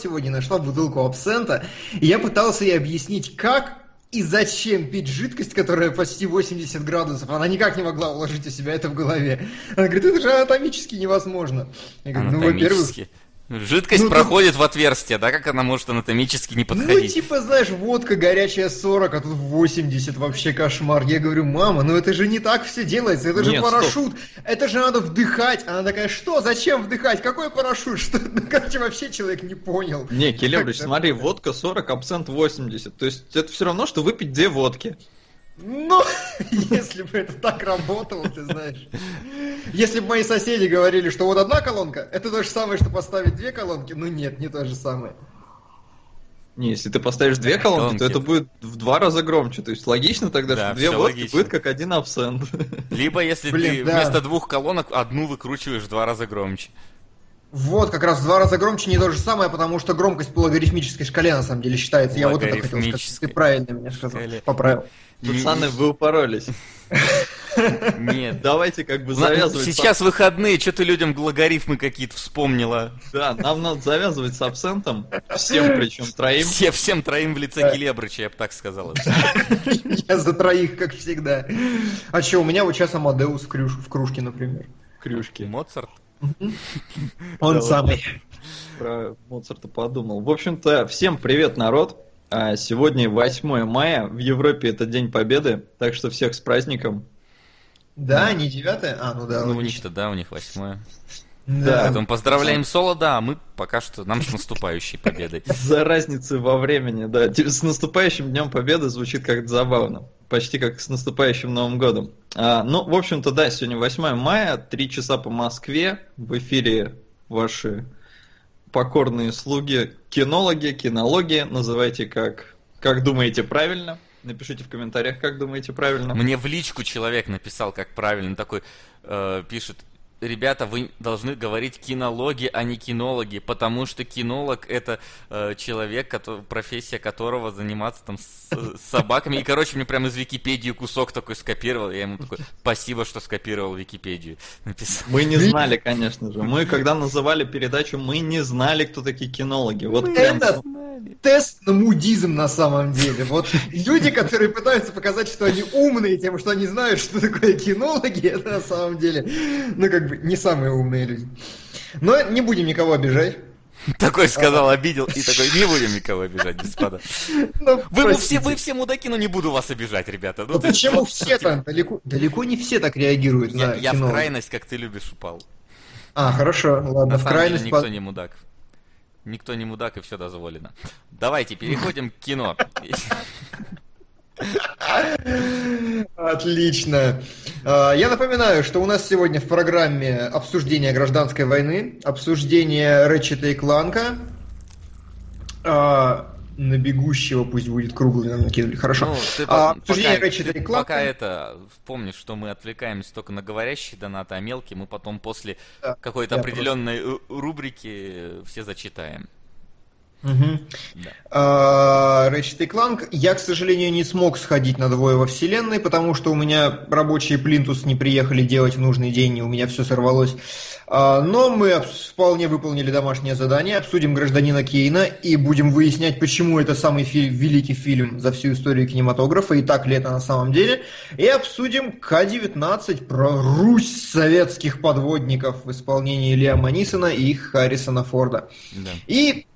сегодня нашла бутылку абсента, и я пытался ей объяснить, как и зачем пить жидкость, которая почти 80 градусов? Она никак не могла уложить у себя это в голове. Она говорит, это же анатомически невозможно. Я говорю, ну, во-первых... Жидкость ну, проходит тут... в отверстие, да? Как она может анатомически не подходить? Ну, типа, знаешь, водка горячая 40, а тут 80, вообще кошмар. Я говорю, мама, ну это же не так все делается, это же Нет, парашют, стоп. это же надо вдыхать. Она такая, что, зачем вдыхать, какой парашют? Что, ну, короче, вообще человек не понял. Не, Келебрич, смотри, водка 40, абсент 80. То есть это все равно, что выпить две водки. Ну, если бы это так работало, ты знаешь. Если бы мои соседи говорили, что вот одна колонка, это то же самое, что поставить две колонки, ну нет, не то же самое. Не, если ты поставишь две колонки, колонки. то это будет в два раза громче. То есть логично тогда, да, что две водки логично. будет как один абсент. Либо если Блин, ты да. вместо двух колонок одну выкручиваешь в два раза громче. Вот, как раз в два раза громче не то же самое, потому что громкость по логарифмической шкале на самом деле считается. Я вот это хотел сказать. Ты правильно меня сказал. Поправил. Пацаны, вы упоролись. Нет. Давайте как бы завязывать. Сейчас выходные, что ты людям логарифмы какие-то вспомнила. Да, нам надо завязывать с абсентом. Всем причем троим. Все, всем троим в лице Келебрыча, я бы так сказал. Я за троих, как всегда. А что, у меня вот сейчас Амадеус в кружке, например. Кружки. Моцарт? Он самый. Про Моцарта подумал. В общем-то, всем привет, народ. А сегодня 8 мая, в Европе это День Победы, так что всех с праздником. Да, не 9 А, ну да. Ну, у них-то, да, у них 8 да. Поэтому поздравляем Соло, да, а мы пока что нам с наступающей победой. За разницу во времени, да. С наступающим Днем Победы звучит как-то забавно. Почти как с наступающим Новым годом. А, ну, в общем-то, да, сегодня 8 мая, 3 часа по Москве. В эфире ваши покорные слуги, кинологи, кинологи, называйте как, как думаете правильно. Напишите в комментариях, как думаете правильно. Мне в личку человек написал, как правильно, такой э, пишет, ребята, вы должны говорить кинологи, а не кинологи, потому что кинолог это э, человек, который, профессия которого заниматься там с, с собаками. И, короче, мне прямо из Википедии кусок такой скопировал. Я ему такой, спасибо, что скопировал Википедию. Написал. Мы не знали, конечно же. Мы, когда называли передачу, мы не знали, кто такие кинологи. Вот мы прям... это тест на мудизм на самом деле. Вот люди, которые пытаются показать, что они умные тем, что они знают, что такое кинологи, это на самом деле, ну, как бы, не самые умные люди. Но не будем никого обижать. Такой сказал, обидел, и такой, не будем никого обижать, господа. Ну, вы, все, вы все мудаки, но не буду вас обижать, ребята. Ну, ну почему все там? Далеко, далеко не все так реагируют я, на Я кино. в крайность, как ты любишь, упал. А, хорошо, ладно, на в крайность... Деле, никто не мудак. Никто не мудак, и все дозволено. Давайте, переходим к кино. Отлично. А, я напоминаю, что у нас сегодня в программе обсуждение гражданской войны, обсуждение Рэчета и Кланка, а, на бегущего пусть будет круглый нам накинули. Хорошо. Ну, ты, а, обсуждение пока, Рэчета и Кланка. Пока это помнишь, что мы отвлекаемся только на говорящие донаты, а мелкие мы потом после да, какой-то определенной просто... рубрики все зачитаем. Угу. Да. Ratchet Clank. Я, к сожалению, не смог сходить на двое во вселенной, потому что у меня рабочие Плинтус не приехали делать в нужный день, и у меня все сорвалось. А, но мы вполне выполнили домашнее задание, обсудим гражданина Кейна и будем выяснять, почему это самый фи- великий фильм за всю историю кинематографа, и так ли это на самом деле. И обсудим К-19 про Русь советских подводников в исполнении Лиама Нисона и Харрисона Форда. Да. И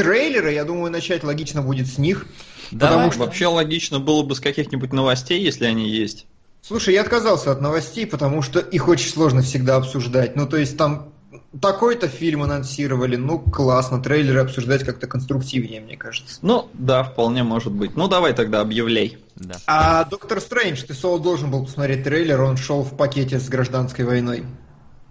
трейлеры, я думаю, начать логично будет с них. Да, потому что... вообще логично было бы с каких-нибудь новостей, если они есть. Слушай, я отказался от новостей, потому что их очень сложно всегда обсуждать. Ну, то есть там такой-то фильм анонсировали, ну, классно, трейлеры обсуждать как-то конструктивнее, мне кажется. Ну, да, вполне может быть. Ну, давай тогда объявляй. Да. А Доктор Стрэндж, ты Соло должен был посмотреть трейлер, он шел в пакете с гражданской войной.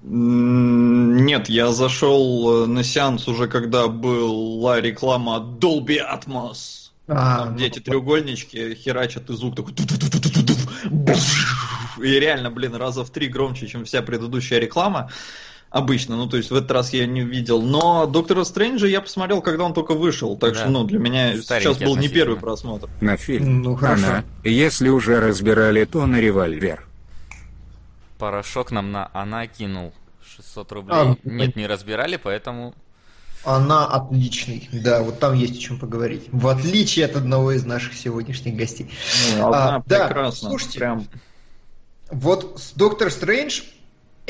Нет, я зашел э, на сеанс уже, когда была реклама Dolby Atmos. А, Там, где эти треугольнички херачат и звук такой... И реально, блин, раза в три громче, чем вся предыдущая реклама. Обычно, ну то есть в этот раз я не видел. Но Доктора Стрэнджа я посмотрел, когда он только вышел. Так да. что, ну, для меня Старенький сейчас был не первый просмотр. На фильм. Ну, хорошо. Она, если уже разбирали, то на револьвер. Порошок нам на она кинул 600 рублей. А, Нет, не разбирали, поэтому Она отличный. Да, вот там есть о чем поговорить. В отличие от одного из наших сегодняшних гостей. Ну, она А, да, слушайте, Прям Вот с Доктор Стрэндж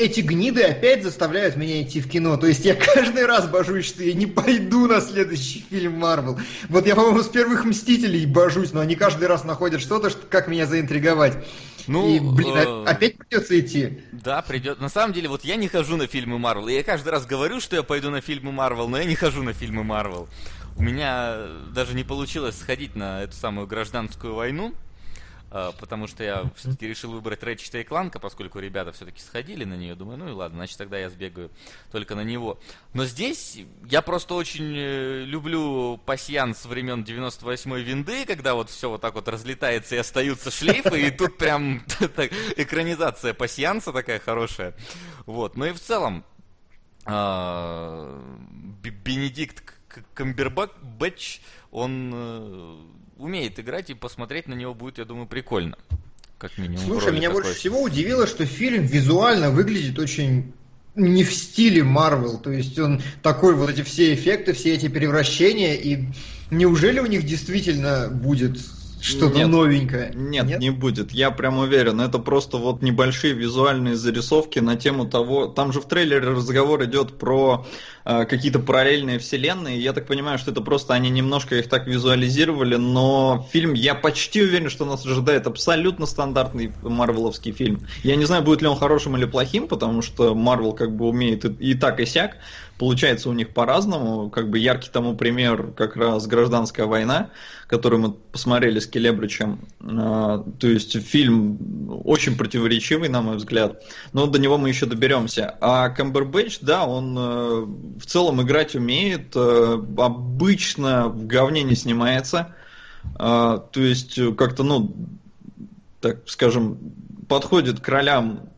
эти гниды опять заставляют меня идти в кино. То есть я каждый раз божусь, что я не пойду на следующий фильм Марвел. Вот я, по-моему, с первых Мстителей божусь, но они каждый раз находят что-то, что, как меня заинтриговать. Ну, И, блин, э, опять придется идти. Да, придет. На самом деле, вот я не хожу на фильмы Марвел. Я каждый раз говорю, что я пойду на фильмы Марвел, но я не хожу на фильмы Марвел. У меня даже не получилось сходить на эту самую гражданскую войну, потому что я все-таки решил выбрать Рэчета и Кланка, поскольку ребята все-таки сходили на нее. Думаю, ну и ладно, значит тогда я сбегаю только на него. Но здесь я просто очень э, люблю пасьянс времен 98-й винды, когда вот все вот так вот разлетается и остаются шлейфы, и тут прям экранизация пасьянса такая хорошая. Вот. Ну и в целом, а, Бенедикт Камбербэтч, он э, умеет играть, и посмотреть на него будет, я думаю, прикольно. Как минимум. Слушай, меня такой. больше всего удивило, что фильм визуально выглядит очень не в стиле Марвел. То есть он такой, вот эти все эффекты, все эти превращения. И неужели у них действительно будет что-то Нет. новенькое? Нет, не будет. Я прям уверен. Это просто вот небольшие визуальные зарисовки на тему того. Там же в трейлере разговор идет про какие-то параллельные вселенные. Я так понимаю, что это просто они немножко их так визуализировали, но фильм, я почти уверен, что нас ожидает абсолютно стандартный марвеловский фильм. Я не знаю, будет ли он хорошим или плохим, потому что Марвел как бы умеет и, так и сяк. Получается у них по-разному. Как бы яркий тому пример как раз гражданская война, которую мы посмотрели с Келебричем. А, То есть фильм очень противоречивый, на мой взгляд. Но до него мы еще доберемся. А Камбербэтч, да, он э, в целом играть умеет. э, Обычно в говне не снимается. А, То есть э, как-то, ну, так скажем, подходит к ролям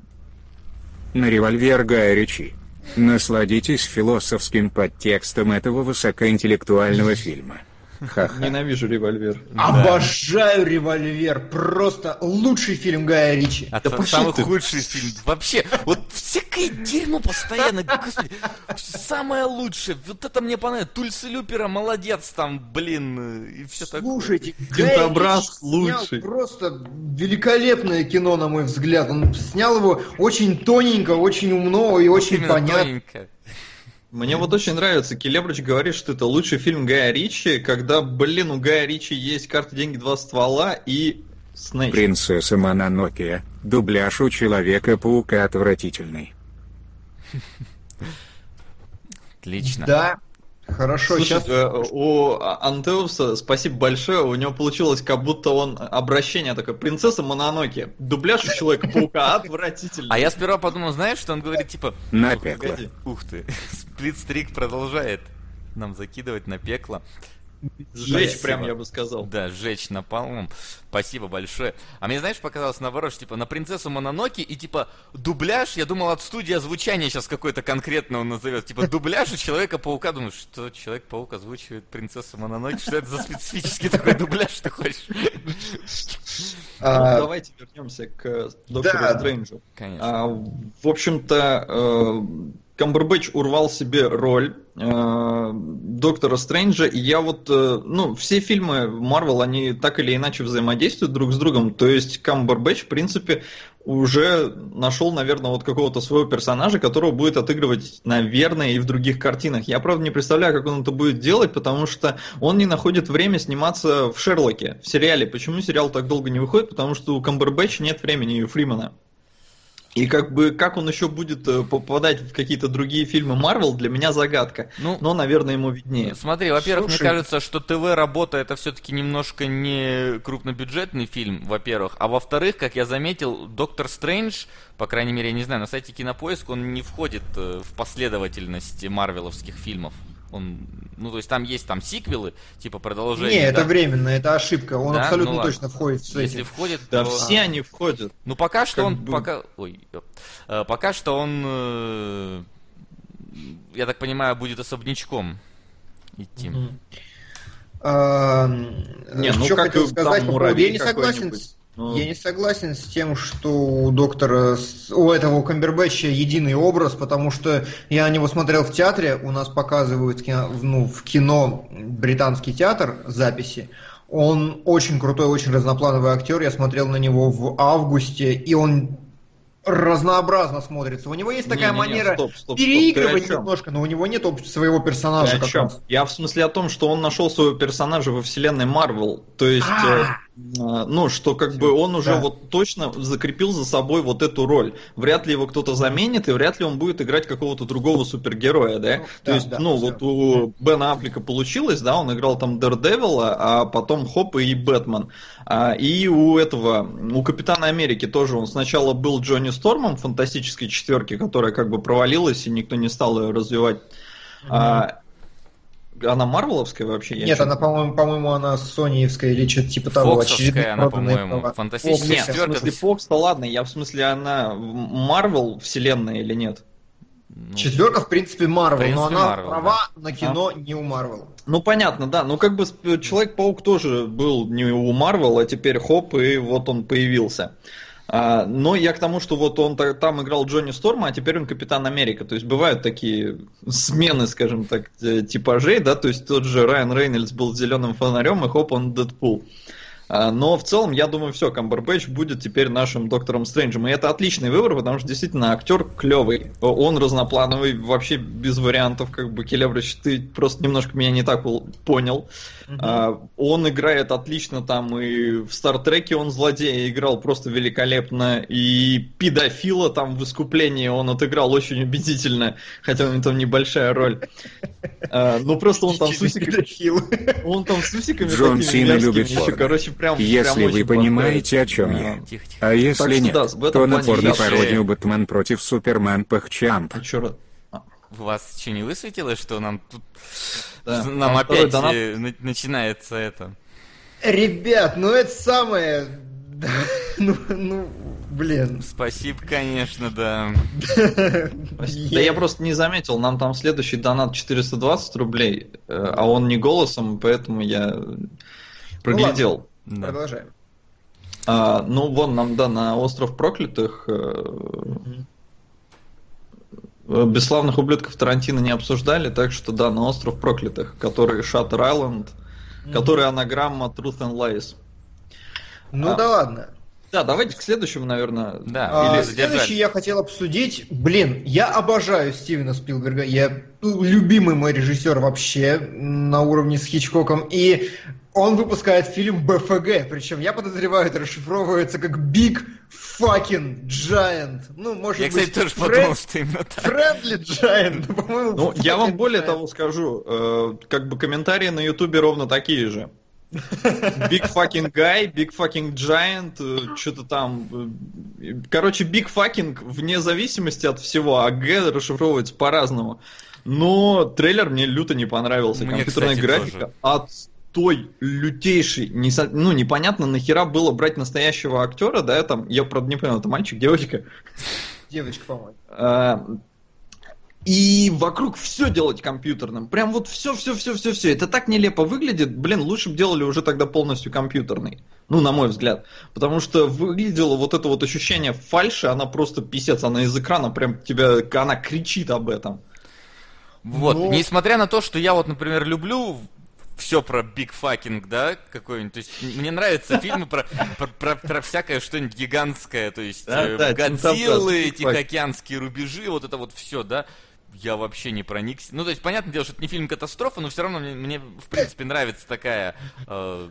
На револьвер Гая Ричи. Насладитесь философским подтекстом этого высокоинтеллектуального фильма. Ха-ха. Ненавижу револьвер. Обожаю револьвер. Просто лучший фильм Гая Ричи. А Да самый ты. худший фильм. Вообще, вот всякое дерьмо постоянно. Господи, самое лучшее. Вот это мне понравилось. Тульси Люпера молодец там, блин, и все такое. Слушайте, снял лучший. Просто великолепное кино, на мой взгляд. Он снял его очень тоненько, очень умно и очень понятно. тоненько. Мне вот очень нравится, Келебрич говорит, что это лучший фильм Гая Ричи, когда, блин, у Гая Ричи есть карта деньги два ствола и Снейч. Принцесса Мононокия. Дубляж у Человека-паука отвратительный. Отлично. Да, хорошо. Слушай, сейчас э, у Антеуса спасибо большое, у него получилось, как будто он обращение такое, принцесса Мононоки, дубляж у Человека-паука отвратительный. А я сперва подумал, знаешь, что он говорит, типа, На «Ух, пекло. Ух ты, сплитстрик продолжает нам закидывать на пекло. Сжечь Спасибо. прям, я бы сказал. Да, сжечь напалмом. Спасибо большое. А мне, знаешь, показалось наоборот, что, типа, на принцессу Мононоки и, типа, дубляж, я думал, от студии озвучания сейчас какой-то конкретно он назовет. Типа, дубляж у Человека-паука. Думаю, что Человек-паук озвучивает принцессу Мононоки? Что это за специфический такой дубляж, ты хочешь? Ну, а, давайте вернемся к Доктору. Стрэнджу. Конечно. А, в общем-то, э, Камбербэтч урвал себе роль э, Доктора Стрэнджа, и я вот, э, ну, все фильмы Марвел, они так или иначе взаимодействуют друг с другом, то есть Камбербэтч, в принципе, уже нашел, наверное, вот какого-то своего персонажа, которого будет отыгрывать, наверное, и в других картинах. Я, правда, не представляю, как он это будет делать, потому что он не находит время сниматься в Шерлоке, в сериале. Почему сериал так долго не выходит? Потому что у Камбербэтча нет времени и у Фримана. И как бы как он еще будет э, попадать в какие-то другие фильмы Марвел, для меня загадка. Ну, Но, наверное, ему виднее. Смотри, во-первых, мне Слушай. кажется, что ТВ-работа это все-таки немножко не крупнобюджетный фильм, во-первых. А во-вторых, как я заметил, Доктор Стрэндж, по крайней мере, я не знаю, на сайте Кинопоиск он не входит э, в последовательность марвеловских фильмов. Он, ну, то есть там есть там сиквелы, типа продолжение. не, это да? временно, это ошибка. Он Да? абсолютно Ну ладно. точно входит в Если эти. входит, Да то... все они входят. Ну пока что Как он, бы- пока, ой. Э, пока что он, э, я так понимаю, будет особнячком идти. Мгм. А, Не, ну что как там сказать по поводу... муравей Я не согласен, с- Ну... Я не согласен с тем, что у доктора, у этого у Камбербэтча единый образ, потому что я на него смотрел в театре, у нас показывают ну, в кино британский театр записи. Он очень крутой, очень разноплановый актер. Я смотрел на него в августе, и он разнообразно смотрится. У него есть такая не, не, не, манера стоп, стоп, переигрывать стоп, немножко, но у него нет своего персонажа. Ты Я в смысле о том, что он нашел своего персонажа во вселенной Марвел. То есть, э, э, ну, что как бы он уже да. вот точно закрепил за собой вот эту роль. Вряд ли его кто-то заменит, и вряд ли он будет играть какого-то другого супергероя, да? Ну, То да, есть, да, ну, все. вот у Бена Аффлека получилось, да, он играл там Дердевила, а потом Хоп и Бэтмен. А, и у этого, у Капитана Америки тоже он сначала был Джонни Стормом фантастической четверки, которая как бы провалилась, и никто не стал ее развивать. Mm-hmm. А, она Марвеловская вообще? Нет, она, по-моему, по-моему, она Соньевская или что-то типа того. Фоксовская она, по-моему, фантастическая нет, четверка. в смысле Фокс-то ладно, я в смысле она Марвел вселенная или нет? Ну, Четверка, в принципе, Марвел, но она Marvel, права да. на кино а? не у Марвел. Ну, понятно, да. Ну, как бы Человек-паук тоже был не у Марвел, а теперь хоп, и вот он появился. А, но я к тому, что вот он там играл Джонни Сторма, а теперь он Капитан Америка. То есть бывают такие смены, скажем так, типажей, да, то есть тот же Райан Рейнольдс был зеленым фонарем, и хоп, он Дэдпул. А, но в целом, я думаю, все, Камбербэтч будет теперь нашим Доктором Стрэнджем. И это отличный выбор, потому что действительно актер клевый. Он разноплановый, вообще без вариантов, как бы Келебрич, ты просто немножко меня не так понял. Uh-huh. Он играет отлично там и в Стартреке он злодея играл просто великолепно, и педофила там в искуплении он отыграл очень убедительно, хотя у него там небольшая роль. А, ну просто он там с усиками... Он там с усиками Джон Сина любит еще, короче, прям Если вы понимаете, о чем я. А если нет, то на порно-пародию «Бэтмен против Супермен Пахчамп». У вас что, не высветилось, что нам тут... Да. Нам опять донат... Э, начинается это. Ребят, ну это самое... ну, ну, блин. Спасибо, конечно, да. Да я просто не заметил, нам там следующий донат 420 рублей, э, а он не голосом, поэтому я проглядел. Ладно. Продолжаем. А, ну, вон нам, да, на остров проклятых Э, бесславных ублюдков Тарантино не обсуждали, так что да, на остров проклятых, который Shutter Island, mm-hmm. который анаграмма Truth and Lies. Ну а, да ладно. Да, давайте к следующему, наверное. Да, а, или следующий я хотел обсудить. Блин, я обожаю Стивена Спилберга. Я ну, любимый мой режиссер вообще на уровне с Хичкоком. И он выпускает фильм БФГ, причем я подозреваю, это расшифровывается как Big Fucking Giant. Ну, может я, быть, кстати, тоже френд... подумал, что именно так. Friendly Giant, по-моему. Ну, я вам более giant. того скажу, э, как бы комментарии на Ютубе ровно такие же. Big fucking guy, big fucking giant, э, что-то там. Э, короче, big fucking вне зависимости от всего, а Г расшифровывается по-разному. Но трейлер мне люто не понравился. Мне, Компьютерная кстати, графика тоже. от той лютейший, не, ну, непонятно, нахера было брать настоящего актера, да, там, я, правда, не понял, это мальчик, девочка? Девочка, по-моему. И вокруг все делать компьютерным. Прям вот все, все, все, все, все. Это так нелепо выглядит. Блин, лучше бы делали уже тогда полностью компьютерный. Ну, на мой взгляд. Потому что выглядело вот это вот ощущение фальши, она просто писец, она из экрана прям тебя, она кричит об этом. Вот, Но... несмотря на то, что я вот, например, люблю все про big fucking, да, какой-нибудь. То есть мне нравятся фильмы про, про, про, про всякое что-нибудь гигантское, то есть да, э, да, Годзиллы, Тихоокеанские рубежи, вот это вот все, да я вообще не проникся. Ну, то есть, понятное дело, что это не фильм катастрофа, но все равно мне, мне в принципе, нравится такая, э,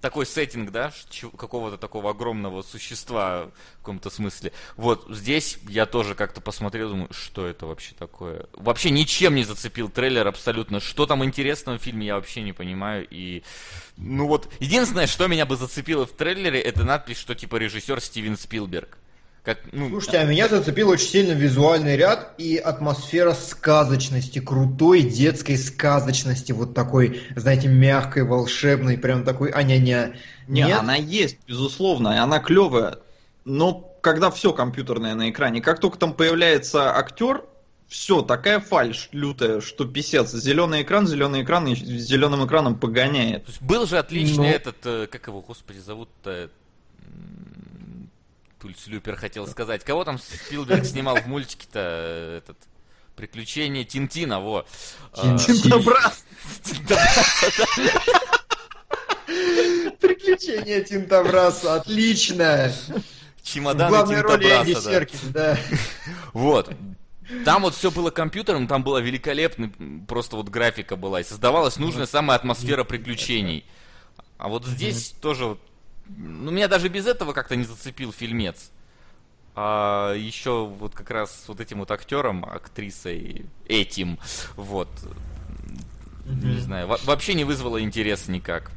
такой сеттинг, да, какого-то такого огромного существа в каком-то смысле. Вот, здесь я тоже как-то посмотрел, думаю, что это вообще такое. Вообще ничем не зацепил трейлер абсолютно. Что там интересного в фильме, я вообще не понимаю. И, ну вот, единственное, что меня бы зацепило в трейлере, это надпись, что типа режиссер Стивен Спилберг. Как, ну, Слушайте, а меня зацепил очень сильно визуальный ряд и атмосфера сказочности, крутой детской сказочности, вот такой, знаете, мягкой, волшебной, прям такой а-ня-ня. Не, Нет? она есть, безусловно, и она клевая, но когда все компьютерное на экране, как только там появляется актер, все, такая фальш лютая, что писец. Зеленый экран, зеленый экран и зеленым экраном погоняет. был же отличный но... этот, э, как его, господи, зовут-то, Тульслюпер хотел сказать. Кого там Спилберг снимал в мультике-то этот Приключения Тинтина, во. Тинтобрас. Приключения Тинтобраса, отлично. Чемоданы Тинтобраса, да. Вот. Там вот все было компьютером, там было великолепно, просто вот графика была, и создавалась нужная самая атмосфера приключений. А вот здесь тоже, ну меня даже без этого как-то не зацепил фильмец. А еще вот как раз вот этим вот актером, актрисой, этим, вот, не знаю, вообще не вызвало интерес никак.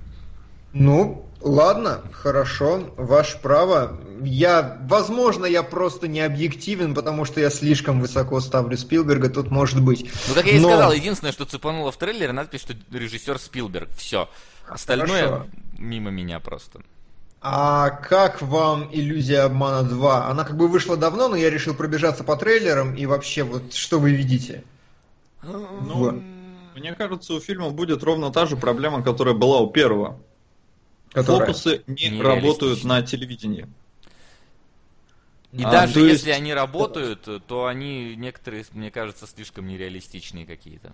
Ну, ладно, хорошо, ваше право. Я, возможно, я просто не объективен, потому что я слишком высоко ставлю Спилберга, тут может быть. Ну, как я и сказал, единственное, что цепануло в трейлере, надпись, что режиссер Спилберг. Все. Остальное Хорошо. мимо меня просто. А как вам иллюзия обмана 2? Она как бы вышла давно, но я решил пробежаться по трейлерам и вообще вот что вы видите? Ну, вот. мне кажется, у фильма будет ровно та же проблема, которая была у первого. Которая? Фокусы не, работают на телевидении. И а, даже если есть... они работают, то они некоторые, мне кажется, слишком нереалистичные какие-то.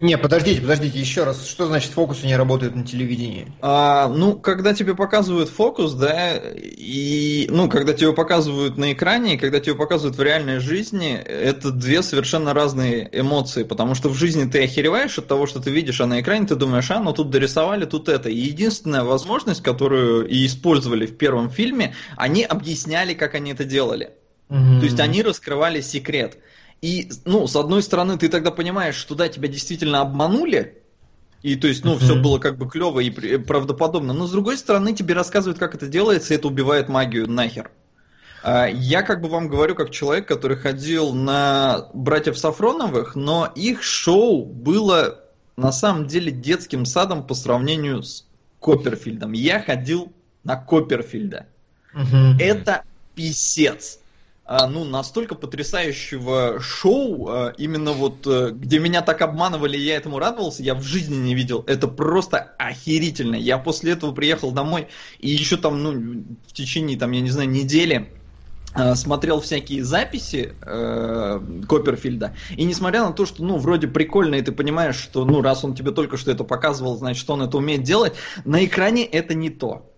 Не, подождите, подождите, еще раз, что значит фокусы не работают на телевидении? А, ну, когда тебе показывают фокус, да, и, ну, когда тебе показывают на экране, и когда тебе показывают в реальной жизни, это две совершенно разные эмоции, потому что в жизни ты охереваешь от того, что ты видишь, а на экране ты думаешь, а, ну тут дорисовали, тут это. И единственная возможность, которую и использовали в первом фильме, они объясняли, как они это делали. Mm-hmm. То есть они раскрывали секрет. И, ну, с одной стороны, ты тогда понимаешь, что да, тебя действительно обманули, и то есть, ну, все было как бы клево и правдоподобно. Но с другой стороны, тебе рассказывают, как это делается, и это убивает магию нахер. А, я как бы вам говорю, как человек, который ходил на братьев Сафроновых, но их шоу было на самом деле детским садом по сравнению с Копперфильдом. Я ходил на Копперфильда. Угу. Это писец. А, ну, настолько потрясающего шоу, а, именно вот, э, где меня так обманывали, я этому радовался, я в жизни не видел. Это просто охерительно. Я после этого приехал домой и еще там, ну, в течение, там, я не знаю, недели смотрел всякие записи э, Копперфильда, и несмотря на то, что, ну, вроде прикольно, и ты понимаешь, что, ну, раз он тебе только что это показывал, значит, он это умеет делать, на экране это не то.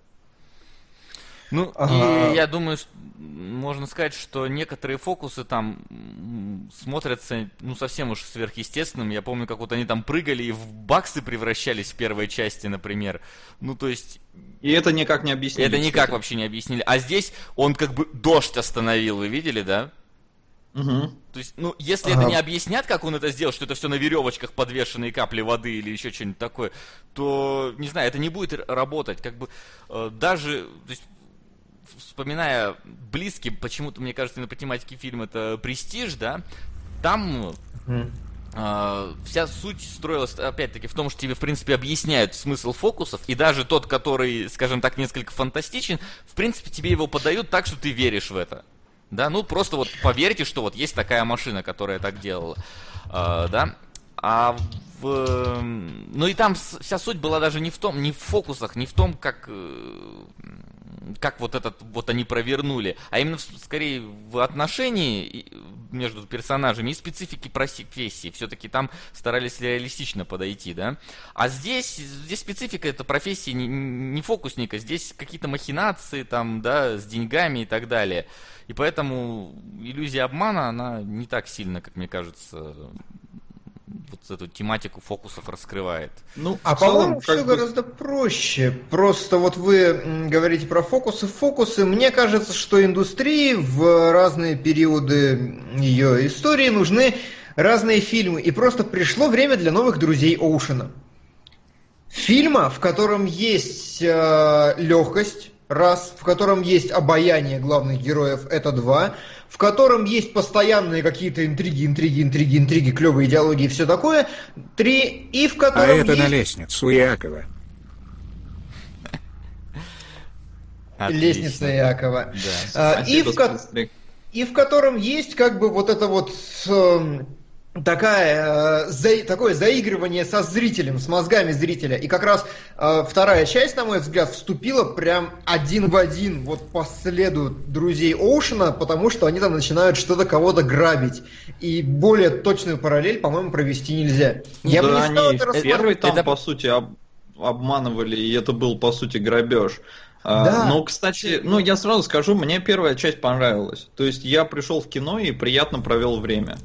Ну, ага. и я думаю, можно сказать, что некоторые фокусы там смотрятся, ну, совсем уж сверхъестественным. Я помню, как вот они там прыгали и в баксы превращались в первой части, например. Ну, то есть... И это никак не объяснили. Это никак кстати. вообще не объяснили. А здесь он как бы дождь остановил, вы видели, да? Угу. То есть, ну, если ага. это не объяснят, как он это сделал, что это все на веревочках подвешенные капли воды или еще что-нибудь такое, то, не знаю, это не будет работать. Как бы э, даже, то есть, вспоминая близкий, почему-то, мне кажется, на тематике фильм это «Престиж», да, там э, вся суть строилась, опять-таки, в том, что тебе, в принципе, объясняют смысл фокусов, и даже тот, который, скажем так, несколько фантастичен, в принципе, тебе его подают так, что ты веришь в это. Да, ну просто вот поверьте, что вот есть такая машина, которая так делала. Э, да. А в... Ну и там вся суть была даже не в том, не в фокусах, не в том, как э, как вот этот вот они провернули, а именно скорее в отношении между персонажами и специфики профессии. Все-таки там старались реалистично подойти, да. А здесь, здесь специфика это профессии не, не фокусника, здесь какие-то махинации там, да, с деньгами и так далее. И поэтому иллюзия обмана, она не так сильно, как мне кажется, вот эту тематику фокусов раскрывает. Ну, а по-моему, все бы... гораздо проще. Просто вот вы говорите про фокусы. Фокусы, мне кажется, что индустрии в разные периоды ее истории нужны разные фильмы. И просто пришло время для новых друзей Оушена. Фильма, в котором есть э, легкость, раз, в котором есть обаяние главных героев, это два, в котором есть постоянные какие-то интриги, интриги, интриги, интриги, клевые диалоги и все такое. Три, и в котором А это есть... на лестницу Якова. Лестница Якова. Да. А, и, в ко... и в котором есть как бы вот это вот... Такая, э, за, такое заигрывание со зрителем, с мозгами зрителя. И как раз э, вторая часть, на мой взгляд, вступила прям один в один вот по следу друзей Оушена, потому что они там начинают что-то кого-то грабить. И более точную параллель, по-моему, провести нельзя. Ну, Я да, бы не стал они это первый там, это... по сути, об... обманывали, и это был, по сути, грабеж. А, да. Но, кстати, ну я сразу скажу, мне первая часть понравилась. То есть я пришел в кино и приятно провел время.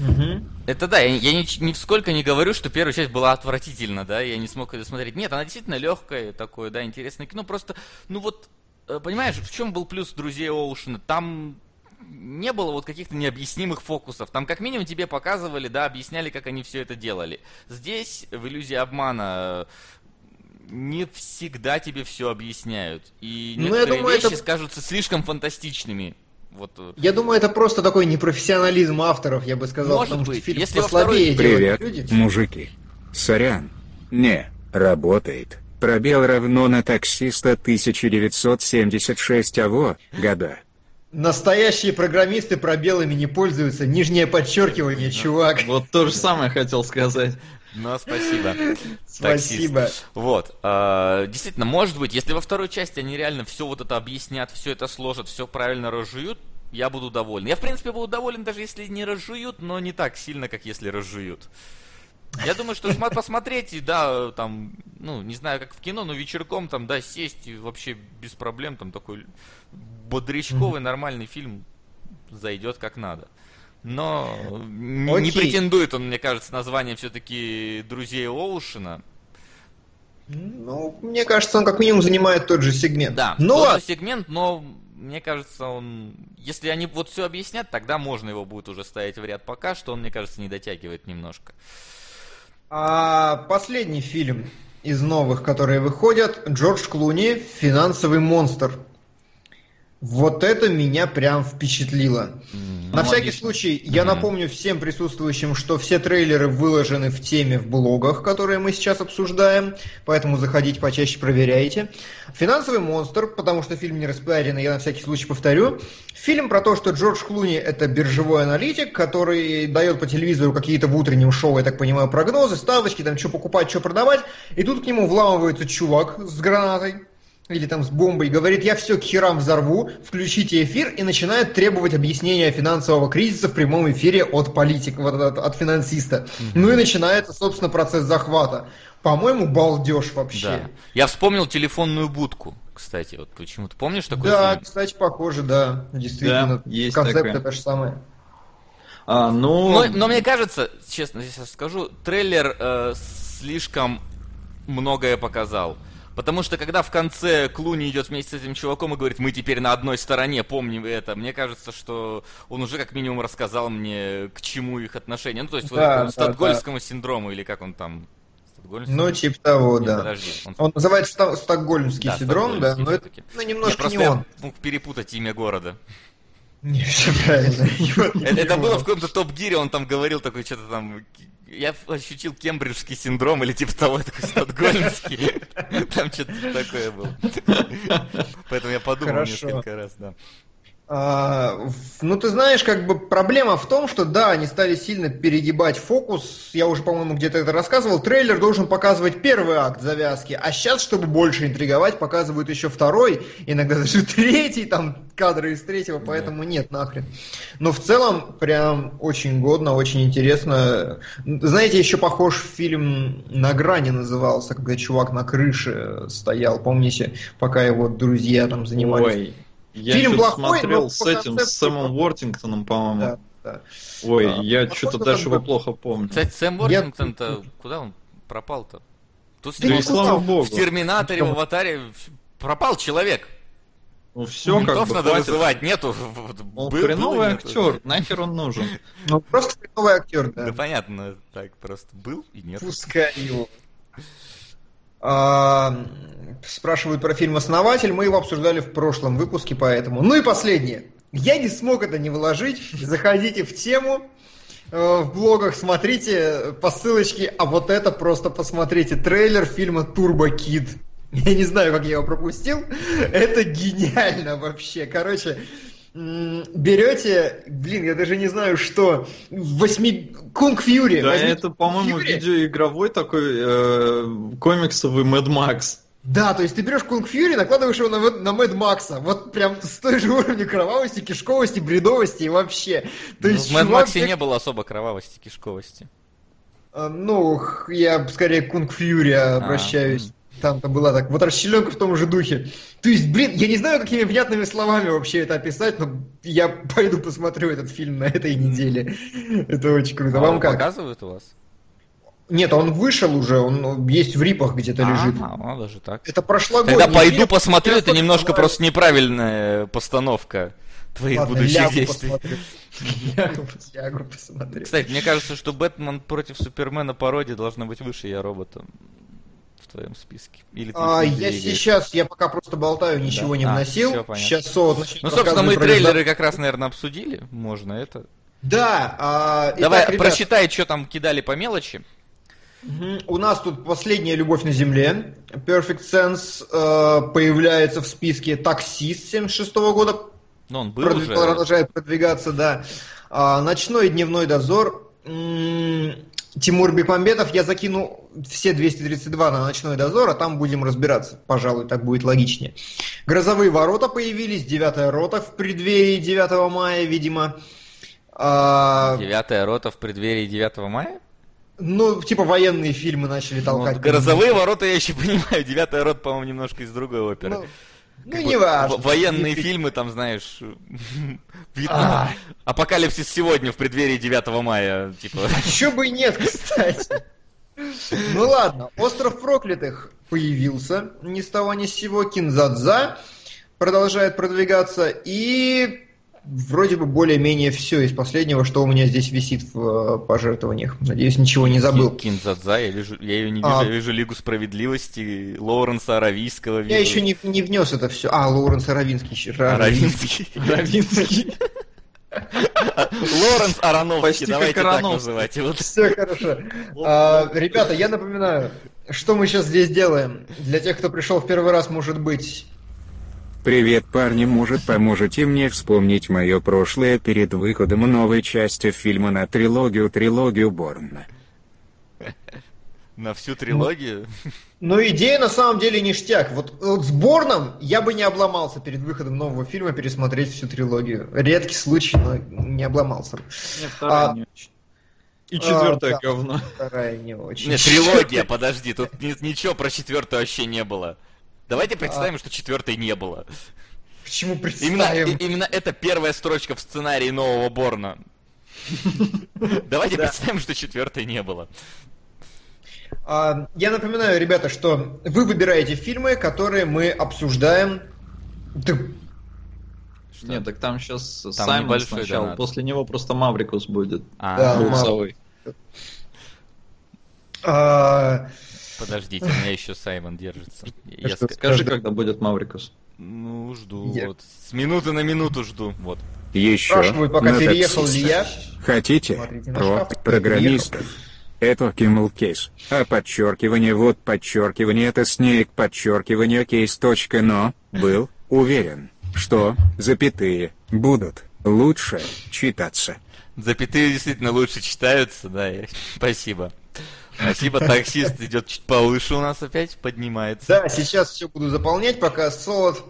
Угу. Это да, я, я ни, нисколько не говорю, что первая часть была отвратительна, да, я не смог это смотреть. Нет, она действительно легкая, такое, да, интересное кино. Просто, ну вот, э, понимаешь, в чем был плюс друзей Оушена? Там не было вот каких-то необъяснимых фокусов. Там как минимум тебе показывали, да, объясняли, как они все это делали. Здесь в иллюзии обмана не всегда тебе все объясняют. И ну, некоторые думаю, вещи это... кажутся слишком фантастичными. Вот... Э, я думаю, это просто такой непрофессионализм авторов, я бы сказал, Может потому быть. что фильм Если послабее Привет, люди. мужики. Сорян. Не, работает. Пробел равно на таксиста 1976 аво, года. Настоящие программисты пробелами не пользуются. Нижнее подчеркивание, чувак. Вот то же самое хотел сказать. Ну, спасибо. Спасибо. Вот. А, действительно, может быть, если во второй части они реально все вот это объяснят, все это сложат, все правильно разжуют, я буду доволен. Я, в принципе, буду доволен, даже если не разжуют, но не так сильно, как если разжуют. Я думаю, что посмотреть, и да, там, ну, не знаю, как в кино, но вечерком там, да, сесть и вообще без проблем, там такой бодрячковый нормальный фильм зайдет как надо. Но Окей. не претендует он, мне кажется, название все-таки друзей Оушена. Ну, мне кажется, он как минимум занимает тот же сегмент. Да, но... Тот же сегмент, но мне кажется, он... Если они вот все объяснят, тогда можно его будет уже ставить в ряд пока, что он, мне кажется, не дотягивает немножко. А последний фильм из новых, которые выходят, Джордж Клуни «Финансовый монстр». Вот это меня прям впечатлило. Mm, На всякий случай, mm. я напомню всем присутствующим, что все трейлеры выложены в теме в блогах, которые мы сейчас обсуждаем, поэтому заходите почаще, проверяйте. «Финансовый монстр», потому что фильм не распиаренный, я на всякий случай повторю. Фильм про то, что Джордж Клуни – это биржевой аналитик, который дает по телевизору какие-то в утреннем шоу, я так понимаю, прогнозы, ставочки, там, что покупать, что продавать, и тут к нему вламывается чувак с гранатой, или там с бомбой, говорит, я все к херам взорву, включите эфир и начинает требовать объяснения финансового кризиса в прямом эфире от политика, от, от, от финансиста. Mm-hmm. Ну и начинается, собственно, процесс захвата. По-моему, балдеж вообще. Да. Я вспомнил телефонную будку, кстати, вот почему-то. Помнишь такой Да, фильм? кстати, похоже, да. Действительно, да, есть концепт такое. это же самое. А, ну... но, но мне кажется, честно сейчас скажу, трейлер э, слишком многое показал. Потому что когда в конце Клуни идет вместе с этим чуваком и говорит, мы теперь на одной стороне, помним это, мне кажется, что он уже как минимум рассказал мне, к чему их отношения. Ну, то есть да, вот да, стокгольмскому да. синдрому, или как он там ну, типа того, Нет, да. Подожди, он... он называется стокгольмский да, синдром, да, но это ну, немножко Нет, не он. мог перепутать имя города. Не, все правильно. Это было в каком-то топ-гире, он там говорил такой, что-то там я ощутил кембриджский синдром или типа того, такой стокгольмский. Там что-то такое было. Поэтому я подумал несколько раз, да. А, ну, ты знаешь, как бы проблема в том, что да, они стали сильно перегибать фокус. Я уже, по-моему, где-то это рассказывал. Трейлер должен показывать первый акт завязки, а сейчас, чтобы больше интриговать, показывают еще второй, иногда даже третий, там кадры из третьего, поэтому нет, нахрен. Но в целом, прям очень годно, очень интересно. Знаете, еще похож фильм «На грани» назывался, когда чувак на крыше стоял, помните, пока его друзья там занимались. Ой. Я Фильм плохой, смотрел но с этим, с Сэмом Уортингтоном, по-моему. Да, да. Ой, а, я что-то дальше его плохо помню. Кстати, Сэм Уортингтон-то, куда он пропал-то? Тут да и слава богу. В Терминаторе, в Аватаре пропал человек. Ну все, Ментов как бы надо хватит. вызывать, нету. Он был, хреновый был, актер, нету. нахер он нужен. Ну просто хреновый актер, да. Да понятно, так просто был и нет. Пускай его. А, спрашивают про фильм «Основатель». Мы его обсуждали в прошлом выпуске, поэтому. Ну и последнее. Я не смог это не вложить. Заходите в тему э, в блогах, смотрите по ссылочке, а вот это просто посмотрите. Трейлер фильма «Турбо Кид». Я не знаю, как я его пропустил. Это гениально вообще. Короче, берете, блин, я даже не знаю, что, восьми... Kung Fury. Да, это, по-моему, видеоигровой такой э, комиксовый Mad Max. Да, то есть ты берешь Kung Fury, накладываешь его на, на Mad Max а. Вот прям с той же уровня кровавости, кишковости, бредовости и вообще. То ну, есть, в Mad Max е не было особо кровавости, кишковости. А, ну, я скорее к Кунг Фьюри а, обращаюсь. Там-то была так. Вот расчленка в том же духе. То есть, блин, я не знаю, какими внятными словами вообще это описать, но я пойду посмотрю этот фильм на этой неделе. Это очень круто. А Вам как? показывают у вас? Нет, он вышел уже, он есть в рипах где-то а, лежит. А, ну даже так. Это прошлогодний Тогда пойду фильм, посмотрю, это немножко знаю. просто неправильная постановка твоих Ладно, будущих действий. Лягу посмотрю. Кстати, мне кажется, что Бэтмен против Супермена пародия должна быть выше Я робота твоем списке. Или а, я сейчас, я пока просто болтаю, ничего да. не вносил. А, сейчас Солод начнет Ну, собственно, мы трейлеры как раз, наверное, обсудили. Можно это. Да. А, Давай, итак, ребят... прочитай, что там кидали по мелочи. У нас тут последняя любовь на земле. Perfect Sense э, появляется в списке таксист 76 -го года. Но он был Продв... уже. Продолжает продвигаться, да. А, ночной и дневной дозор. М-м- Тимур Бекмамбетов, я закину все 232 на ночной дозор, а там будем разбираться. Пожалуй, так будет логичнее. Грозовые ворота появились, девятая рота в преддверии 9 мая, видимо. А... Девятая рота в преддверии 9 мая? Ну, типа военные фильмы начали толкать. Ну, грозовые ворота я еще понимаю. Девятая рот, по-моему, немножко из другой оперы. Ну, ну не важно. Военные фильмы, там, знаешь, видно. Апокалипсис сегодня в преддверии 9 мая, типа. Еще бы и нет, кстати. Ну ладно, Остров проклятых появился ни с того ни с сего. Кинзадза продолжает продвигаться. И вроде бы более-менее все из последнего, что у меня здесь висит в э, пожертвованиях. Надеюсь, ничего не забыл. Кинзадза, я, вижу, я ее не вижу, а... я вижу Лигу Справедливости, Лоуренса Аравийского. Вижу. Я еще не, не внес это все. А, Лоуренс Аравинский. Аравинский. Аравинский. Лоренс Ароновский, давайте так называть его. Все хорошо. А, ребята, я напоминаю, что мы сейчас здесь делаем. Для тех, кто пришел в первый раз, может быть, Привет, парни, может поможете мне вспомнить мое прошлое перед выходом новой части фильма на трилогию трилогию Борна? На всю трилогию? Ну, идея на самом деле ништяк. Вот, вот с Борном я бы не обломался перед выходом нового фильма пересмотреть всю трилогию. Редкий случай, но не обломался. Нет, а, не очень. И четвертое а, да, говно. Вторая не очень. Нет, трилогия, подожди, тут ничего про четвертую вообще не было. Давайте представим, а... что четвертой не было. Почему представим? Именно, именно это первая строчка в сценарии нового Борна. Давайте представим, что четвертой не было. А, я напоминаю, ребята, что вы выбираете фильмы, которые мы обсуждаем. Нет, так там сейчас там Саймон сначала, донат. после него просто Маврикус будет. А, да, А, Подождите, у меня еще Саймон держится. Я ск... Скажи, когда будет Маврикус. Ну, жду. Я... Вот. С минуты на минуту жду. Вот. Еще. Спрашиваю, пока переехал ли я. Хотите? Про программистов. Это Kimmel Кейс. А подчеркивание вот подчеркивание это снег подчеркивание кейс. Точка, но был уверен, что запятые будут лучше читаться. Запятые действительно лучше читаются, да, спасибо. Спасибо, таксист идет чуть повыше у нас опять, поднимается. Да, сейчас все буду заполнять, пока Солод...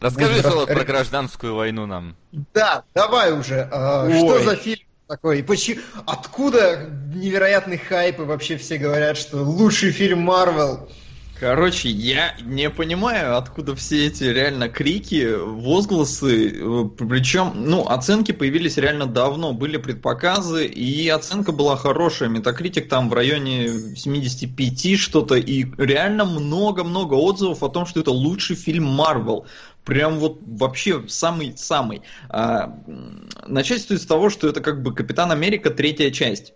Расскажи, Солод, про гражданскую войну нам. Да, давай уже. А, что за фильм такой? Почему, откуда невероятный хайп и вообще все говорят, что лучший фильм Марвел? Короче, я не понимаю, откуда все эти реально крики, возгласы. Причем, ну, оценки появились реально давно, были предпоказы, и оценка была хорошая. Метакритик там в районе 75 что-то, и реально много-много отзывов о том, что это лучший фильм Марвел. Прям вот вообще самый-самый. А, начать стоит с того, что это как бы Капитан Америка третья часть.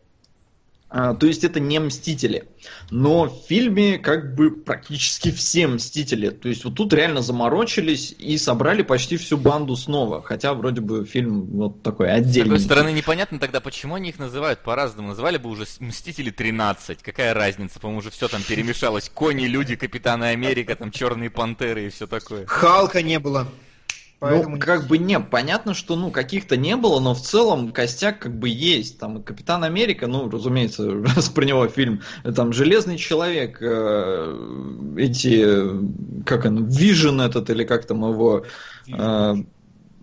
А, то есть это не Мстители. Но в фильме как бы практически все Мстители. То есть вот тут реально заморочились и собрали почти всю банду снова. Хотя вроде бы фильм вот такой отдельный. С другой стороны, непонятно тогда, почему они их называют по-разному. Называли бы уже Мстители 13. Какая разница? По-моему, уже все там перемешалось. Кони, люди, Капитаны Америка, там Черные Пантеры и все такое. Халка не было. Поэтому ну, как бы не, понятно, что ну каких-то не было, но в целом костяк как бы есть. Там Капитан Америка, ну, разумеется, раз про него фильм, там Железный Человек, э, эти, как он, Вижен этот, или как там его, э,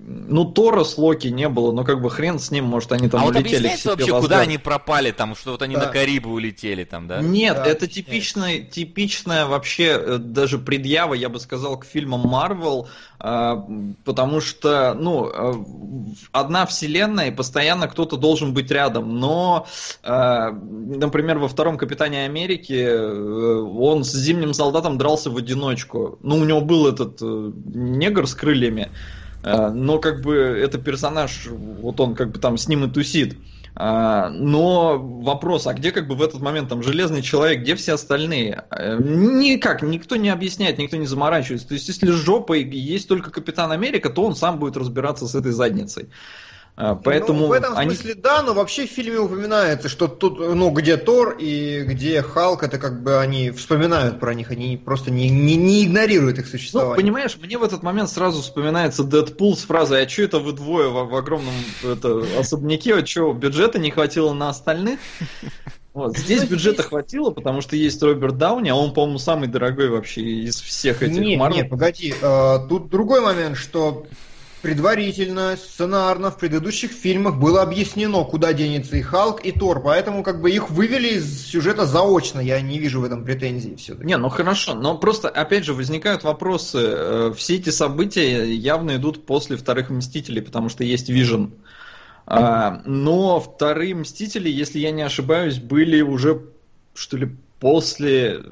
ну, Тора с Локи не было, но как бы хрен с ним, может, они там а улетели. А вот вообще, воздух. куда они пропали, там, что вот они да. на Карибы улетели там, да? Нет, да, это типичная, типичная вообще э, даже предъява, я бы сказал, к фильмам Марвел, потому что, ну, э, одна вселенная, и постоянно кто-то должен быть рядом, но, э, например, во втором Капитане Америки он с Зимним Солдатом дрался в одиночку. Ну, у него был этот негр с крыльями, Э, но как бы это персонаж, вот он как бы там с ним и тусит. А, но вопрос, а где как бы в этот момент там железный человек, где все остальные? Э, никак, никто не объясняет, никто не заморачивается. То есть, если с жопой есть только Капитан Америка, то он сам будет разбираться с этой задницей. А, поэтому ну, в этом они... смысле да, но вообще в фильме упоминается, что тут, ну, где Тор и где Халк, это как бы они вспоминают про них, они просто не, не, не игнорируют их существование. Ну, понимаешь, мне в этот момент сразу вспоминается Дэдпул с фразой «А что это вы двое в, в огромном это, особняке? А что, бюджета не хватило на остальных?» Вот. Здесь бюджета хватило, потому что есть Роберт Дауни, а он, по-моему, самый дорогой вообще из всех этих Нет, Marvel. нет, погоди. Uh, тут другой момент, что предварительно, сценарно в предыдущих фильмах было объяснено, куда денется и Халк, и Тор, поэтому как бы их вывели из сюжета заочно, я не вижу в этом претензий все-таки. Не, ну хорошо, но просто, опять же, возникают вопросы, э, все эти события явно идут после вторых Мстителей, потому что есть Вижен. А, но вторые Мстители, если я не ошибаюсь, были уже, что ли, после,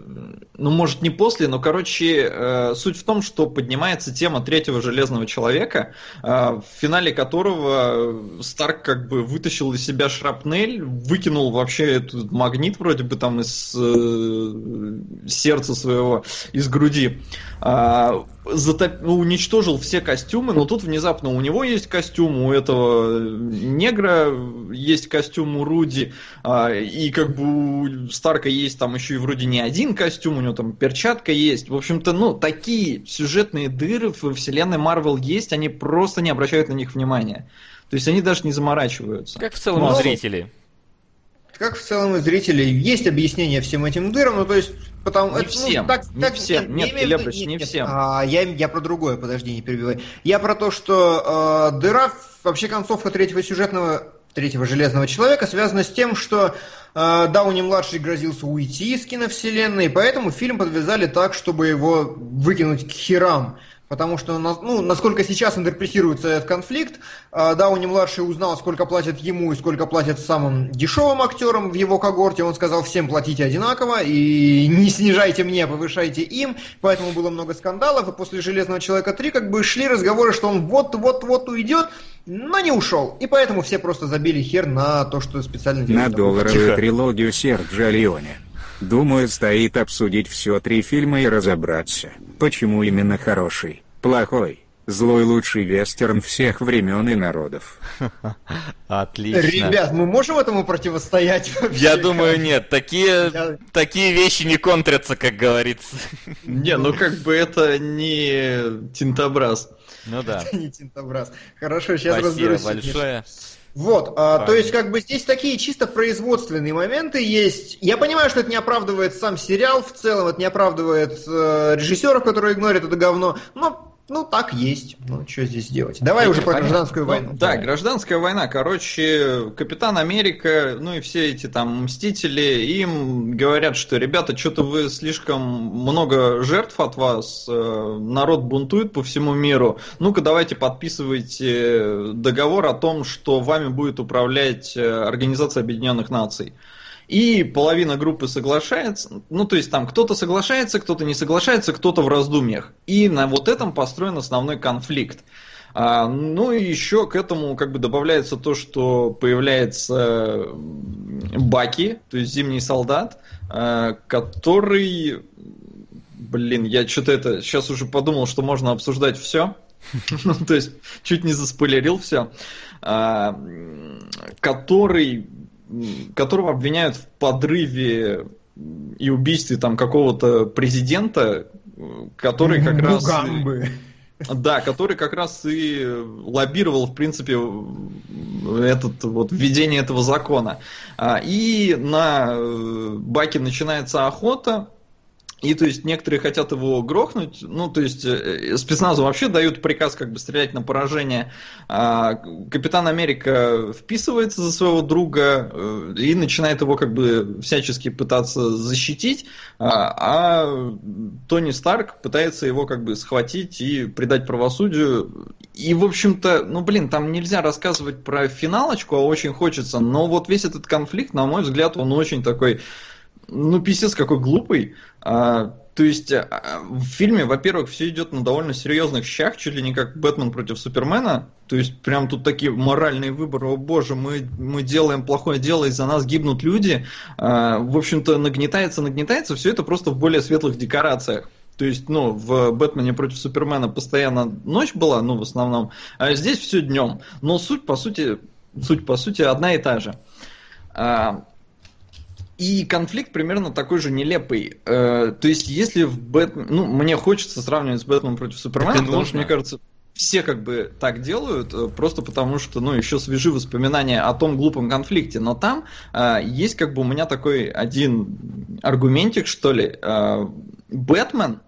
ну может не после, но короче э, суть в том, что поднимается тема третьего железного человека, э, в финале которого Старк как бы вытащил из себя шрапнель, выкинул вообще этот магнит вроде бы там из э, сердца своего, из груди, э, затоп... ну, уничтожил все костюмы, но тут внезапно у него есть костюм, у этого негра есть костюм у Руди, э, и как бы у Старка есть там еще и вроде не один костюм, у него там перчатка есть. В общем-то, ну, такие сюжетные дыры в вселенной Марвел есть, они просто не обращают на них внимания. То есть они даже не заморачиваются. Как в целом Но... зрители. Как в целом и зрители. Есть объяснение всем этим дырам, ну то есть Потому, не это, ну, всем, ну, так, не так, всем, нет, нет, нет, не нет, всем. А, я, я про другое, подожди, не перебивай. Я про то, что э, дыра, вообще концовка третьего сюжетного третьего Железного Человека связано с тем, что э, Дауни-младший грозился уйти из киновселенной, поэтому фильм подвязали так, чтобы его выкинуть к херам потому что, ну, насколько сейчас интерпретируется этот конфликт, а, Дауни-младший узнал, сколько платят ему и сколько платят самым дешевым актерам в его когорте, он сказал, всем платите одинаково, и не снижайте мне, повышайте им, поэтому было много скандалов, и после «Железного человека 3» как бы шли разговоры, что он вот-вот-вот уйдет, но не ушел, и поэтому все просто забили хер на то, что специально делают. На долларовую трилогию Серджа Леоне. Думаю, стоит обсудить все три фильма и разобраться, почему именно хороший, плохой, злой лучший вестерн всех времен и народов. Отлично. Ребят, мы можем этому противостоять? Вообще? Я думаю, нет. Такие, Я... такие вещи не контрятся, как говорится. Не, ну как бы это не тинтобраз. Ну да. Это не тинтобраз. Хорошо, сейчас Спасибо разберусь. Спасибо большое. Вот, а, то есть как бы здесь такие чисто производственные моменты есть. Я понимаю, что это не оправдывает сам сериал в целом, это не оправдывает э, режиссеров, которые игнорят это говно, но ну, так есть. Ну, что здесь делать? Давай уже про гражданскую войну. Ну, да, гражданская война. Короче, Капитан Америка, ну и все эти там мстители, им говорят, что ребята, что-то вы слишком много жертв от вас, э, народ бунтует по всему миру. Ну-ка, давайте подписывайте договор о том, что вами будет управлять э, Организация Объединенных Наций и половина группы соглашается, ну то есть там кто-то соглашается, кто-то не соглашается, кто-то в раздумьях. И на вот этом построен основной конфликт. А, ну и еще к этому как бы добавляется то, что появляется Баки, то есть зимний солдат, а, который, блин, я что-то это сейчас уже подумал, что можно обсуждать все. То есть чуть не заспойлерил все. А, который которого обвиняют в подрыве и убийстве там какого-то президента, который как раз... Да, который как раз и лоббировал, в принципе, этот, вот, введение этого закона. А, и на э, Баке начинается охота, и то есть некоторые хотят его грохнуть, ну то есть э, спецназу вообще дают приказ как бы стрелять на поражение. А Капитан Америка вписывается за своего друга э, и начинает его как бы всячески пытаться защитить, а, а Тони Старк пытается его как бы схватить и предать правосудию. И в общем-то, ну блин, там нельзя рассказывать про финалочку, а очень хочется, но вот весь этот конфликт, на мой взгляд, он очень такой ну, писец какой глупый. А, то есть а, в фильме, во-первых, все идет на довольно серьезных щах, чуть ли не как Бэтмен против Супермена. То есть прям тут такие моральные выборы. О боже, мы, мы делаем плохое дело, из-за нас гибнут люди. А, в общем-то, нагнетается, нагнетается. Все это просто в более светлых декорациях. То есть, ну, в Бэтмене против Супермена постоянно ночь была, ну, в основном, а здесь все днем. Но суть, по сути, суть, по сути, одна и та же. А, и конфликт примерно такой же нелепый. Э, то есть, если в Бэтмен... Ну, мне хочется сравнивать с Бэтменом против Супермена, потому нужно. что, мне кажется, все как бы так делают, э, просто потому что, ну, еще свежи воспоминания о том глупом конфликте. Но там э, есть как бы у меня такой один аргументик, что ли. Э, Бэтмен,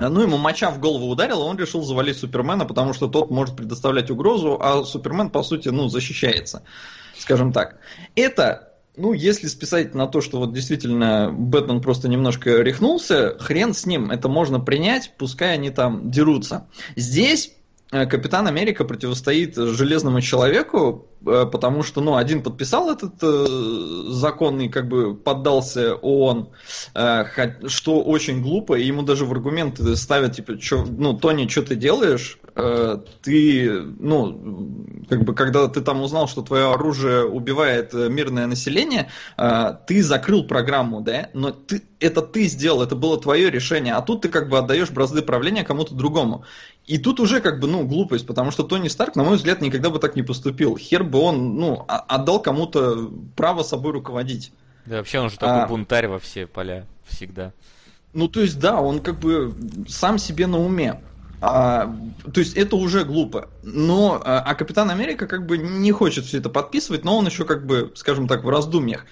ну, ему моча в голову ударила, он решил завалить Супермена, потому что тот может предоставлять угрозу, а Супермен, по сути, ну, защищается, скажем так. Это ну, если списать на то, что вот действительно Бэтмен просто немножко рехнулся, хрен с ним, это можно принять, пускай они там дерутся. Здесь Капитан Америка противостоит железному человеку, э, потому что, ну, один подписал этот э, закон и как бы поддался ООН, э, что очень глупо, и ему даже в аргументы ставят, типа, чё, ну, Тони, что ты делаешь? Э, ты, ну, как бы, когда ты там узнал, что твое оружие убивает э, мирное население, э, ты закрыл программу, да, но ты, это ты сделал, это было твое решение, а тут ты как бы отдаешь бразды правления кому-то другому. И тут уже как бы, ну, глупость, потому что Тони Старк, на мой взгляд, никогда бы так не поступил. Хер бы он, ну, отдал кому-то право собой руководить. Да вообще он же такой а... бунтарь во все поля всегда. Ну, то есть, да, он как бы сам себе на уме. А, то есть это уже глупо. Но, а, а Капитан Америка как бы не хочет все это подписывать, но он еще как бы, скажем так, в раздумьях.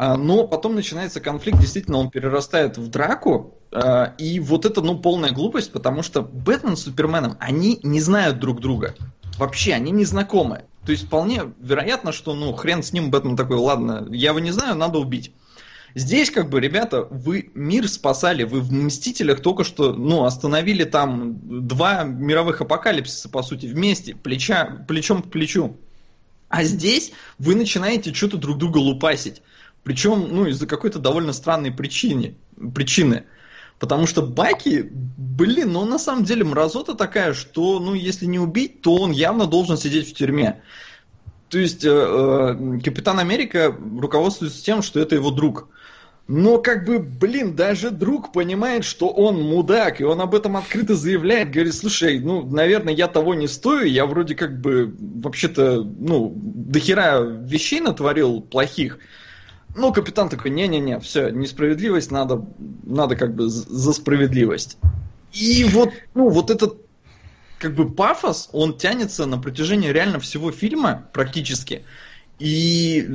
А, но потом начинается конфликт, действительно, он перерастает в драку, а, и вот это, ну, полная глупость, потому что Бэтмен с Суперменом, они не знают друг друга. Вообще, они не знакомы. То есть вполне вероятно, что, ну, хрен с ним, Бэтмен такой, ладно, я его не знаю, надо убить. Здесь, как бы, ребята, вы мир спасали, вы в Мстителях только что, ну, остановили там два мировых апокалипсиса, по сути, вместе, плеча, плечом к плечу. А здесь вы начинаете что-то друг друга лупасить. Причем, ну, из-за какой-то довольно странной причины. причины. Потому что Баки, блин, ну на самом деле мразота такая, что, ну, если не убить, то он явно должен сидеть в тюрьме. То есть э, э, Капитан Америка руководствуется тем, что это его друг. Но как бы, блин, даже друг понимает, что он мудак, и он об этом открыто заявляет, говорит, слушай, ну, наверное, я того не стою, я вроде как бы, вообще-то, ну, дохера вещей натворил плохих. Ну, капитан такой, не-не-не, все, несправедливость, надо, надо как бы за справедливость. И вот, ну, вот этот как бы пафос, он тянется на протяжении реально всего фильма практически. И,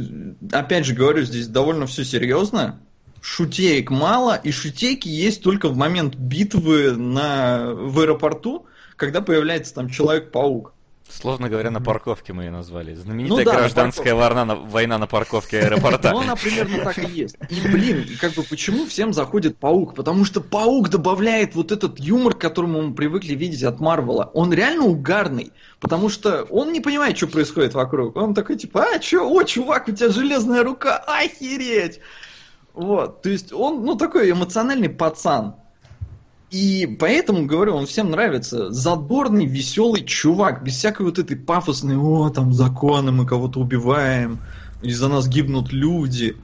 опять же говорю, здесь довольно все серьезно шутеек мало, и шутейки есть только в момент битвы на, в аэропорту, когда появляется там Человек-паук. Сложно говоря, на парковке мы ее назвали. Знаменитая ну, да, гражданская война на, война на парковке аэропорта. Ну, она примерно так и есть. И, блин, как бы почему всем заходит паук? Потому что паук добавляет вот этот юмор, к которому мы привыкли видеть от Марвела. Он реально угарный. Потому что он не понимает, что происходит вокруг. Он такой, типа, а, что, о, чувак, у тебя железная рука, охереть! Вот, то есть он, ну, такой эмоциональный пацан. И поэтому, говорю, он всем нравится. Задорный, веселый чувак, без всякой вот этой пафосной, о, там законы, мы кого-то убиваем, из-за нас гибнут люди.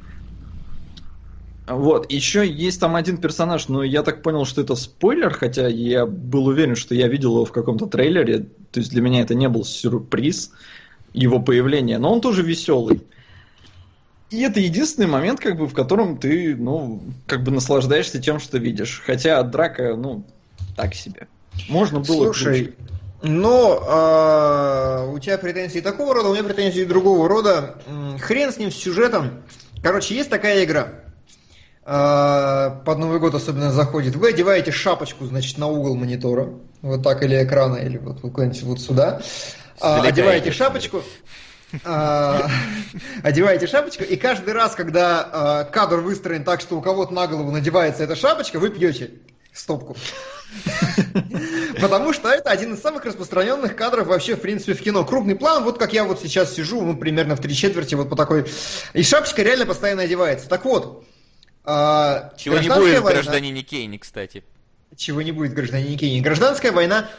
Вот, еще есть там один персонаж, но я так понял, что это спойлер, хотя я был уверен, что я видел его в каком-то трейлере, то есть для меня это не был сюрприз, его появление, но он тоже веселый. И это единственный момент, как бы, в котором ты, ну, как бы наслаждаешься тем, что видишь. Хотя драка, ну, так себе. Можно было Слушай, но э, у тебя претензии такого рода, у меня претензии другого рода. Хрен с ним, с сюжетом. Короче, есть такая игра. Э, под Новый год особенно заходит. Вы одеваете шапочку, значит, на угол монитора. Вот так, или экрана, или вот куда-нибудь вот сюда. Э, одеваете шапочку. А, одеваете шапочку, и каждый раз, когда а, кадр выстроен так, что у кого-то на голову надевается эта шапочка, вы пьете стопку. Потому что это один из самых распространенных кадров вообще, в принципе, в кино. Крупный план, вот как я вот сейчас сижу, ну, примерно в три четверти, вот по такой... И шапочка реально постоянно одевается. Так вот, а, Чего не будет в гражданине Кейни, кстати. Чего не будет в гражданине. Гражданская война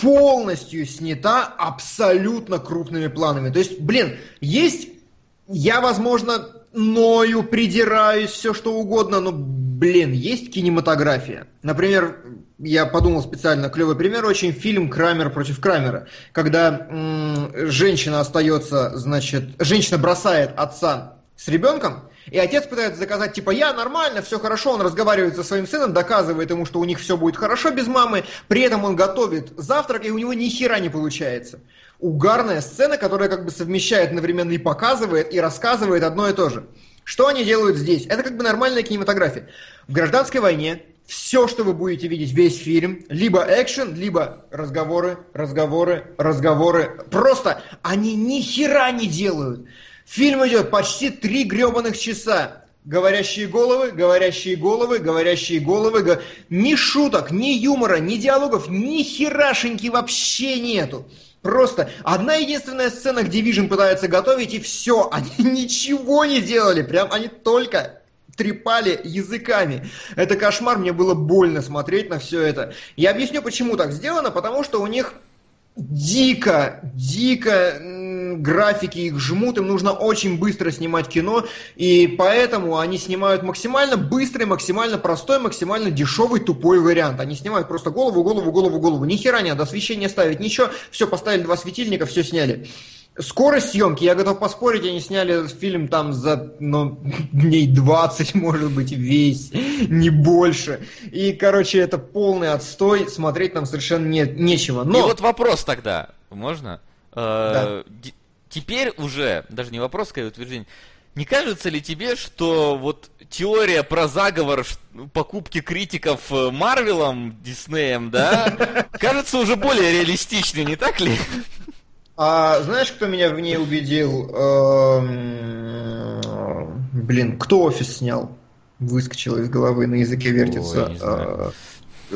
полностью снята абсолютно крупными планами. То есть, блин, есть, я, возможно, ною, придираюсь, все что угодно, но, блин, есть кинематография. Например, я подумал специально, клевый пример, очень фильм «Крамер против Крамера», когда м- женщина остается, значит, женщина бросает отца с ребенком, и отец пытается заказать, типа, я нормально, все хорошо, он разговаривает со своим сыном, доказывает ему, что у них все будет хорошо без мамы, при этом он готовит завтрак, и у него ни хера не получается. Угарная сцена, которая как бы совмещает одновременно и показывает, и рассказывает одно и то же. Что они делают здесь? Это как бы нормальная кинематография. В гражданской войне все, что вы будете видеть, весь фильм, либо экшен, либо разговоры, разговоры, разговоры. Просто они ни хера не делают. Фильм идет почти три гребаных часа. Говорящие головы, говорящие головы, говорящие головы. Го... Ни шуток, ни юмора, ни диалогов, ни херашеньки вообще нету. Просто одна единственная сцена, где Вижн пытается готовить, и все. Они ничего не делали. Прям они только трепали языками. Это кошмар, мне было больно смотреть на все это. Я объясню, почему так сделано, потому что у них дико, дико графики их жмут, им нужно очень быстро снимать кино, и поэтому они снимают максимально быстрый, максимально простой, максимально дешевый, тупой вариант. Они снимают просто голову, голову, голову, голову. Ни хера не надо освещение ставить, ничего. Все, поставили два светильника, все сняли. Скорость съемки, я готов поспорить, они сняли фильм там за ну, дней 20, может быть, весь, не больше. И, короче, это полный отстой, смотреть нам совершенно не, нечего. Но... И вот вопрос тогда, можно? Э, да. Теперь уже, даже не вопрос, скорее утверждение, не кажется ли тебе, что вот теория про заговор покупки критиков э, Марвелом, Диснеем, да, кажется уже более реалистичной, не так ли? А знаешь, кто меня в ней убедил? Эм, блин, кто офис снял? Выскочил из головы, на языке вертится.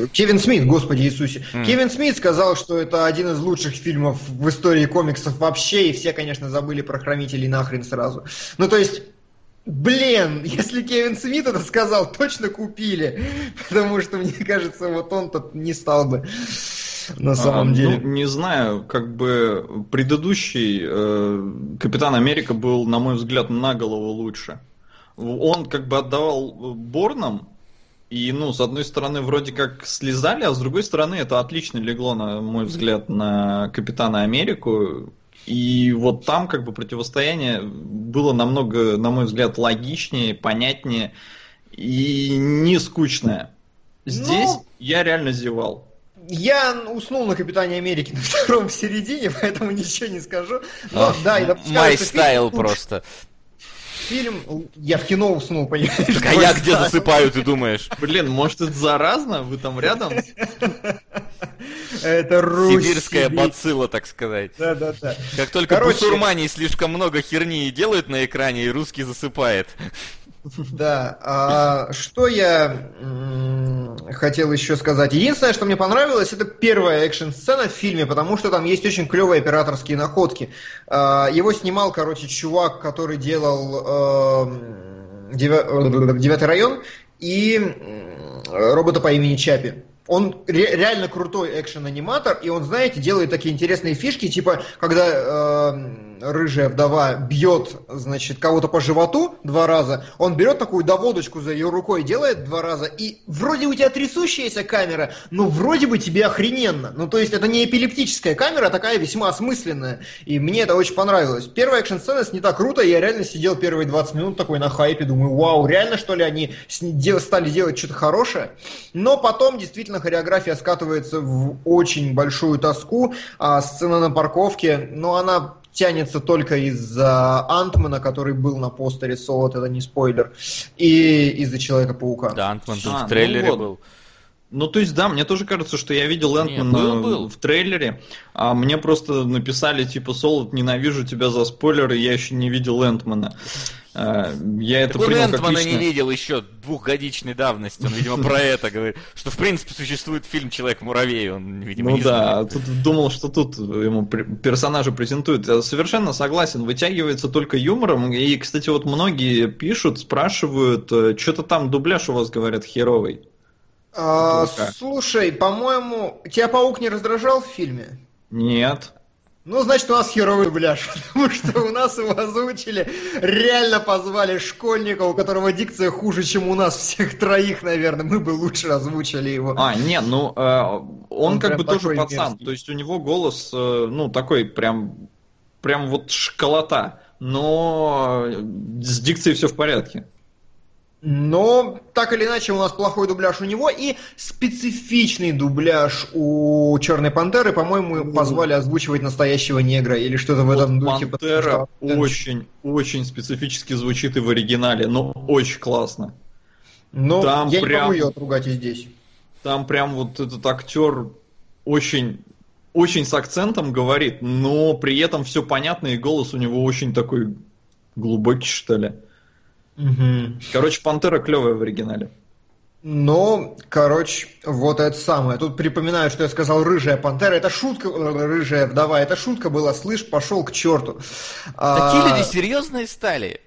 Кевин Смит, господи Иисусе. Mm. Кевин Смит сказал, что это один из лучших фильмов в истории комиксов вообще, и все, конечно, забыли про хранителей нахрен сразу. Ну, то есть, блин, если Кевин Смит это сказал, точно купили. Потому что, мне кажется, вот он-то не стал бы на самом а, деле. Ну, не знаю, как бы предыдущий э, Капитан Америка был, на мой взгляд, на голову лучше. Он как бы отдавал Борнам, и, ну, с одной стороны, вроде как слезали, а с другой стороны, это отлично легло, на мой взгляд, на Капитана Америку. И вот там как бы противостояние было намного, на мой взгляд, логичнее, понятнее и не скучное. Здесь ну, я реально зевал. Я уснул на Капитане Америки на втором середине, поэтому ничего не скажу. Но, а, да, и Май стайл просто. Фильм, я в кино уснул, понимаешь? Так а я где засыпаю, ты думаешь? Блин, может это заразно? Вы там рядом? Это Русь. Сибирская бацилла, так сказать. Да, да, да. Как только Короче... бусурмане слишком много херни делают на экране, и русский засыпает. Да. А, что я хотел еще сказать? Единственное, что мне понравилось, это первая экшн-сцена в фильме, потому что там есть очень клевые операторские находки. А, его снимал, короче, чувак, который делал э, девятый район и робота по имени Чапи он ре- реально крутой экшен-аниматор, и он, знаете, делает такие интересные фишки, типа, когда э, рыжая вдова бьет, значит, кого-то по животу два раза, он берет такую доводочку за ее рукой, делает два раза, и вроде у тебя трясущаяся камера, но вроде бы тебе охрененно. Ну, то есть, это не эпилептическая камера, а такая весьма осмысленная, и мне это очень понравилось. Первая экшн-сцена не так круто, я реально сидел первые 20 минут такой на хайпе, думаю, вау, реально, что ли, они стали делать что-то хорошее? Но потом, действительно, абсолютно хореография скатывается в очень большую тоску, а сцена на парковке, ну, она тянется только из-за Антмана, который был на постере Солод, это не спойлер, и из-за Человека-паука. Да, Антман а, в трейлере ну вот. был. Ну, то есть, да, мне тоже кажется, что я видел Энтмана в трейлере, а мне просто написали, типа, Солод, ненавижу тебя за спойлеры, я еще не видел Энтмана. А, я это принял Энтмана как лично... не видел еще двухгодичной давности, он, видимо, про это говорит, что, в принципе, существует фильм «Человек-муравей», он, видимо, Ну да, тут думал, что тут ему персонажа презентуют. Я совершенно согласен, вытягивается только юмором, и, кстати, вот многие пишут, спрашивают, э, что-то там дубляж у вас, говорят, херовый. А, слушай, по-моему, тебя паук не раздражал в фильме? Нет. Ну, значит, у нас херовый дубляж, потому что у нас его озвучили, реально позвали школьника, у которого дикция хуже, чем у нас всех троих, наверное. Мы бы лучше озвучили его. А, нет, ну, э, он, он как бы тоже пацан, мерзкий. то есть у него голос, э, ну, такой прям, прям вот школота, но с дикцией все в порядке. Но, так или иначе, у нас плохой дубляж у него и специфичный дубляж у Черной Пантеры. По-моему, позвали озвучивать настоящего негра или что-то в этом духе. Пантера очень, очень специфически звучит и в оригинале, но очень классно. Но там я прям, не могу ее отругать и здесь. Там прям вот этот актер очень, очень с акцентом говорит, но при этом все понятно, и голос у него очень такой глубокий, что ли. Угу. Короче, пантера клевая в оригинале. Ну, короче, вот это самое. Тут припоминаю, что я сказал рыжая пантера. Это шутка, рыжая вдова. Это шутка была, слышь, пошел к черту. Такие а... люди серьезные стали.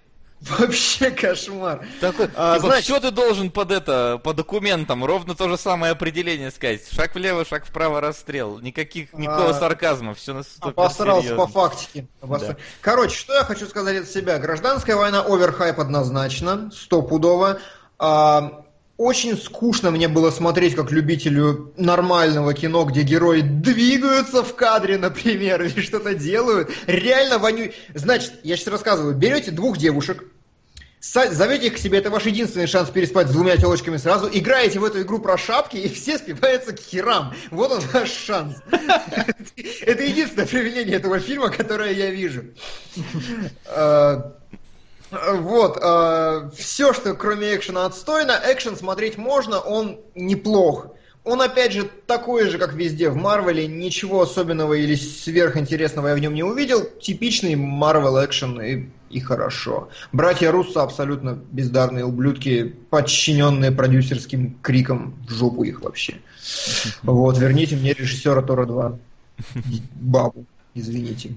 Вообще кошмар. Такой, а, типа, значит... что ты должен под это, по документам? Ровно то же самое определение сказать. Шаг влево, шаг вправо, расстрел. Никаких, никакого а... сарказма. Все настолько Обосрался серьезно. по фактике. Да. Короче, что я хочу сказать от себя. Гражданская война оверхайп однозначно, стопудово. А, очень скучно мне было смотреть как любителю нормального кино, где герои двигаются в кадре, например, или что-то делают. Реально воню... Значит, я сейчас рассказываю. Берете двух девушек, зовете их к себе, это ваш единственный шанс переспать с двумя телочками сразу, играете в эту игру про шапки, и все спиваются к херам. Вот он ваш шанс. Это единственное применение этого фильма, которое я вижу. Вот, э, все, что кроме экшена отстойно, экшен смотреть можно, он неплох. Он, опять же, такой же, как везде в Марвеле, ничего особенного или сверхинтересного я в нем не увидел. Типичный Марвел экшен и, и хорошо. Братья Руссо абсолютно бездарные ублюдки, подчиненные продюсерским криком в жопу их вообще. Вот, верните мне режиссера Тора 2. Бабу, извините.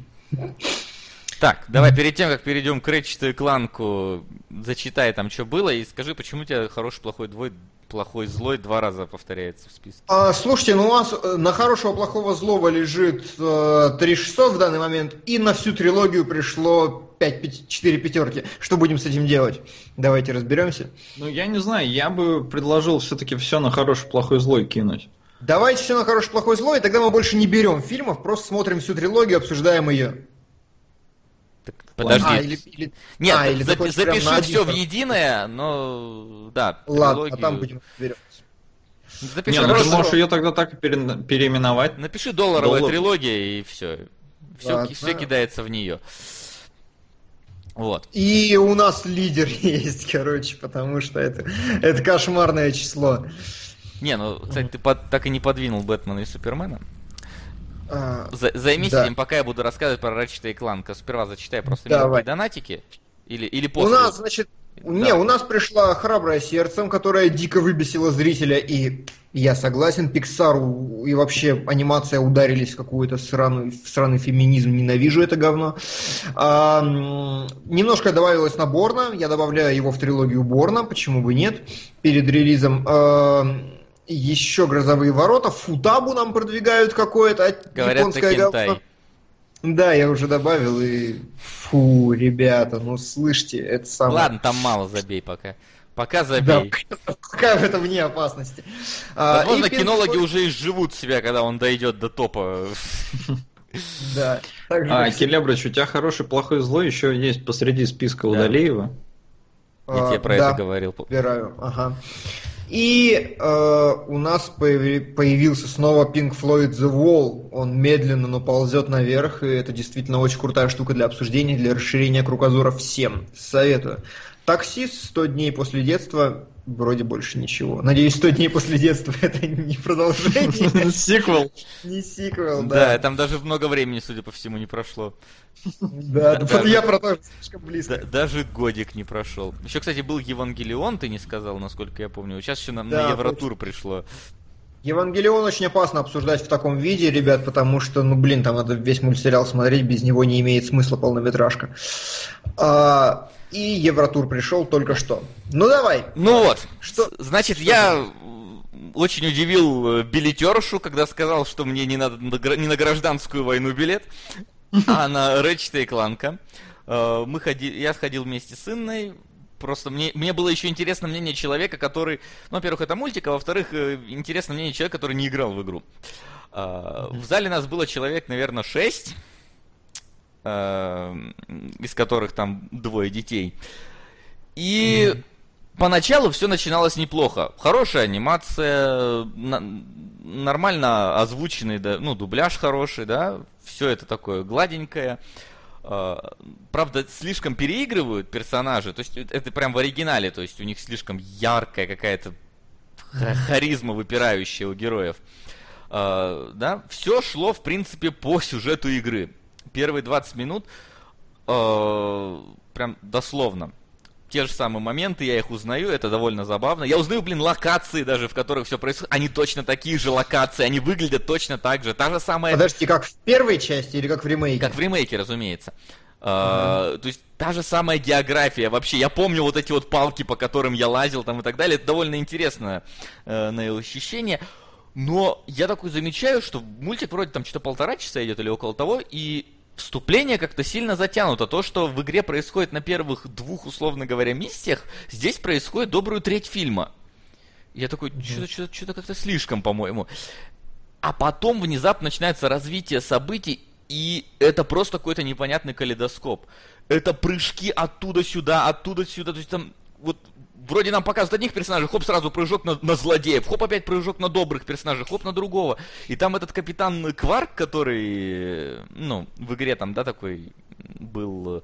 Так, давай перед тем, как перейдем к Рэчету и Кланку, зачитай там, что было, и скажи, почему у тебя хороший, плохой, двой, плохой, злой два раза повторяется в списке. А, слушайте, ну у нас э, на хорошего, плохого, злого лежит э, 3600 в данный момент, и на всю трилогию пришло 5, 5, 4 пятерки. Что будем с этим делать? Давайте разберемся. Ну, я не знаю, я бы предложил все-таки все на хороший, плохой, злой кинуть. Давайте все на хороший, плохой, злой, и тогда мы больше не берем фильмов, просто смотрим всю трилогию, обсуждаем ее. Подожди. А, или, или... Нет, а, или за, запиши все в единое, но да. Ладно, трилогию... а там будем разбираться. Запиши Не, ну ты можешь ее тогда так пере... переименовать. Напиши долларовая Доллар. трилогия и все. Все, все кидается в нее. Вот. И у нас лидер есть, короче, потому что это, это кошмарное число. Не, ну, кстати, ты под, так и не подвинул Бэтмена и Супермена. А, За, займись да. этим, пока я буду рассказывать про Ratchet и Clank. Сперва зачитай просто Давай. донатики. Или, или после. У нас, значит, да. не, у нас пришла храбрая сердцем, которая дико выбесила зрителя, и я согласен, Pixar и вообще анимация ударились в какую-то сраную, в сраный феминизм, ненавижу это говно. А, немножко добавилось на Борна, я добавляю его в трилогию Борна, почему бы нет, перед релизом. А, еще грозовые ворота, футабу нам продвигают какое-то Говорят, японское говно. Да, я уже добавил и фу, ребята, ну слышите, это самое. Ладно, там мало забей пока. Пока забей. Да, пока в этом вне опасности. А, Возможно, а, кинологи уже изживут себя, когда он дойдет до топа. Да. А, Келебрыч, у тебя хороший, плохой, злой еще есть посреди списка Удалеева. Я тебе про это говорил. Убираю, ага. И э, у нас появился снова Pink Floyd The Wall. Он медленно, но ползет наверх, и это действительно очень крутая штука для обсуждения, для расширения кругозора всем. Советую. Таксист 100 дней после детства вроде больше ничего. Надеюсь, 100 дней после детства это не продолжение. Сиквел. Не сиквел, да. Да, там даже много времени, судя по всему, не прошло. Да, вот я про то, слишком близко. Даже годик не прошел. Еще, кстати, был Евангелион, ты не сказал, насколько я помню. Сейчас еще на Евротур пришло. Евангелион очень опасно обсуждать в таком виде, ребят, потому что, ну, блин, там надо весь мультсериал смотреть, без него не имеет смысла полнометражка. А, и Евротур пришел только что. Ну, давай. Ну вот, что? значит, что я очень удивил э, билетершу, когда сказал, что мне не надо не на гражданскую войну билет, а на Рэчета и Кланка. Э, мы ходили, я сходил вместе с Инной, просто мне, мне было еще интересно мнение человека, который, ну, во-первых, это мультик, а во-вторых, э, интересно мнение человека, который не играл в игру. В зале нас было человек, наверное, шесть, из которых там двое детей. И mm-hmm. поначалу все начиналось неплохо. Хорошая анимация, нормально озвученный, да, ну, дубляж хороший, да, все это такое гладенькое. А, правда, слишком переигрывают персонажи, то есть это прям в оригинале, то есть у них слишком яркая какая-то харизма выпирающая у героев. Uh, да, все шло, в принципе, по сюжету игры. Первые 20 минут uh, прям дословно те же самые моменты, я их узнаю, это довольно забавно. Я узнаю, блин, локации даже, в которых все происходит. Они точно такие же локации, они выглядят точно так же. Та же самая... Подожди, как в первой части или как в ремейке? Как в ремейке, разумеется. Uh, то есть та же самая география. Вообще, я помню вот эти вот палки, по которым я лазил там и так далее. Это довольно интересно на его ощущение. Но я такой замечаю, что мультик вроде там что-то полтора часа идет или около того, и вступление как-то сильно затянуто. То, что в игре происходит на первых двух, условно говоря, миссиях, здесь происходит добрую треть фильма. Я такой, что-то, что-то, что-то как-то слишком, по-моему. А потом внезапно начинается развитие событий, и это просто какой-то непонятный калейдоскоп. Это прыжки оттуда сюда, оттуда сюда. То есть там вот вроде нам показывают одних персонажей, хоп, сразу прыжок на, на злодеев, хоп, опять прыжок на добрых персонажей, хоп, на другого. И там этот капитан Кварк, который, ну, в игре там, да, такой был,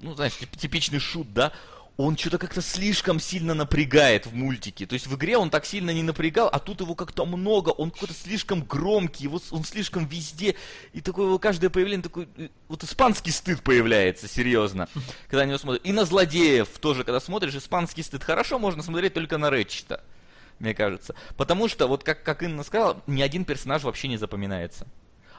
ну, знаешь, типичный шут, да, он что-то как-то слишком сильно напрягает в мультике. То есть в игре он так сильно не напрягал, а тут его как-то много, он какой-то слишком громкий, его, он слишком везде. И такое его каждое появление, такой, э, вот испанский стыд появляется, серьезно, когда на него смотрят. И на злодеев тоже, когда смотришь, испанский стыд. Хорошо можно смотреть только на Рэтчета, мне кажется. Потому что, вот как, как Инна сказала, ни один персонаж вообще не запоминается.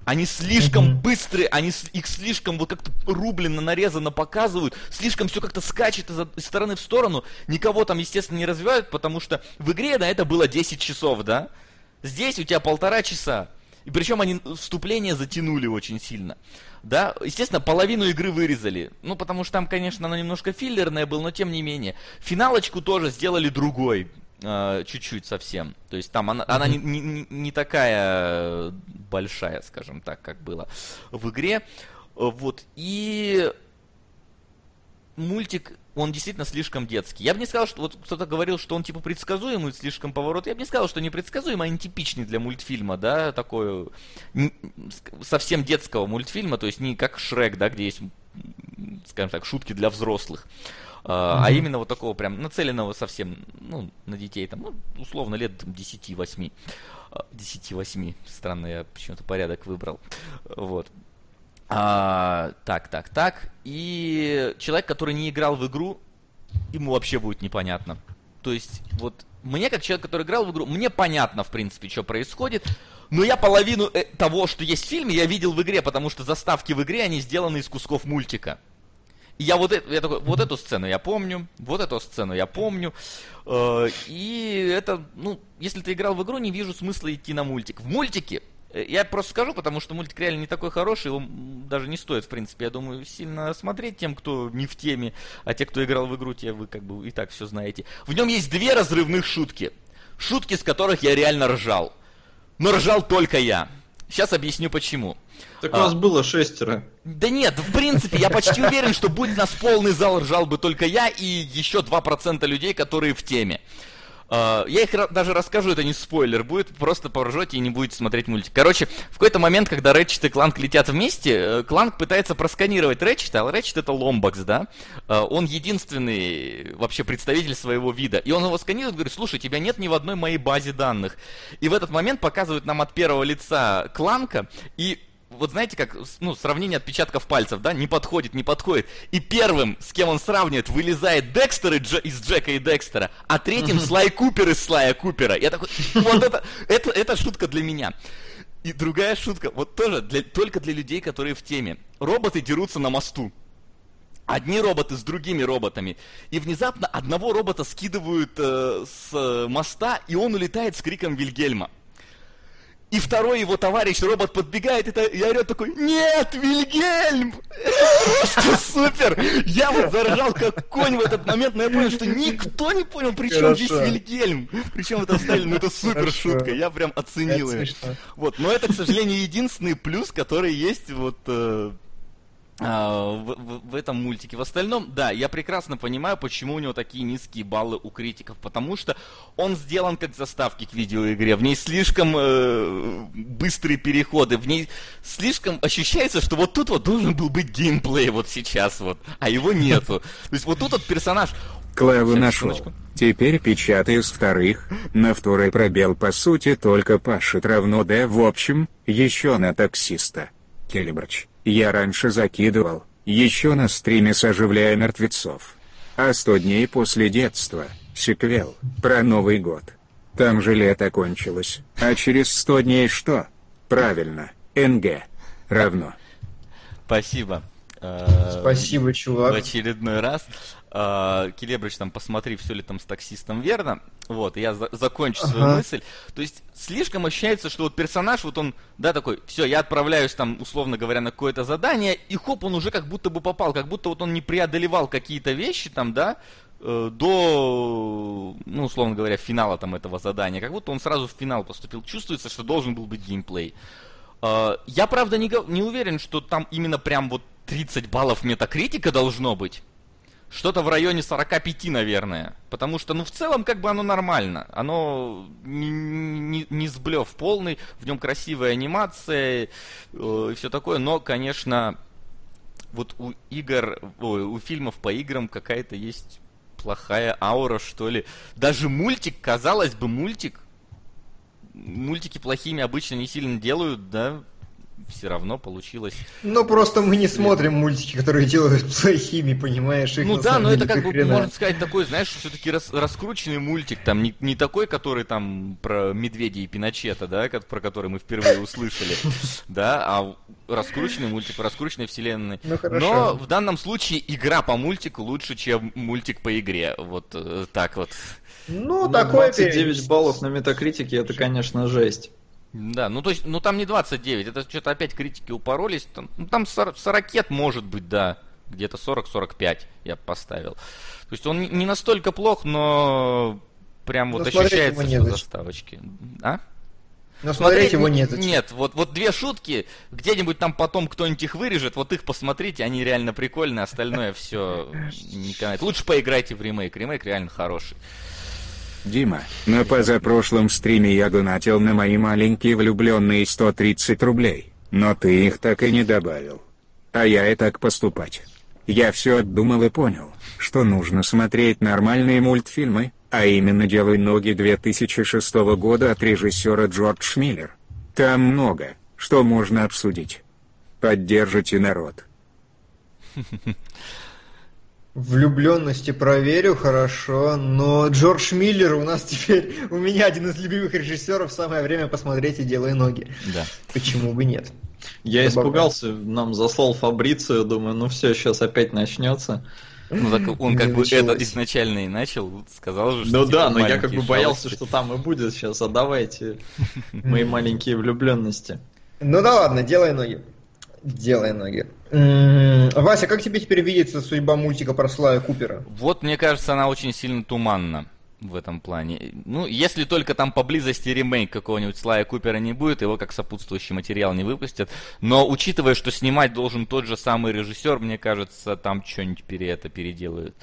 Они слишком mm-hmm. быстрые, они их слишком вот как-то рублено, нарезано показывают, слишком все как-то скачет из, из стороны в сторону. Никого там, естественно, не развивают, потому что в игре на это было 10 часов, да? Здесь у тебя полтора часа. И причем они вступление затянули очень сильно. Да, естественно, половину игры вырезали. Ну, потому что там, конечно, оно немножко филлерное было, но тем не менее. Финалочку тоже сделали другой. Э, чуть-чуть совсем. То есть там она, она не, не, не такая большая, скажем так, как было в игре. Вот. И мультик, он действительно слишком детский. Я бы не сказал, что вот кто-то говорил, что он типа предсказуемый, слишком поворот. Я бы не сказал, что непредсказуемый, а нетипичный для мультфильма, да, такой совсем детского мультфильма, то есть не как Шрек, да, где есть, скажем так, шутки для взрослых. Uh, mm-hmm. А именно вот такого прям нацеленного совсем, ну, на детей, там, ну, условно, лет 10-8. 10-8. А, Странно, я почему-то порядок выбрал. Вот. А, так, так, так. И человек, который не играл в игру, ему вообще будет непонятно. То есть, вот, мне, как человек, который играл в игру, мне понятно, в принципе, что происходит. Но я половину э, того, что есть в фильме, я видел в игре, потому что заставки в игре, они сделаны из кусков мультика. И я вот, это, я такой, вот эту сцену я помню, вот эту сцену я помню. Э, и это, ну, если ты играл в игру, не вижу смысла идти на мультик. В мультике э, я просто скажу, потому что мультик реально не такой хороший, его даже не стоит, в принципе, я думаю, сильно смотреть тем, кто не в теме, а те, кто играл в игру, те вы как бы и так все знаете. В нем есть две разрывных шутки. Шутки, с которых я реально ржал. Но ржал только я. Сейчас объясню почему. Так у нас а, было шестеро. Да нет, в принципе, я почти уверен, что будь нас полный зал, ржал бы только я и еще 2% людей, которые в теме. Uh, я их даже расскажу, это не спойлер будет, просто поржете и не будете смотреть мультик. Короче, в какой-то момент, когда Рэтчет и Кланк летят вместе, э, Кланк пытается просканировать Рэтчета, а Рэтчет это Ломбакс, да? Uh, он единственный вообще представитель своего вида. И он его сканирует говорит, слушай, тебя нет ни в одной моей базе данных. И в этот момент показывают нам от первого лица Кланка, и вот знаете, как, ну, сравнение отпечатков пальцев, да, не подходит, не подходит. И первым, с кем он сравнивает, вылезает Декстер из Джека и Декстера, а третьим Слай Купер из Слая Купера. Я такой, вот это, это, это шутка для меня. И другая шутка, вот тоже для, только для людей, которые в теме. Роботы дерутся на мосту. Одни роботы с другими роботами. И внезапно одного робота скидывают э, с моста, и он улетает с криком Вильгельма. И второй его товарищ, робот, подбегает и, и орет такой, нет, Вильгельм! Это просто супер! Я вот заржал как конь в этот момент, но я понял, что никто не понял, при чем здесь Вильгельм. Причем это стали, ну это супер шутка, я прям оценил ее. Вот, но это, к сожалению, единственный плюс, который есть вот э, в, в, в этом мультике. В остальном, да, я прекрасно понимаю, почему у него такие низкие баллы у критиков, потому что он сделан как заставки к видеоигре, в ней слишком э, быстрые переходы, в ней слишком ощущается, что вот тут вот должен был быть геймплей вот сейчас вот, а его нету. То есть вот тут вот персонаж... Клаву нашел. Теперь печатаю с вторых, на второй пробел по сути только пашет равно d в общем, еще на таксиста. Келебрч. Я раньше закидывал, еще на стриме с оживляя мертвецов. А сто дней после детства, секвел, про Новый год. Там же лето кончилось, а через сто дней что? Правильно, НГ. Равно. Спасибо. Спасибо, чувак. В очередной раз. Uh, Келебрыч, там, посмотри, все ли там с таксистом верно. Вот, я за- закончу ага. свою мысль. То есть, слишком ощущается, что вот персонаж, вот он, да, такой, все, я отправляюсь там, условно говоря, на какое-то задание, и хоп, он уже как будто бы попал, как будто вот он не преодолевал какие-то вещи там, да, э, до, ну, условно говоря, финала там этого задания, как будто он сразу в финал поступил. Чувствуется, что должен был быть геймплей. Uh, я, правда, не, не уверен, что там именно прям вот 30 баллов метакритика должно быть. Что-то в районе 45, наверное. Потому что, ну, в целом, как бы оно нормально. Оно не, не, не сблев полный, в нем красивая анимация э, и все такое. Но, конечно, вот у игр, ой, у фильмов по играм какая-то есть плохая аура, что ли. Даже мультик, казалось бы, мультик. Мультики плохими обычно не сильно делают, да, все равно получилось. Ну, просто мы не смотрим мультики, которые делают плохими, понимаешь? Их, ну да, но это как бы, хрена. можно сказать, такой, знаешь, все-таки рас, раскрученный мультик, там, не, не такой, который там про медведя и Пиночета, да, как, про который мы впервые услышали, да, а раскрученный мультик, раскрученной вселенной. Ну, но в данном случае игра по мультику лучше, чем мультик по игре, вот э, так вот. Ну, ну такое 29 баллов на метакритике, это, конечно, жесть. Да, ну то есть, ну там не 29, это что-то опять критики упоролись. Там, ну, там 40, 40 может быть, да, где-то 40-45 я поставил. То есть он не настолько плох, но прям вот но ощущается, что заставочки. А? Но смотреть его нет. Нет, вот, вот две шутки, где-нибудь там потом кто-нибудь их вырежет, вот их посмотрите, они реально прикольные, остальное все не канает. Лучше поиграйте в ремейк, ремейк реально хороший. Дима, на позапрошлом стриме я донатил на мои маленькие влюбленные 130 рублей, но ты их так и не добавил. А я и так поступать. Я все отдумал и понял, что нужно смотреть нормальные мультфильмы, а именно «Делай ноги» 2006 года от режиссера Джордж Миллер. Там много, что можно обсудить. Поддержите народ. Влюбленности проверю, хорошо, но Джордж Миллер у нас теперь, у меня один из любимых режиссеров, самое время посмотреть и делай ноги. Да. Почему бы нет? Я испугался, нам заслал Фабрицию, думаю, ну все, сейчас опять начнется. Ну так он как бы это изначально и начал, сказал же, что... Ну типа, да, но я как бы боялся, что там и будет сейчас, а давайте мои маленькие влюбленности. Ну да ладно, делай ноги. Делай ноги. Вася, как тебе теперь видится судьба мультика про Слая Купера? Вот, мне кажется, она очень сильно туманна в этом плане. Ну, если только там поблизости ремейк какого-нибудь Слая Купера не будет, его как сопутствующий материал не выпустят. Но учитывая, что снимать должен тот же самый режиссер, мне кажется, там что-нибудь пере это переделают.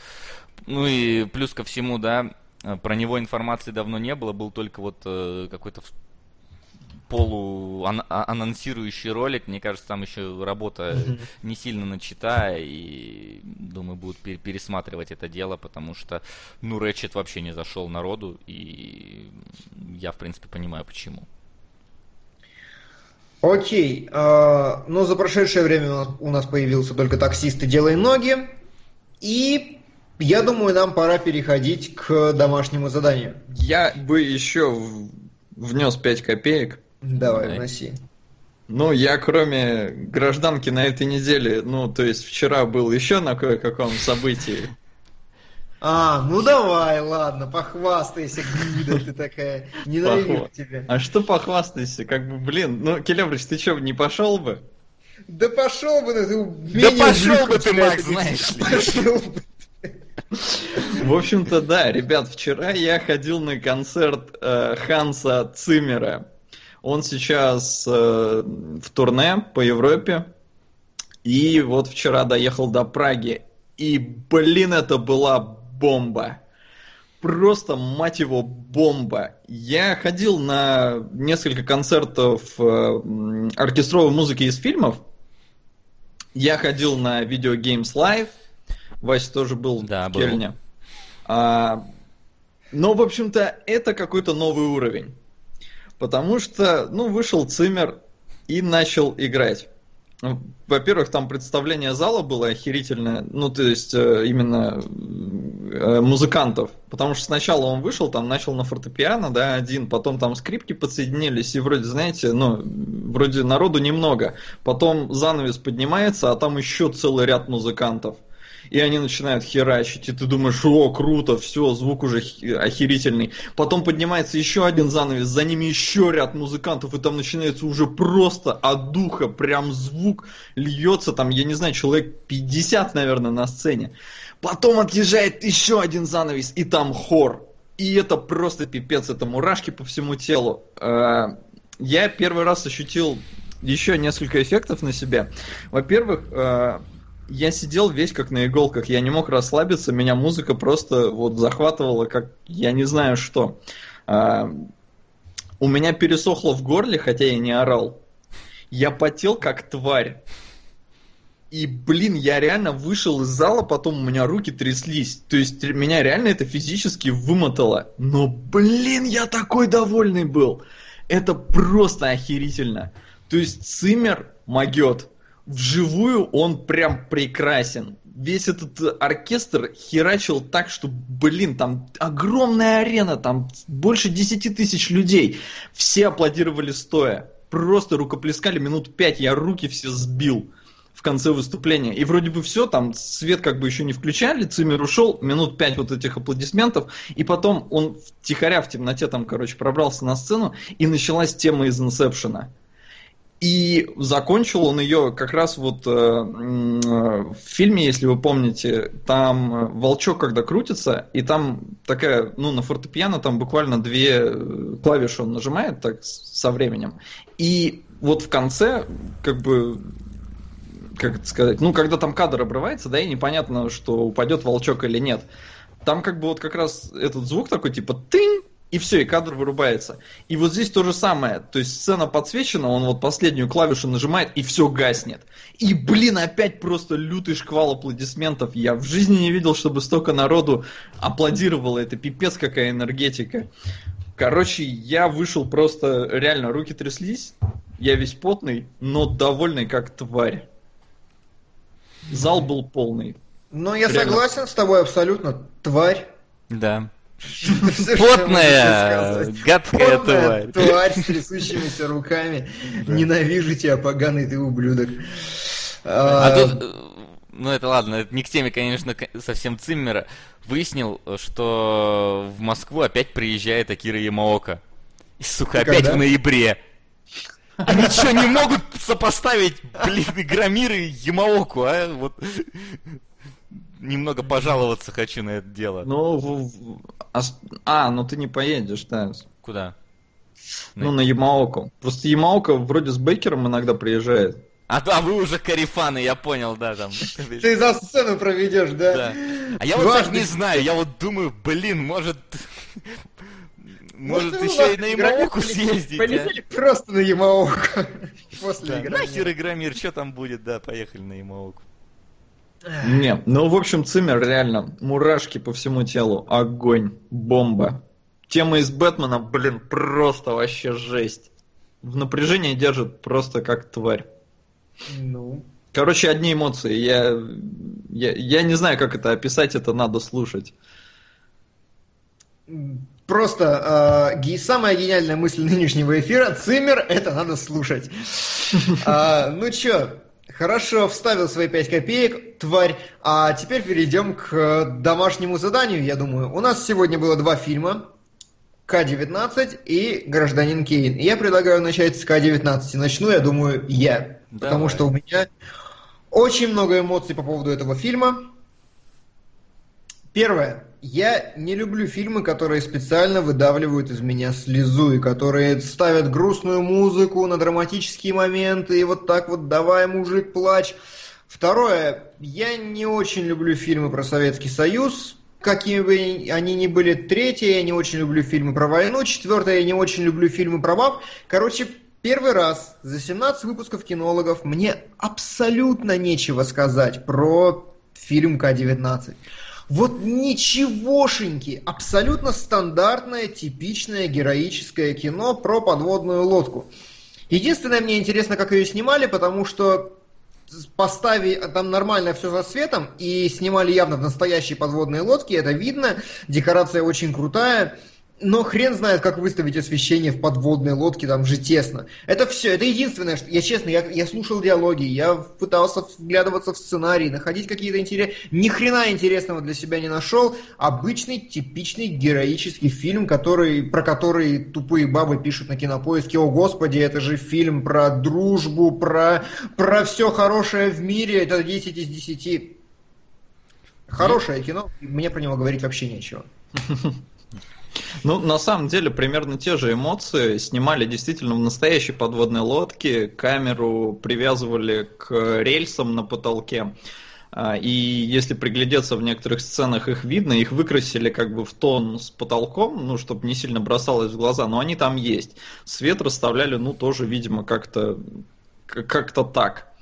Ну и плюс ко всему, да, Э, про него информации давно не было, был только вот э, какой-то полу а, анонсирующий ролик. Мне кажется, там еще работа mm-hmm. не сильно начата, и думаю, будут пересматривать это дело, потому что, ну, Рэчет вообще не зашел народу, и я, в принципе, понимаю, почему. Окей, э, ну за прошедшее время у нас появился только таксист и делай ноги, и я думаю, нам пора переходить к домашнему заданию. Я бы еще внес 5 копеек. Давай, Давай. вноси. Ну, я кроме гражданки на этой неделе, ну, то есть вчера был еще на кое-каком событии. А, ну давай, ладно, похвастайся, гнида ты такая. Ненавижу Похва... тебя. А что похвастайся? Как бы, блин, ну, Келебрич, ты что, не пошел бы? Да пошел бы ты, Да пошел бы ты, Макс, знаешь ли. Пошел бы в общем-то, да, ребят, вчера я ходил на концерт э, Ханса Циммера. Он сейчас э, в турне по Европе. И вот вчера доехал до Праги. И, блин, это была бомба. Просто, мать его, бомба. Я ходил на несколько концертов э, оркестровой музыки из фильмов. Я ходил на Video Games Live. Вася тоже был да, в Кельне. Был. А, но, в общем-то, это какой-то новый уровень. Потому что, ну, вышел Цимер и начал играть. Во-первых, там представление зала было охерительное, ну, то есть э, именно э, музыкантов. Потому что сначала он вышел, там начал на фортепиано, да, один, потом там скрипки подсоединились, и вроде, знаете, ну, вроде народу немного. Потом занавес поднимается, а там еще целый ряд музыкантов и они начинают херачить, и ты думаешь, о, круто, все, звук уже охерительный. Потом поднимается еще один занавес, за ними еще ряд музыкантов, и там начинается уже просто от духа, прям звук льется, там, я не знаю, человек 50, наверное, на сцене. Потом отъезжает еще один занавес, и там хор. И это просто пипец, это мурашки по всему телу. Э, я первый раз ощутил еще несколько эффектов на себе. Во-первых, э, я сидел весь как на иголках, я не мог расслабиться, меня музыка просто вот захватывала, как я не знаю что. А, у меня пересохло в горле, хотя я не орал. Я потел как тварь. И, блин, я реально вышел из зала, потом у меня руки тряслись. То есть меня реально это физически вымотало. Но, блин, я такой довольный был. Это просто охерительно. То есть Цимер могет вживую он прям прекрасен. Весь этот оркестр херачил так, что, блин, там огромная арена, там больше 10 тысяч людей. Все аплодировали стоя. Просто рукоплескали минут пять, я руки все сбил в конце выступления. И вроде бы все, там свет как бы еще не включали, Цимер ушел, минут пять вот этих аплодисментов, и потом он тихоря в темноте там, короче, пробрался на сцену, и началась тема из Инсепшена. И закончил он ее как раз вот э, в фильме, если вы помните, там волчок когда крутится, и там такая, ну, на фортепиано там буквально две э, клавиши он нажимает так со временем. И вот в конце, как бы, как это сказать, ну, когда там кадр обрывается, да, и непонятно, что упадет волчок или нет. Там как бы вот как раз этот звук такой, типа, тынь, и все, и кадр вырубается. И вот здесь то же самое. То есть сцена подсвечена, он вот последнюю клавишу нажимает, и все гаснет. И, блин, опять просто лютый шквал аплодисментов. Я в жизни не видел, чтобы столько народу аплодировало. Это пипец какая энергетика. Короче, я вышел просто, реально, руки тряслись. Я весь потный, но довольный как тварь. Зал был полный. Ну, я реально. согласен с тобой абсолютно. Тварь. Да. Потная, гадкая тварь. Тварь с трясущимися руками. Ненавижу тебя, поганый ты ублюдок. А, а тут, ну это ладно, это не к теме, конечно, совсем Циммера. Выяснил, что в Москву опять приезжает Акира Ямаока. И, сука, опять в ноябре. Они что, не могут сопоставить, блин, Громир и Ямаоку, а? Вот немного пожаловаться хочу на это дело. Ну, в, в, а, а, ну ты не поедешь, да. Куда? Ну, на, Ямаоку. Просто Ямаока вроде с Бейкером иногда приезжает. А, да, вы уже карифаны, я понял, да, там. Ты за сцену проведешь, да? Да. А я вот так не знаю, я вот думаю, блин, может... Может, еще и на Ямауку съездить. Полетели просто на Ямауку после игры. Нахер Игромир, что там будет, да, поехали на Ямауку. Не, ну, в общем, Циммер реально, мурашки по всему телу, огонь, бомба. Тема из Бэтмена, блин, просто вообще жесть. В напряжении держит просто как тварь. Ну. Короче, одни эмоции. Я, я, я не знаю, как это описать, это надо слушать. Просто э, самая гениальная мысль нынешнего эфира Циммер это надо слушать. А, ну чё, Хорошо, вставил свои 5 копеек, тварь. А теперь перейдем к домашнему заданию, я думаю. У нас сегодня было два фильма. К-19 и Гражданин Кейн. Я предлагаю начать с К-19. Начну, я думаю, я. Давай. Потому что у меня очень много эмоций по поводу этого фильма. Первое. Я не люблю фильмы, которые специально выдавливают из меня слезу, и которые ставят грустную музыку на драматические моменты, и вот так вот «давай, мужик, плачь». Второе. Я не очень люблю фильмы про Советский Союз, какими бы они ни были. Третье. Я не очень люблю фильмы про войну. Четвертое. Я не очень люблю фильмы про баб. Короче, Первый раз за 17 выпусков кинологов мне абсолютно нечего сказать про фильм К-19. Вот ничегошеньки, абсолютно стандартное, типичное героическое кино про подводную лодку. Единственное, мне интересно, как ее снимали, потому что постави там нормально все за светом и снимали явно в настоящей подводной лодке, это видно, декорация очень крутая, но хрен знает, как выставить освещение в подводной лодке, там же тесно. Это все, это единственное, что... Я честно, я, я слушал диалоги, я пытался вглядываться в сценарий, находить какие-то интересные... Ни хрена интересного для себя не нашел. Обычный, типичный героический фильм, который, про который тупые бабы пишут на кинопоиске. О, господи, это же фильм про дружбу, про, про все хорошее в мире. Это 10 из 10. Хорошее кино, мне про него говорить вообще нечего. Ну, на самом деле, примерно те же эмоции снимали действительно в настоящей подводной лодке, камеру привязывали к рельсам на потолке. А, и если приглядеться в некоторых сценах, их видно, их выкрасили как бы в тон с потолком, ну, чтобы не сильно бросалось в глаза, но они там есть. Свет расставляли, ну, тоже, видимо, как-то как-то так.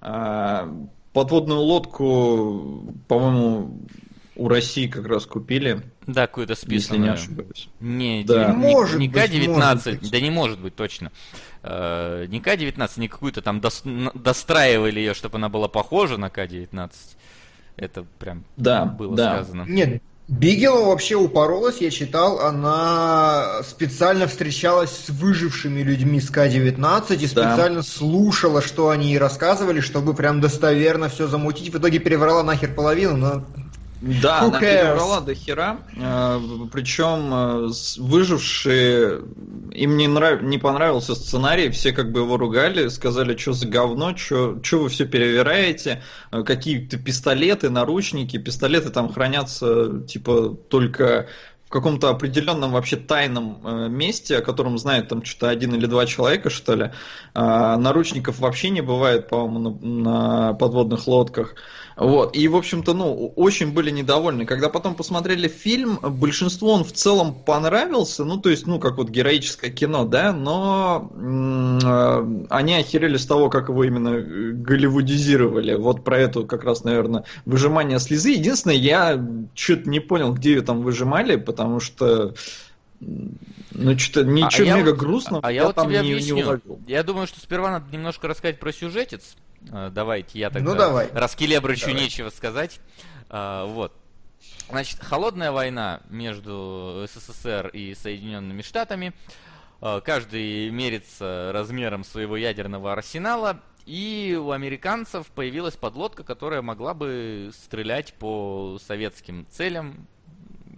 А, подводную лодку, по-моему, у России как раз купили. Да, какую-то список. Если не ошибаюсь. Не, да. не, может не, не К-19, да не может быть точно. Э, не К-19, не какую-то там дос, достраивали ее, чтобы она была похожа на К-19. Это прям да, было да. сказано. Нет, Бигела вообще упоролась, я читал, она специально встречалась с выжившими людьми с К-19 и специально да. слушала, что они ей рассказывали, чтобы прям достоверно все замутить. В итоге переврала нахер половину, но да, Who она перебрала до хера. Э, причем э, выжившие, им не, нрав... не понравился сценарий, все как бы его ругали, сказали, что за говно, что вы все перевираете, э, какие-то пистолеты, наручники, пистолеты там хранятся типа только в каком-то определенном вообще тайном месте, о котором знает там что-то один или два человека, что ли. Э, наручников вообще не бывает, по-моему, на, на подводных лодках. Вот. И, в общем-то, ну, очень были недовольны. Когда потом посмотрели фильм, большинству он в целом понравился, ну, то есть, ну, как вот героическое кино, да, но э, они охерели с того, как его именно э, голливудизировали. Вот про эту как раз, наверное, выжимание слезы. Единственное, я что-то не понял, где ее там выжимали, потому что ну, что-то ничего а мега вот, грустного а я, я вот там тебе не, объясню. не уловил. Я думаю, что сперва надо немножко рассказать про сюжетец, а, давайте я тогда... Ну, давай. Раскелебрычу давай. нечего сказать. А, вот. Значит, холодная война между СССР и Соединенными Штатами. А, каждый мерится размером своего ядерного арсенала. И у американцев появилась подлодка, которая могла бы стрелять по советским целям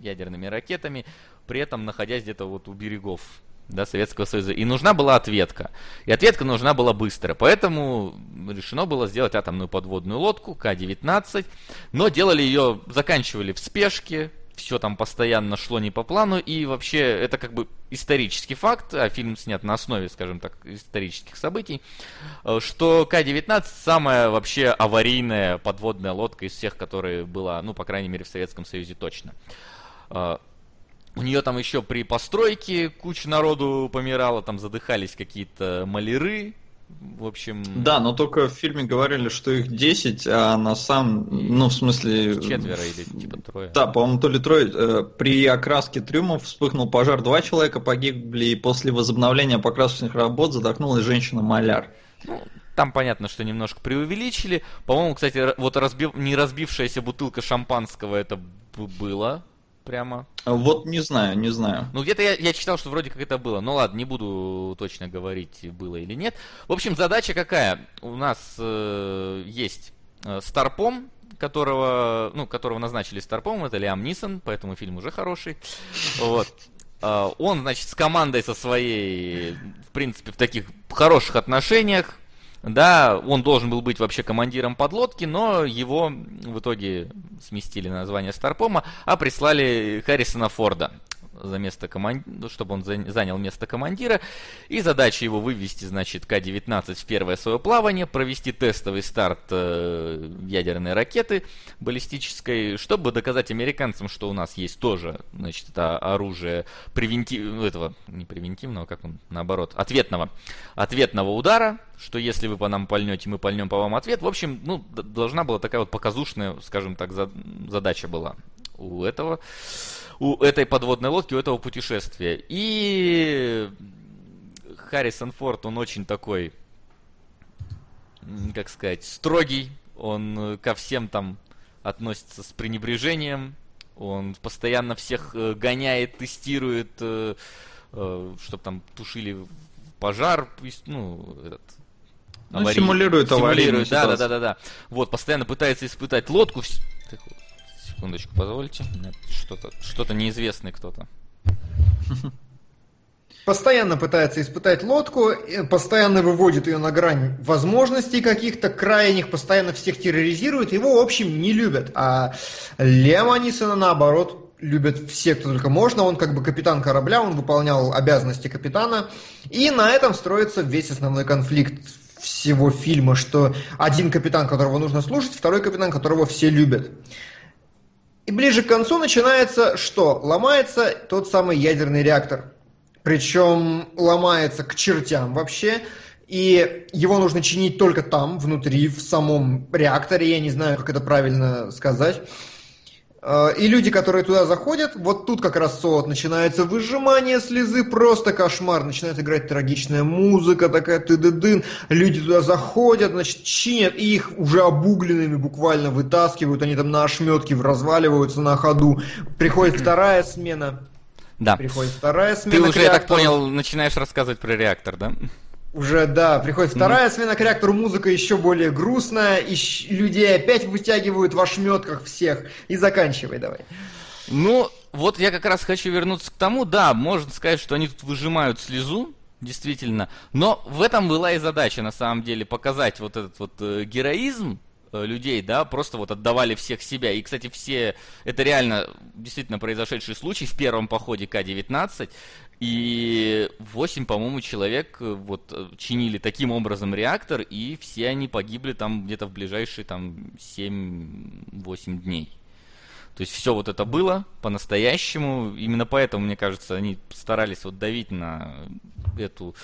ядерными ракетами, при этом находясь где-то вот у берегов да, Советского Союза. И нужна была ответка. И ответка нужна была быстро. Поэтому решено было сделать атомную подводную лодку К-19. Но делали ее, заканчивали в спешке. все там постоянно шло не по плану, и вообще это как бы исторический факт, а фильм снят на основе, скажем так, исторических событий, что К-19 самая вообще аварийная подводная лодка из всех, которые была, ну, по крайней мере, в Советском Союзе точно. У нее там еще при постройке куча народу помирала, там задыхались какие-то маляры, в общем... Да, но только в фильме говорили, что их 10, а на самом... Ну, в смысле... Четверо или типа трое. Да, по-моему, то ли трое. Э, при окраске трюмов вспыхнул пожар, два человека погибли, и после возобновления покрасочных работ задохнулась женщина-маляр. Ну, там понятно, что немножко преувеличили. По-моему, кстати, вот разбив... не разбившаяся бутылка шампанского это было прямо? Вот не знаю, не знаю. Ну, где-то я, я читал, что вроде как это было. Ну ладно, не буду точно говорить, было или нет. В общем, задача какая? У нас э, есть э, Старпом, которого, ну, которого назначили Старпом, это Лиам Нисон, поэтому фильм уже хороший. Вот. Э, он, значит, с командой со своей, в принципе, в таких хороших отношениях, да, он должен был быть вообще командиром подлодки, но его в итоге сместили на название Старпома, а прислали Харрисона Форда за место команд... Ну, чтобы он занял место командира. И задача его вывести, значит, К-19 в первое свое плавание, провести тестовый старт э, ядерной ракеты баллистической, чтобы доказать американцам, что у нас есть тоже, значит, это оружие превентивного, этого, не превентивного, как он, наоборот, ответного, ответного удара, что если вы по нам пальнете, мы пальнем по вам ответ. В общем, ну, должна была такая вот показушная, скажем так, задача была у этого у этой подводной лодки, у этого путешествия. И Харрисон Форд, он очень такой, как сказать, строгий, он ко всем там относится с пренебрежением, он постоянно всех э, гоняет, тестирует, э, э, чтобы там тушили пожар, ну, этот, ну, симулирует аварийную да, да, да, да, да. Вот, постоянно пытается испытать лодку. Секундочку, позвольте. Что-то что неизвестный кто-то. Постоянно пытается испытать лодку, постоянно выводит ее на грань возможностей каких-то крайних, постоянно всех терроризирует, его, в общем, не любят. А Лема Анисона, наоборот, любят все, кто только можно. Он как бы капитан корабля, он выполнял обязанности капитана. И на этом строится весь основной конфликт всего фильма, что один капитан, которого нужно слушать, второй капитан, которого все любят. И ближе к концу начинается что? Ломается тот самый ядерный реактор. Причем ломается к чертям вообще. И его нужно чинить только там, внутри, в самом реакторе. Я не знаю, как это правильно сказать. Э, и люди, которые туда заходят, вот тут как раз вот начинается выжимание слезы, просто кошмар. Начинает играть трагичная музыка, такая ты ды дын Люди туда заходят, значит, чинят, и их уже обугленными буквально вытаскивают. Они там на ошметке разваливаются на ходу. Приходит вторая смена. Да. Приходит вторая смена. Ты уже, я так понял, начинаешь рассказывать про реактор, да? Уже, да, приходит вторая mm-hmm. смена музыка еще более грустная, и людей опять вытягивают в ошметках всех. И заканчивай давай. Ну, вот я как раз хочу вернуться к тому, да, можно сказать, что они тут выжимают слезу, действительно, но в этом была и задача, на самом деле, показать вот этот вот э, героизм, э, людей, да, просто вот отдавали всех себя. И, кстати, все, это реально действительно произошедший случай в первом походе К-19. И 8, по-моему, человек э, вот э, чинили таким образом реактор, и все они погибли там где-то в ближайшие там 7-8 дней. То есть все вот это было по-настоящему. Именно поэтому, мне кажется, они старались вот давить на эту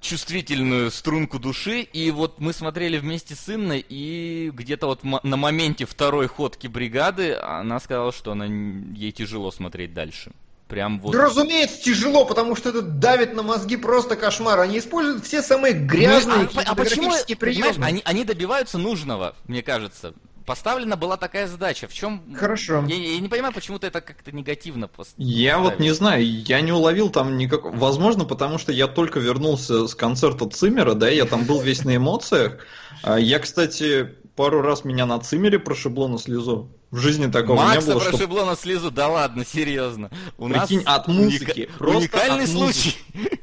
чувствительную струнку души. И вот мы смотрели вместе с Инной, и где-то вот на моменте второй ходки бригады она сказала, что она, ей тяжело смотреть дальше. Прям вот... Да, разумеется, тяжело, потому что это давит на мозги просто кошмар. Они используют все самые грязные ну, а, а почему, приемы. Они, они добиваются нужного, мне кажется. Поставлена была такая задача. В чем... Хорошо. Я, я не понимаю, почему ты это как-то негативно поставил. Я вот не знаю, я не уловил там никак... Возможно, потому что я только вернулся с концерта Циммера, да, я там был весь на эмоциях. А я, кстати, пару раз меня на Циммере прошибло на слезу. В жизни такого Макса не было. Макса прошибло что... на слезу, да ладно, серьезно. У Прикинь, нас от музыки. Уника... Уникальный от случай.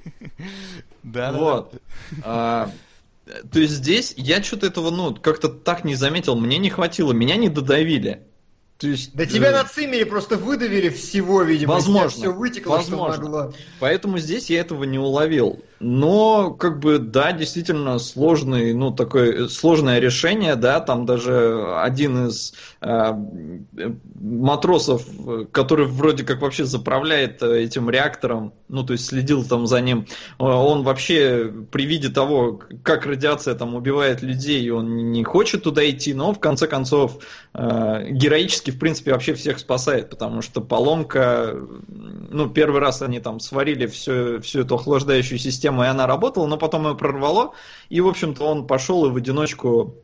Да, вот. А, то есть здесь я что-то этого, ну, как-то так не заметил. Мне не хватило, меня не додавили. То есть, да э... тебя на цимере просто выдавили всего, видимо. Возможно. Все вытекло, возможно. что могло. Поэтому здесь я этого не уловил. Но, как бы, да, действительно сложный, ну, такое сложное решение, да, там даже один из э, матросов, который вроде как вообще заправляет этим реактором, ну, то есть следил там за ним, он вообще при виде того, как радиация там убивает людей, он не хочет туда идти, но в конце концов э, героически, в принципе, вообще всех спасает, потому что поломка, ну, первый раз они там сварили всю, всю эту охлаждающую систему, система, и она работала, но потом ее прорвало, и, в общем-то, он пошел и в одиночку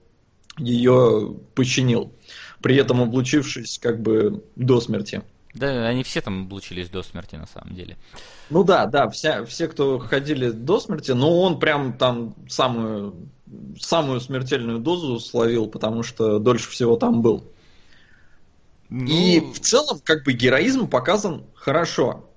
ее починил, при этом облучившись как бы до смерти. Да, они все там облучились до смерти, на самом деле. Ну да, да, вся, все, кто ходили до смерти, но он прям там самую, самую смертельную дозу словил, потому что дольше всего там был. Ну... И в целом, как бы, героизм показан хорошо.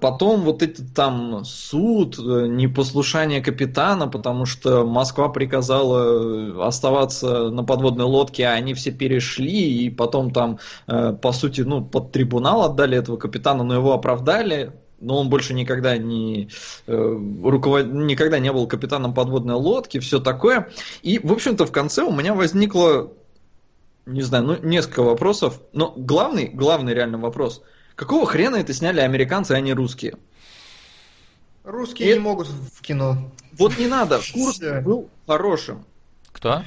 Потом вот этот там суд, э, непослушание капитана, потому что Москва приказала оставаться на подводной лодке, а они все перешли, и потом там, э, по сути, ну, под трибунал отдали этого капитана, но его оправдали, но он больше никогда не э, руковод... никогда не был капитаном подводной лодки, все такое. И, в общем-то, в конце у меня возникло, не знаю, ну, несколько вопросов, но главный, главный реально вопрос – Какого хрена это сняли американцы, а не русские? Русские и... не могут в кино. Вот не надо. Курс был хорошим. Кто?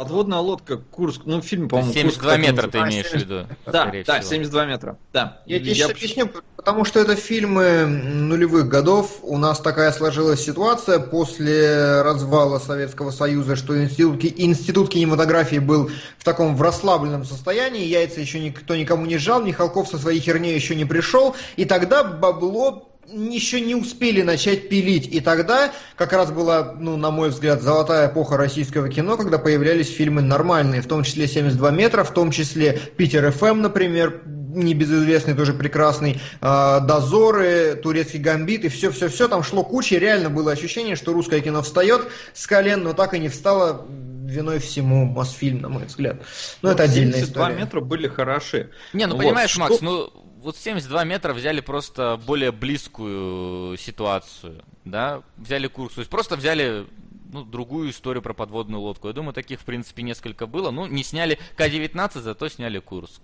Подводная лодка Курск, ну фильм, по-моему, 72 Курск, метра ты имеешь в виду? Да, да, 72 метра, да. Я тебе сейчас объясню, потому что это фильмы нулевых годов. У нас такая сложилась ситуация после развала Советского Союза, что институт, институт кинематографии был в таком в расслабленном состоянии, яйца еще никто никому не жал, Михалков со своей херней еще не пришел, и тогда бабло еще не успели начать пилить. И тогда как раз была, ну, на мой взгляд, золотая эпоха российского кино, когда появлялись фильмы нормальные, в том числе 72 метра, в том числе Питер ФМ, например, небезызвестный, тоже прекрасный, э, Дозоры, Турецкий гамбит и все-все-все, там шло куча, реально было ощущение, что русское кино встает с колен, но так и не встало виной всему Мосфильм, на мой взгляд. Но ну, это отдельная история. 72 метра были хороши. Не, ну вот, понимаешь, что... Макс, ну вот 72 метра взяли просто более близкую ситуацию, да, взяли курс, то есть просто взяли ну, другую историю про подводную лодку. Я думаю, таких, в принципе, несколько было. Ну, не сняли К-19, зато сняли Курск.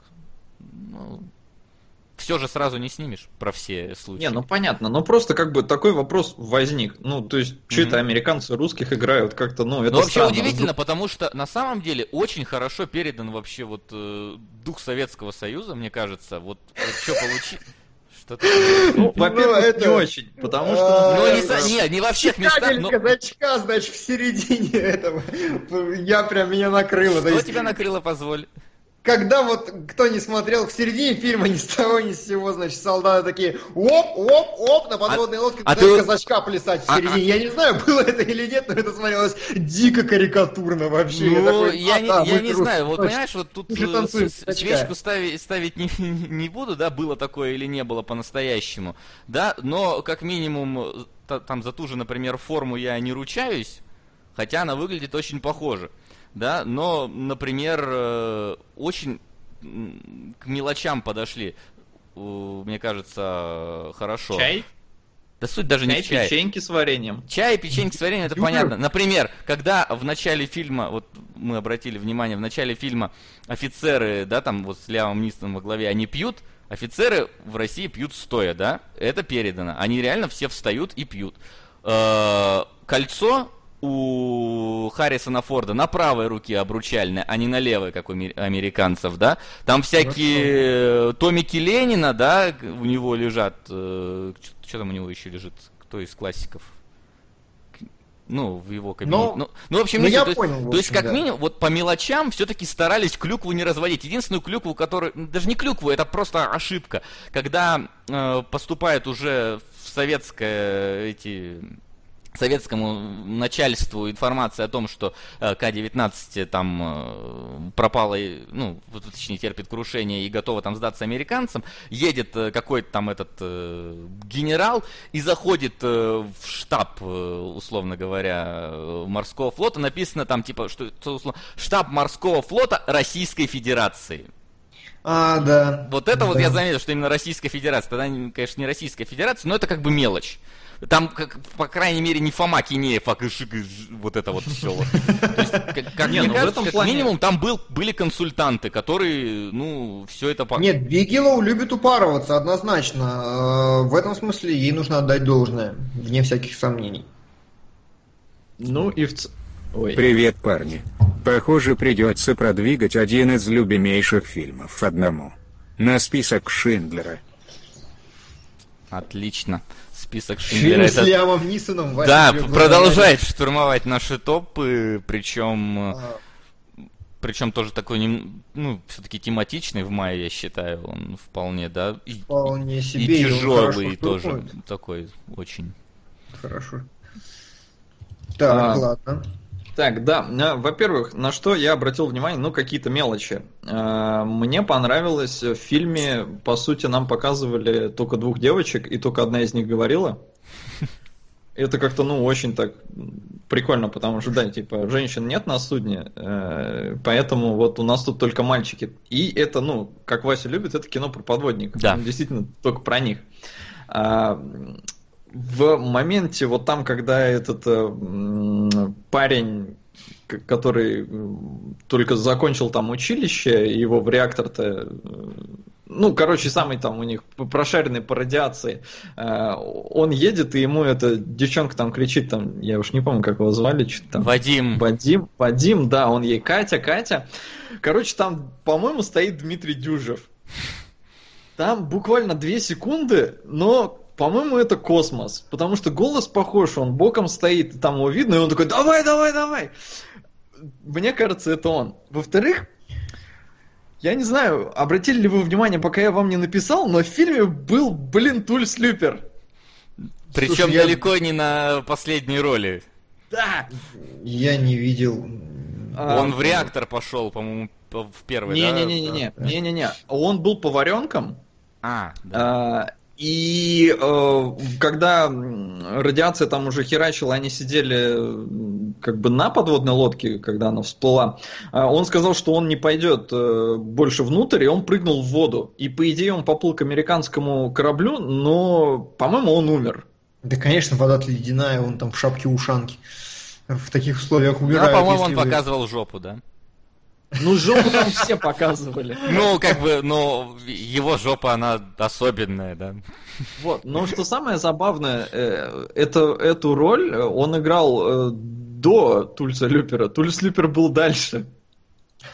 Ну, все же сразу не снимешь про все случаи. Не, ну понятно, но просто как бы такой вопрос возник. Ну, то есть, что mm-hmm. это американцы русских играют как-то, ну, это Ну, вообще странно. удивительно, потому что на самом деле очень хорошо передан вообще вот э, дух Советского Союза, мне кажется. Вот, вот что получилось. Ну, во-первых, это... не очень, потому что... Ну, не, не, не во всех местах, но... значка, значит, в середине этого. Я прям, меня накрыло. Что тебя накрыло, позволь? Когда вот кто не смотрел в середине фильма ни с того ни с сего, значит, солдаты такие оп, оп, оп, на подводной а, лодке а ты... казачка плясать в а, середине. А, Я не знаю, было это или нет, но это смотрелось дико карикатурно вообще. Ну, я, такой, я, не, я не знаю, вот понимаешь, вот тут танцуем, свечку ставить, ставить не, не буду, да, было такое или не было по-настоящему, да, но как минимум там за ту же, например, форму я не ручаюсь, хотя она выглядит очень похоже да, но, например, э, очень к мелочам подошли, мне кажется, хорошо. Чай? Да суть даже чай, не в чае. печеньки с вареньем. Чай и печеньки с вареньем, это понятно. Например, когда в начале фильма, вот мы обратили внимание, в начале фильма офицеры, да, там вот с Лявом Нистом во главе, они пьют, офицеры в России пьют стоя, да, это передано. Они реально все встают и пьют. Э, кольцо у Харрисона Форда на правой руке обручальное, а не на левой, как у американцев, да? Там всякие Хорошо. томики Ленина, да, у него лежат. Э, что там у него еще лежит? Кто из классиков? Ну, в его кабинете. Но, ну, ну, в общем, ну, я то, понял, есть, то есть, как да. минимум, вот по мелочам все-таки старались клюкву не разводить. Единственную клюкву, которую. Даже не клюкву, это просто ошибка. Когда э, поступает уже в советское эти советскому начальству информация о том, что э, К-19 там э, пропала, ну, точнее, терпит крушение и готова там сдаться американцам, едет э, какой-то там этот генерал и заходит в штаб, условно говоря, морского флота, написано там типа, что, что штаб морского флота Российской Федерации. А, да. Вот это да. вот я заметил, что именно Российская Федерация. Тогда, конечно, не Российская Федерация, но это как бы мелочь. Там, как, по крайней мере, не Фома Кинеев, а вот это вот все. То есть, как, как не, мне ну, кажется, как плане... минимум там был, были консультанты, которые, ну, все это... Нет, Бигелоу любит упарываться, однозначно. Э, в этом смысле ей нужно отдать должное, вне всяких сомнений. Ну и в... Ой. Привет, парни. Похоже, придется продвигать один из любимейших фильмов одному. На список Шиндлера. Отлично список Шиндлера. Фильм с Лиамом Нисоном. Да, продолжает штурмовать наши топы, причем... А. Причем тоже такой, ну, все-таки тематичный в мае, я считаю, он вполне, да. Вполне себе. И тяжелый тоже, такой очень. Хорошо. Так, а, ладно. Так, да, во-первых, на что я обратил внимание, ну, какие-то мелочи. А, мне понравилось в фильме, по сути, нам показывали только двух девочек, и только одна из них говорила. Это как-то, ну, очень так прикольно, потому что, да, типа, женщин нет на судне, э, поэтому вот у нас тут только мальчики. И это, ну, как Вася любит, это кино про подводников. Да. Действительно, только про них. В моменте, вот там, когда этот э, парень, который только закончил там училище, его в реактор-то э, ну, короче, самый там у них прошаренный по радиации, э, он едет, и ему эта девчонка там кричит, там, я уж не помню, как его звали, что там. Вадим. Вадим, Вадим, да, он ей Катя, Катя. Короче, там, по-моему, стоит Дмитрий Дюжев. Там буквально две секунды, но по-моему, это космос. Потому что голос похож, он боком стоит, и там его видно, и он такой, давай, давай, давай. Мне кажется, это он. Во-вторых, я не знаю, обратили ли вы внимание, пока я вам не написал, но в фильме был, блин, Туль Слюпер. Причем Слушай, далеко я... не на последней роли. Да. Я не видел. А, он в реактор пошел, по-моему, в первый, не, да? Не-не-не-не, не-не-не. Он был поваренком. А, да. А, и э, когда радиация там уже херачила, они сидели как бы на подводной лодке, когда она всплыла. Э, он сказал, что он не пойдет э, больше внутрь, и он прыгнул в воду. И по идее он поплыл к американскому кораблю, но, по-моему, он умер. Да, конечно, вода ледяная, он там в шапке-ушанке. В таких условиях умирает. Ну, по-моему, он вы... показывал жопу, да? Ну, жопу там все показывали. Ну, как бы, но его жопа, она особенная, да. Вот, но что самое забавное, э, это, эту роль он играл э, до Тульса Люпера. Тульс Люпер был дальше.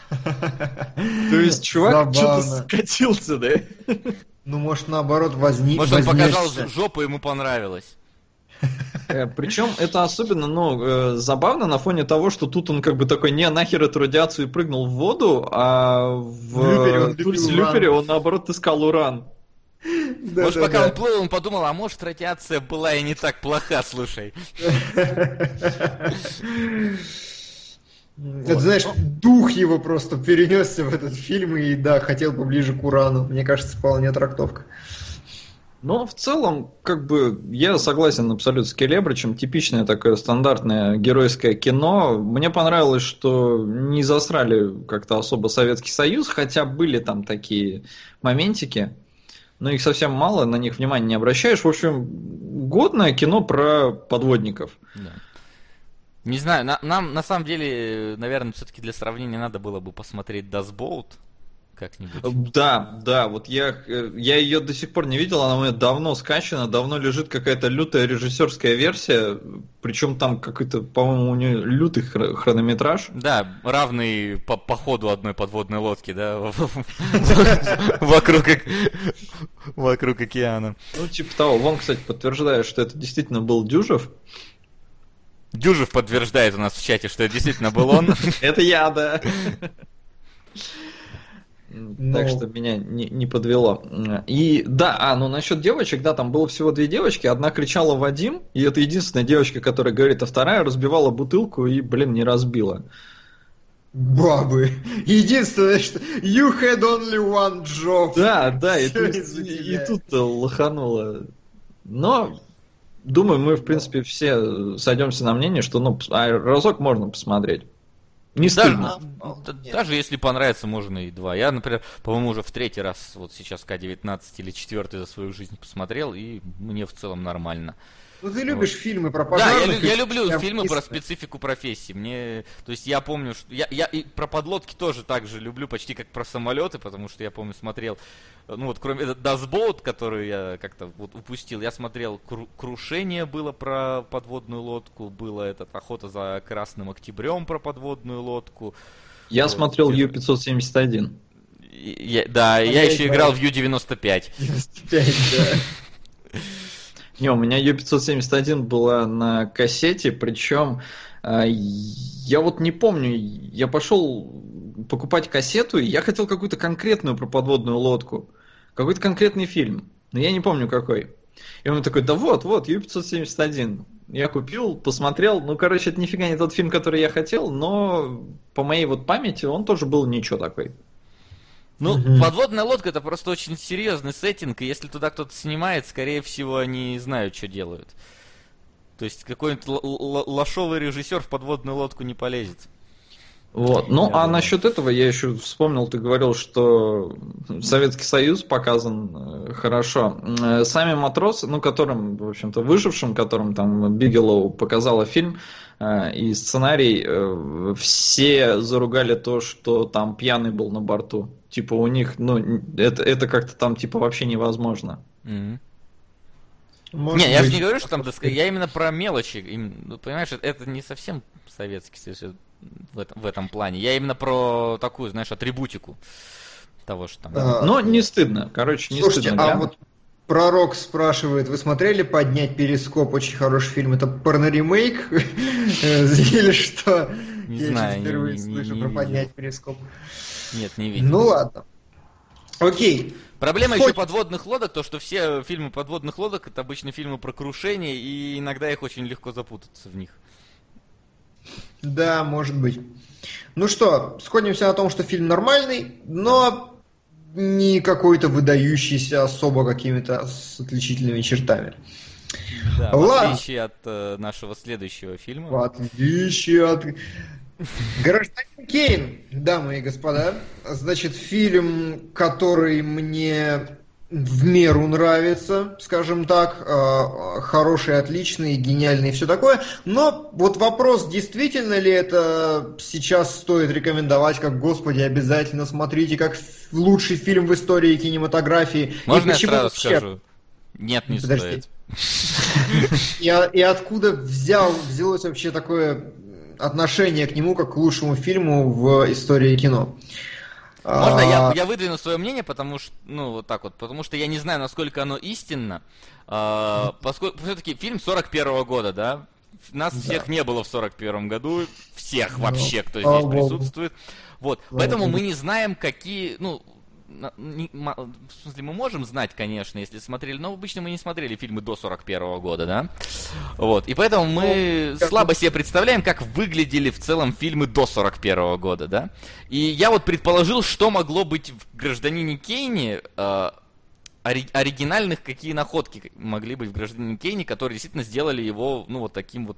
То есть чувак что-то скатился, да? Ну, может, наоборот, возник. Может, он показал жопу, ему понравилось. Э, Причем это особенно, ну, э, забавно на фоне того, что тут он как бы такой, не, нахер эту радиацию и прыгнул в воду, а в Тульсе Люпере он наоборот искал уран. Да, может, да, пока да. он плыл, он подумал, а может, радиация была и не так плоха, слушай. Это, знаешь, дух его просто перенесся в этот фильм и, да, хотел поближе к урану. Мне кажется, вполне трактовка. Но в целом, как бы, я согласен абсолютно с Келебричем. Типичное такое стандартное геройское кино. Мне понравилось, что не засрали как-то особо Советский Союз, хотя были там такие моментики. Но их совсем мало, на них внимания не обращаешь. В общем, годное кино про подводников. Да. Не знаю, на, нам на самом деле, наверное, все-таки для сравнения надо было бы посмотреть Boat как-нибудь. Да, да, вот я, я ее до сих пор не видел, она у меня давно скачана, давно лежит какая-то лютая режиссерская версия, причем там какой-то, по-моему, у нее лютый хронометраж. Да, равный по, по ходу одной подводной лодки, да, вокруг, вокруг океана. Ну, типа того. Вон, кстати, подтверждает, что это действительно был Дюжев. Дюжев подтверждает у нас в чате, что это действительно был он. Это я, да. Но... Так что меня не, не подвело. И да, а, ну насчет девочек, да, там было всего две девочки. Одна кричала Вадим, и это единственная девочка, которая говорит, а вторая разбивала бутылку и, блин, не разбила. Бабы. Единственное, что you had only one job. Да, да, и, тут, и, и тут лохануло. Но думаю, мы, в принципе, все сойдемся на мнение, что ну, а разок можно посмотреть. Не стыдно. Даже, даже если понравится, можно и два. Я, например, по-моему, уже в третий раз вот сейчас К-19 или четвертый за свою жизнь посмотрел, и мне в целом нормально. Ну ты любишь вот. фильмы про пожарных? Да, я, я люблю фильмы про специфику профессии. Мне, то есть я помню, что я, я и про подлодки тоже так же люблю, почти как про самолеты, потому что я помню смотрел, ну вот кроме этот Dustboat, который я как-то вот упустил, я смотрел кру- Крушение было про подводную лодку, было этот Охота за Красным Октябрем про подводную лодку. Я вот, смотрел Ю-571. Я, да, а я, я еще играл в Ю-95. 95, да. Не, у меня Ю-571 была на кассете, причем э, я вот не помню, я пошел покупать кассету, и я хотел какую-то конкретную про подводную лодку, какой-то конкретный фильм, но я не помню какой. И он такой, да вот, вот, Ю-571. Я купил, посмотрел, ну, короче, это нифига не тот фильм, который я хотел, но по моей вот памяти он тоже был ничего такой. Ну, угу. подводная лодка это просто очень серьезный сеттинг, и если туда кто-то снимает, скорее всего, они знают, что делают. То есть какой-нибудь лошовый режиссер в подводную лодку не полезет. Вот. Ну, я а думаю. насчет этого я еще вспомнил, ты говорил, что Советский Союз показан э, хорошо. Э, сами матросы, ну, которым, в общем-то, выжившим, которым там Бигелоу показала фильм э, и сценарий, все заругали то, что там пьяный был на борту. Типа у них, ну, это, это как-то там, типа, вообще невозможно. Mm-hmm. не, я же не говорю, что там доска... Я именно про мелочи. Ну, понимаешь, это не совсем советский союз в этом, в этом плане. Я именно про такую, знаешь, атрибутику того, что там. А, Но не стыдно. Короче, не слушайте, стыдно. А вот Пророк спрашивает, вы смотрели «Поднять перископ»? Очень хороший фильм. Это порно-ремейк? Или что? Не знаю. Я впервые слышу про «Поднять перископ». Нет, не видел. Ну ладно. Окей. Проблема Хоть... еще подводных лодок, то что все фильмы подводных лодок это обычно фильмы про крушение, и иногда их очень легко запутаться в них. Да, может быть. Ну что, сходимся на том, что фильм нормальный, но не какой-то выдающийся особо какими-то с отличительными чертами. Да, в отличие от э, нашего следующего фильма. В отличие от... Гражданин Кейн, дамы и господа. Значит, фильм, который мне в меру нравится, скажем так, э, хороший, отличный, гениальный и все такое. Но вот вопрос, действительно ли это сейчас стоит рекомендовать, как, господи, обязательно смотрите, как лучший фильм в истории кинематографии. Можно и я сразу вообще... скажу? Нет, не Подожди. стоит. И, и откуда взял, взялось вообще такое отношение к нему как к лучшему фильму в истории кино? Можно я, а. я выдвину свое мнение, потому что, ну, вот так вот, потому что я не знаю, насколько оно истинно. А, поскольку все-таки фильм 41 -го года, да? Нас да. всех не было в 41 году, всех ну, вообще, кто здесь присутствует. Вот, поэтому мы не знаем, какие, ну, не, в смысле, мы можем знать, конечно, если смотрели, но обычно мы не смотрели фильмы до 41 -го года, да? Вот, и поэтому мы ну, слабо себе представляем, как выглядели в целом фильмы до 41 -го года, да? И я вот предположил, что могло быть в «Гражданине Кейне», э, ори оригинальных какие находки могли быть в «Гражданине Кейне», которые действительно сделали его, ну, вот таким вот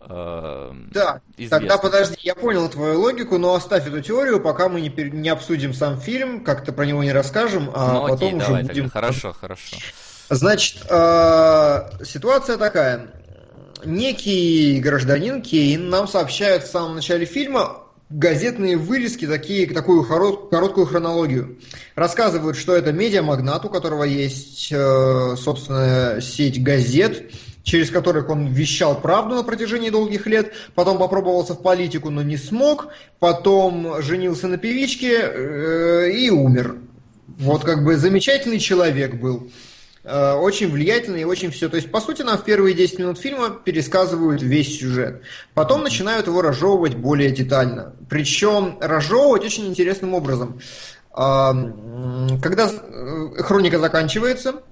э, да, известно. тогда подожди, я понял твою логику, но оставь эту теорию, пока мы не, не обсудим сам фильм, как-то про него не расскажем, а ну, потом окей, уже давай, будем... Тогда. Хорошо, хорошо. Значит, э, ситуация такая. Некий гражданин Кейн нам сообщает в самом начале фильма газетные вырезки, такие, такую короткую хронологию. Рассказывают, что это медиамагнат, у которого есть э, собственная сеть газет, через которых он вещал правду на протяжении долгих лет, потом попробовался в политику, но не смог, потом женился на певичке э, и умер. Вот как бы замечательный человек был. Э, очень влиятельный и очень все. То есть, по сути, нам в первые 10 минут фильма пересказывают весь сюжет. Потом начинают его разжевывать более детально. Причем разжевывать очень интересным образом. Э, когда хроника заканчивается,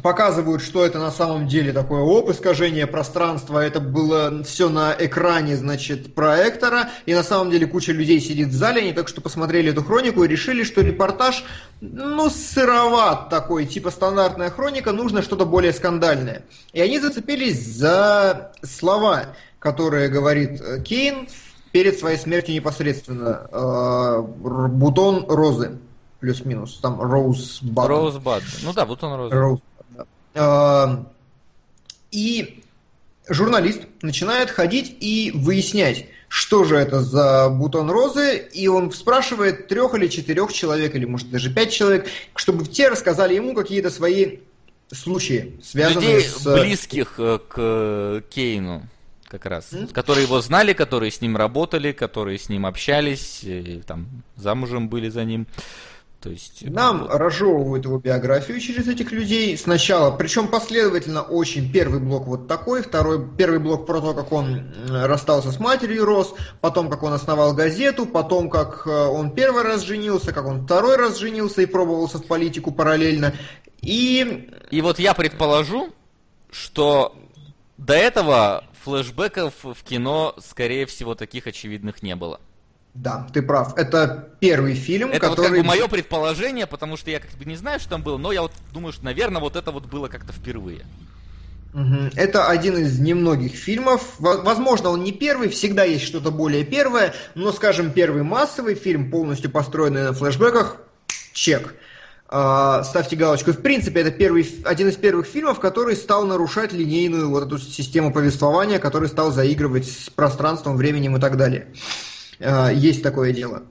показывают, что это на самом деле такое оп, искажение пространства, это было все на экране, значит, проектора, и на самом деле куча людей сидит в зале, они только что посмотрели эту хронику и решили, что репортаж, ну, сыроват такой, типа стандартная хроника, нужно что-то более скандальное. И они зацепились за слова, которые говорит э, Кейн перед своей смертью непосредственно. Э, бутон розы, плюс-минус. Там Роузбад. Роузбад. Ну да, бутон да. Э, и журналист начинает ходить и выяснять, что же это за бутон розы, и он спрашивает трех или четырех человек, или может даже пять человек, чтобы те рассказали ему какие-то свои случаи, связанные Людей с... близких э, к Кейну как раз, mm? которые его знали, которые с ним работали, которые с ним общались, и, там замужем были за ним. То есть, Нам вот. разжевывают его биографию через этих людей сначала, причем последовательно очень. Первый блок вот такой, второй, первый блок про то, как он расстался с матерью, рос, потом как он основал газету, потом как э, он первый раз женился, как он второй раз женился и пробовался в политику параллельно. И... И вот я предположу, что до этого флешбеков в кино, скорее всего, таких очевидных не было. Да, ты прав. Это первый фильм, это который... вот как бы мое предположение, потому что я как бы не знаю, что там было, но я вот думаю, что, наверное, вот это вот было как-то впервые. Это один из немногих фильмов. Возможно, он не первый, всегда есть что-то более первое, но, скажем, первый массовый фильм, полностью построенный на флешбеках, чек. А, ставьте галочку. В принципе, это первый, один из первых фильмов, который стал нарушать линейную вот эту систему повествования, который стал заигрывать с пространством, временем и так далее. Есть такое дело.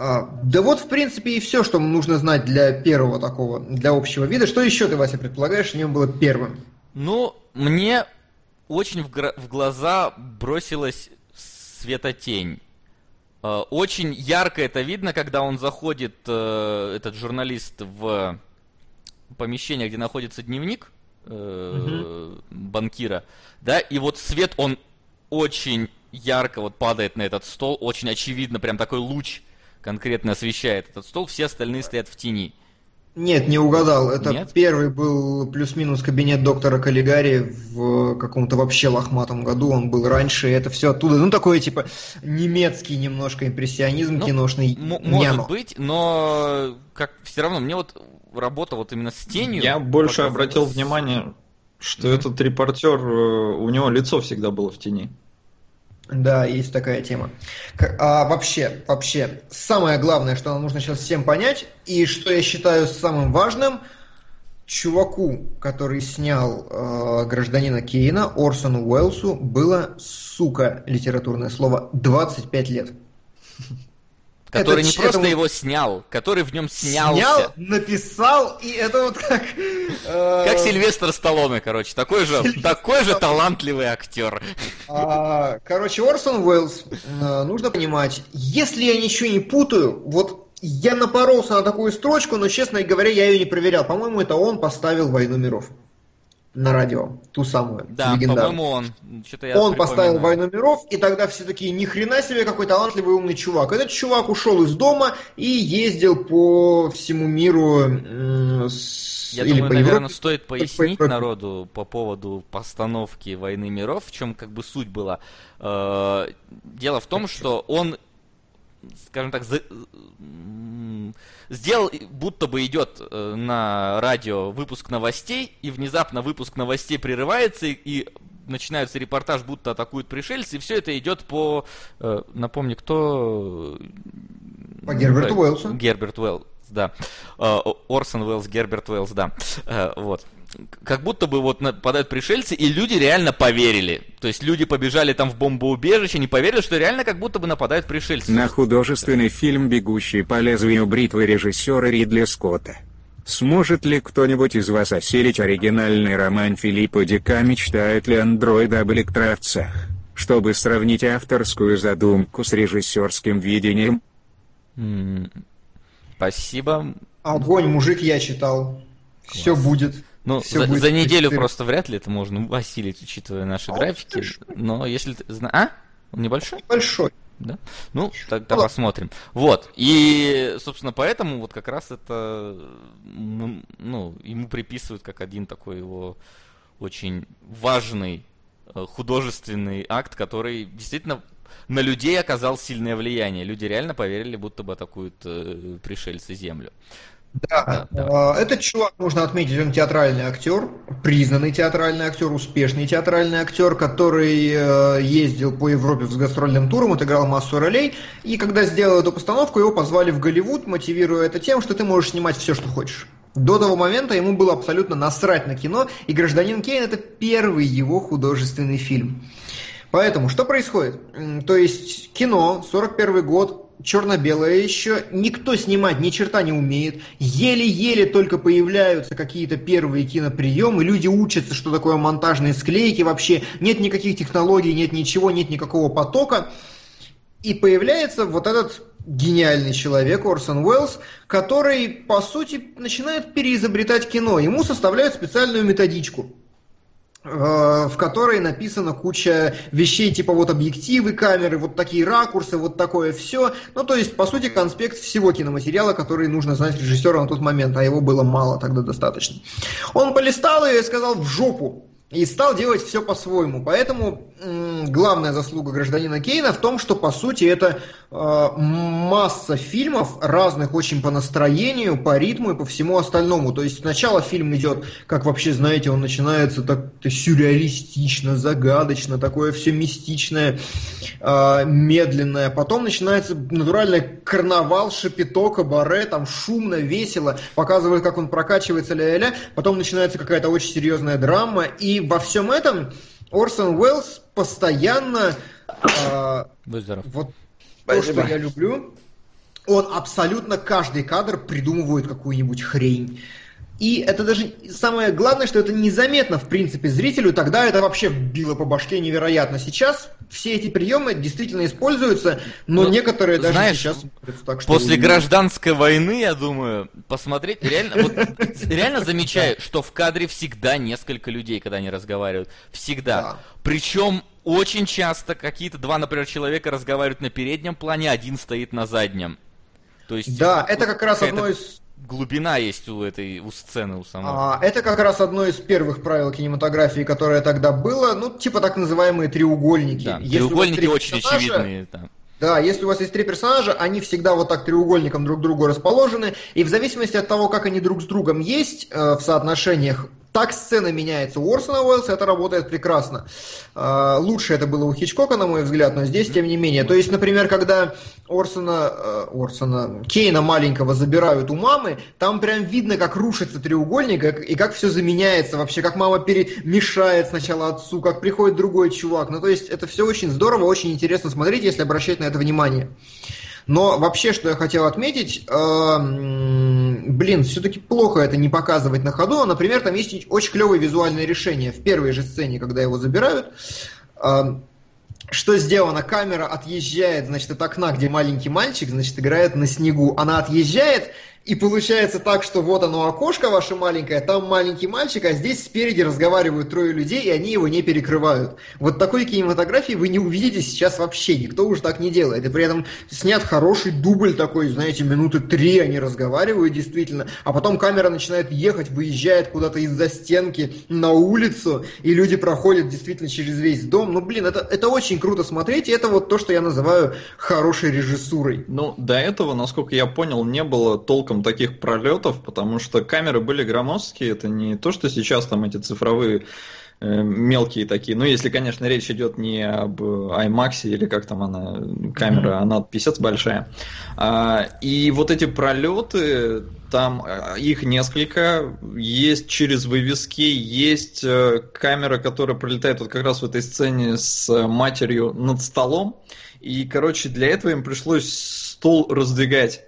А, да вот, в принципе, и все, что нужно знать для первого такого, для общего вида. Что еще ты, Вася, предполагаешь, в нем было первым? Ну, мне очень в, в глаза бросилась светотень. А, очень ярко это видно, когда он заходит, э, этот журналист, в помещение, где находится дневник угу. банкира, да, и вот свет, он очень ярко вот падает на этот стол, очень очевидно, прям такой луч конкретно освещает этот стол, все остальные стоят в тени. Нет, не угадал. Это Нет? первый был плюс-минус кабинет доктора Каллигари в каком-то вообще лохматом году. Он был раньше, это все оттуда. Ну, такой, типа, немецкий немножко импрессионизм ну, киношный. М- может быть, но как все равно, мне вот работа вот именно с тенью... Я больше обратил внимание, что mm-hmm. этот репортер, э, у него лицо всегда было в тени. Да, есть такая тема. А вообще, вообще, самое главное, что нам нужно сейчас всем понять, и что я считаю самым важным, чуваку, который снял э, гражданина Кейна, Орсону Уэллсу, было, сука, литературное слово, 25 лет. Который это, не просто это его снял, который в нем снялся. Снял, написал, и это вот как... Э... Как Сильвестр Сталлоне, короче. Такой же, такой же талантливый актер. А, короче, Орсон Уэллс, э, нужно понимать, если я ничего не путаю, вот я напоролся на такую строчку, но, честно говоря, я ее не проверял. По-моему, это он поставил «Войну миров» на радио, ту самую, да, по-моему, он. Что-то я он поставил «Войну миров», и тогда все такие, ни хрена себе, какой талантливый умный чувак. Этот чувак ушел из дома и ездил по всему миру с... Я Или думаю, по наверное, Европе, стоит пояснить по народу по поводу постановки «Войны миров», в чем как бы суть была. Э, дело в том, что он скажем так, за, сделал, будто бы идет э, на радио выпуск новостей, и внезапно выпуск новостей прерывается, и, и начинается репортаж, будто атакуют пришельцы, и все это идет по, э, напомню, кто... По Герберту Уэллсу. Герберт Уэллс, да. Э, Орсон Уэллс, Герберт Уэллс, да. Вот как будто бы вот нападают пришельцы, и люди реально поверили. То есть люди побежали там в бомбоубежище, не поверили, что реально как будто бы нападают пришельцы. На художественный фильм «Бегущий по лезвию бритвы» режиссера Ридли Скотта. Сможет ли кто-нибудь из вас осилить оригинальный роман Филиппа Дика «Мечтает ли андроида об электроовцах», чтобы сравнить авторскую задумку с режиссерским видением? Спасибо. Огонь, мужик, я читал. Класс. Все будет. Ну, за, за неделю просто вряд ли это можно осилить, учитывая наши а графики. Но если ты. А? Он небольшой? Небольшой. Да? Ну, тогда ну, посмотрим. Вот. И, собственно, поэтому вот как раз это, ну, ему приписывают как один такой его очень важный э, художественный акт, который действительно на людей оказал сильное влияние. Люди реально поверили, будто бы атакуют э, пришельцы Землю. Да, да, да. этот чувак, нужно отметить, он театральный актер, признанный театральный актер, успешный театральный актер, который э, ездил по Европе с гастрольным туром, отыграл массу ролей, и когда сделал эту постановку, его позвали в Голливуд, мотивируя это тем, что ты можешь снимать все, что хочешь. До того момента ему было абсолютно насрать на кино, и «Гражданин Кейн» — это первый его художественный фильм. Поэтому что происходит? То есть кино, 41 год, черно-белое еще, никто снимать ни черта не умеет, еле-еле только появляются какие-то первые киноприемы, люди учатся, что такое монтажные склейки, вообще. Нет никаких технологий, нет ничего, нет никакого потока, и появляется вот этот гениальный человек Орсон Уэллс, который, по сути, начинает переизобретать кино. Ему составляют специальную методичку – в которой написана куча вещей, типа вот объективы камеры, вот такие ракурсы, вот такое все. Ну, то есть, по сути, конспект всего киноматериала, который нужно знать режиссеру на тот момент, а его было мало тогда достаточно. Он полистал и сказал в жопу и стал делать все по-своему. Поэтому м, главная заслуга гражданина Кейна в том, что по сути это э, масса фильмов разных очень по настроению, по ритму и по всему остальному. То есть сначала фильм идет, как вообще знаете, он начинается так сюрреалистично, загадочно, такое все мистичное, э, медленное. Потом начинается натуральный карнавал, шапито, баре, там шумно, весело, показывает, как он прокачивается, ля-ля-ля. Потом начинается какая-то очень серьезная драма и во всем этом Орсон Уэллс постоянно э, вот то, что я люблю, он абсолютно каждый кадр придумывает какую-нибудь хрень. И это даже самое главное, что это незаметно, в принципе, зрителю. Тогда это вообще било по башке невероятно. Сейчас все эти приемы действительно используются, но ну, некоторые даже знаешь, сейчас... Так, что после гражданской войны, я думаю, посмотреть, реально, вот, реально замечаю, что в кадре всегда несколько людей, когда они разговаривают. Всегда. Да. Причем очень часто какие-то два, например, человека разговаривают на переднем плане, один стоит на заднем. То есть, да, это как раз одно из глубина есть у этой у сцены у самой. А, это как раз одно из первых правил кинематографии, которое тогда было, ну типа так называемые треугольники. Да, если треугольники очень очевидные. Да. Да, если у вас есть три персонажа, они всегда вот так треугольником друг к другу расположены, и в зависимости от того, как они друг с другом есть э, в соотношениях, так сцена меняется. У Орсона Уэллса это работает прекрасно. А, лучше это было у Хичкока, на мой взгляд, но здесь тем не менее. То есть, например, когда Орсона, э, Орсона Кейна маленького забирают у мамы, там прям видно, как рушится треугольник и как все заменяется вообще, как мама перемешает сначала отцу, как приходит другой чувак. Ну, то есть, это все очень здорово, очень интересно смотреть, если обращать на это внимание. Но вообще, что я хотел отметить, э, блин, все-таки плохо это не показывать на ходу. Например, там есть очень клевое визуальное решение в первой же сцене, когда его забирают. Э, что сделано? Камера отъезжает, значит, от окна, где маленький мальчик, значит, играет на снегу. Она отъезжает, и получается так, что вот оно окошко ваше маленькое, там маленький мальчик, а здесь спереди разговаривают трое людей, и они его не перекрывают. Вот такой кинематографии вы не увидите сейчас вообще, никто уже так не делает. И при этом снят хороший дубль такой, знаете, минуты три они разговаривают действительно, а потом камера начинает ехать, выезжает куда-то из-за стенки на улицу, и люди проходят действительно через весь дом. Ну, блин, это, это очень круто смотреть, и это вот то, что я называю хорошей режиссурой. Ну, до этого, насколько я понял, не было толком там таких пролетов, потому что камеры были громоздкие, это не то, что сейчас там эти цифровые э, мелкие такие. Ну, если, конечно, речь идет не об IMAX или как там она, камера, mm-hmm. она писец большая. А, и вот эти пролеты, там а, их несколько, есть через вывески, есть э, камера, которая пролетает вот как раз в этой сцене с матерью над столом. И, короче, для этого им пришлось стол раздвигать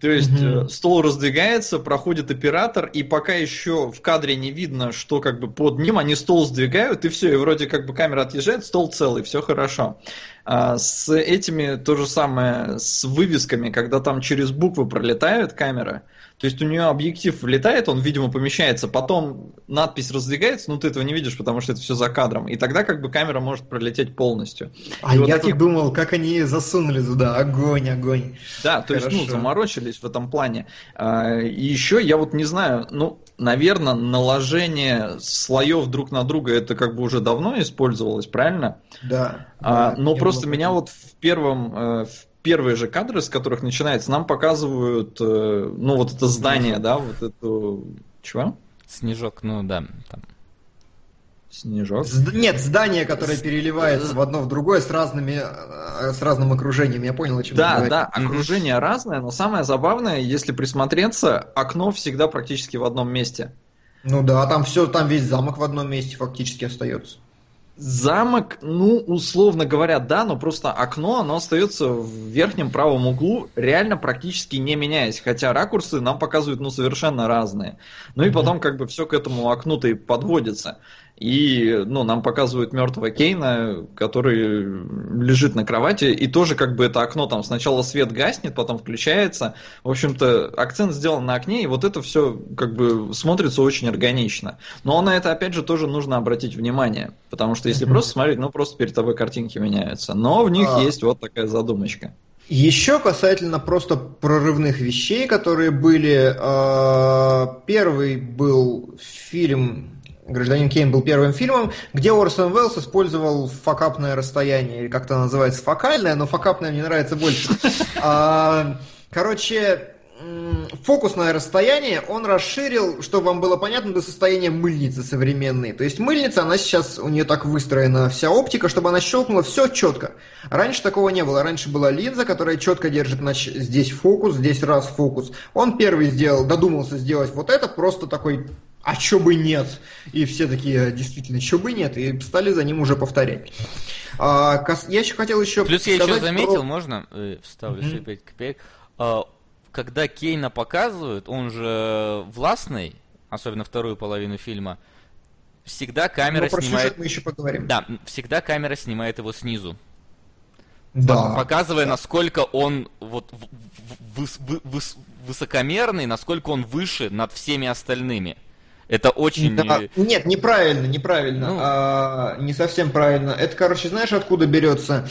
то есть mm стол раздвигается, проходит оператор, и пока еще в кадре не видно, что как бы под ним, они стол сдвигают, и все, и вроде как бы камера отъезжает, стол целый, все хорошо. А с этими то же самое, с вывесками, когда там через буквы пролетает камера, то есть у нее объектив влетает, он, видимо, помещается, потом надпись раздвигается, но ты этого не видишь, потому что это все за кадром. И тогда как бы камера может пролететь полностью. А и я вот это... думал, как они засунули туда. Огонь, огонь. Да, то Хорошо. есть, ну, заморочились в этом плане. А, и еще я вот не знаю, ну, наверное, наложение слоев друг на друга это как бы уже давно использовалось, правильно? Да. А, но просто меня вот в первом, э, в первые же кадры, с которых начинается, нам показывают, э, ну, вот это здание, да, вот эту... Чего? Снежок, ну да, там. Снежок? Нет, здание, которое переливается в одно в другое с разными, э, с разным окружением. Я понял, о чем Да, да, окружение разное, но самое забавное, если присмотреться, окно всегда практически в одном месте. Ну да, там все, там весь замок в одном месте фактически остается. Замок, ну, условно говоря, да, но просто окно, оно остается в верхнем правом углу, реально практически не меняясь. Хотя ракурсы нам показывают, ну, совершенно разные. Ну и потом как бы все к этому окну-то и подводится. И ну, нам показывают мертвого Кейна, который лежит на кровати, и тоже как бы это окно там сначала свет гаснет, потом включается. В общем-то, акцент сделан на окне, и вот это все как бы смотрится очень органично. Но на это, опять же, тоже нужно обратить внимание. Потому что если mm-hmm. просто смотреть, ну просто перед тобой картинки меняются. Но в них а... есть вот такая задумочка. Еще касательно просто прорывных вещей, которые были. А, первый был фильм «Гражданин Кейн» был первым фильмом, где Орсон Уэллс использовал факапное расстояние, или как-то называется фокальное, но факапное мне нравится больше. А, короче, фокусное расстояние он расширил, чтобы вам было понятно, до состояния мыльницы современной. То есть мыльница, она сейчас, у нее так выстроена вся оптика, чтобы она щелкнула все четко. Раньше такого не было. Раньше была линза, которая четко держит значит, здесь фокус, здесь раз фокус. Он первый сделал, додумался сделать вот это, просто такой а чё бы нет? И все такие, действительно, чё бы нет? И стали за ним уже повторять. А, я еще хотел еще Плюс я еще заметил, про... можно, э, вставлю mm-hmm. 5 копеек, а, когда Кейна показывают, он же властный, особенно вторую половину фильма, всегда камера ну, про снимает... мы еще поговорим. Да, всегда камера снимает его снизу. Да. Показывая, насколько он вот выс, выс, высокомерный, насколько он выше над всеми остальными. Это очень... Да. Нет, неправильно, неправильно. Ну... А, не совсем правильно. Это, короче, знаешь, откуда берется?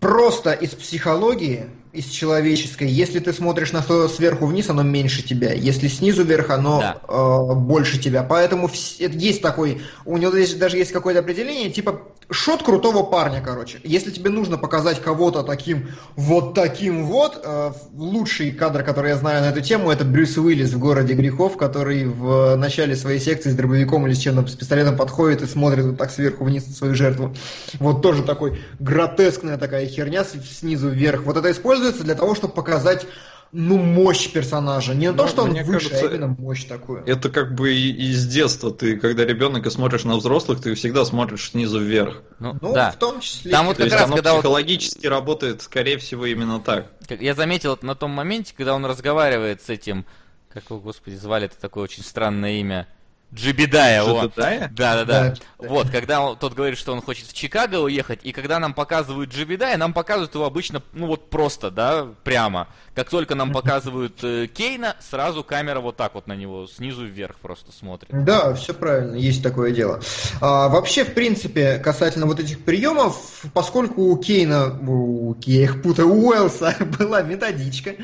Просто из психологии из человеческой. Если ты смотришь на что сверху вниз, оно меньше тебя. Если снизу вверх, оно да. э, больше тебя. Поэтому в, есть такой, у него есть, даже есть какое-то определение, типа шот крутого парня, короче. Если тебе нужно показать кого-то таким, вот таким вот, э, лучший кадр, который я знаю на эту тему, это Брюс Уиллис в «Городе грехов», который в начале своей секции с дробовиком или с чем-то, с пистолетом подходит и смотрит вот так сверху вниз на свою жертву. Вот тоже такой гротескная такая херня снизу вверх. Вот это используется используется для того, чтобы показать ну, мощь персонажа. Не то, что он выше, кажется, а именно мощь такую. Это как бы из детства. Ты, когда ребенок и смотришь на взрослых, ты всегда смотришь снизу вверх. Ну, ну да. в том числе. Там вот как раз, когда психологически вот... работает, скорее всего, именно так. Я заметил на том моменте, когда он разговаривает с этим, как его, господи, звали это такое очень странное имя, Джибедая, о. Да, да, да. Вот, когда он, тот говорит, что он хочет в Чикаго уехать, и когда нам показывают Джибедая, нам показывают его обычно, ну вот просто, да, прямо. Как только нам показывают э, Кейна, сразу камера вот так вот на него, снизу вверх просто смотрит. Да, все правильно, есть такое дело. А, вообще, в принципе, касательно вот этих приемов, поскольку у Кейна, у, я их путаю, у Уэлса была методичка,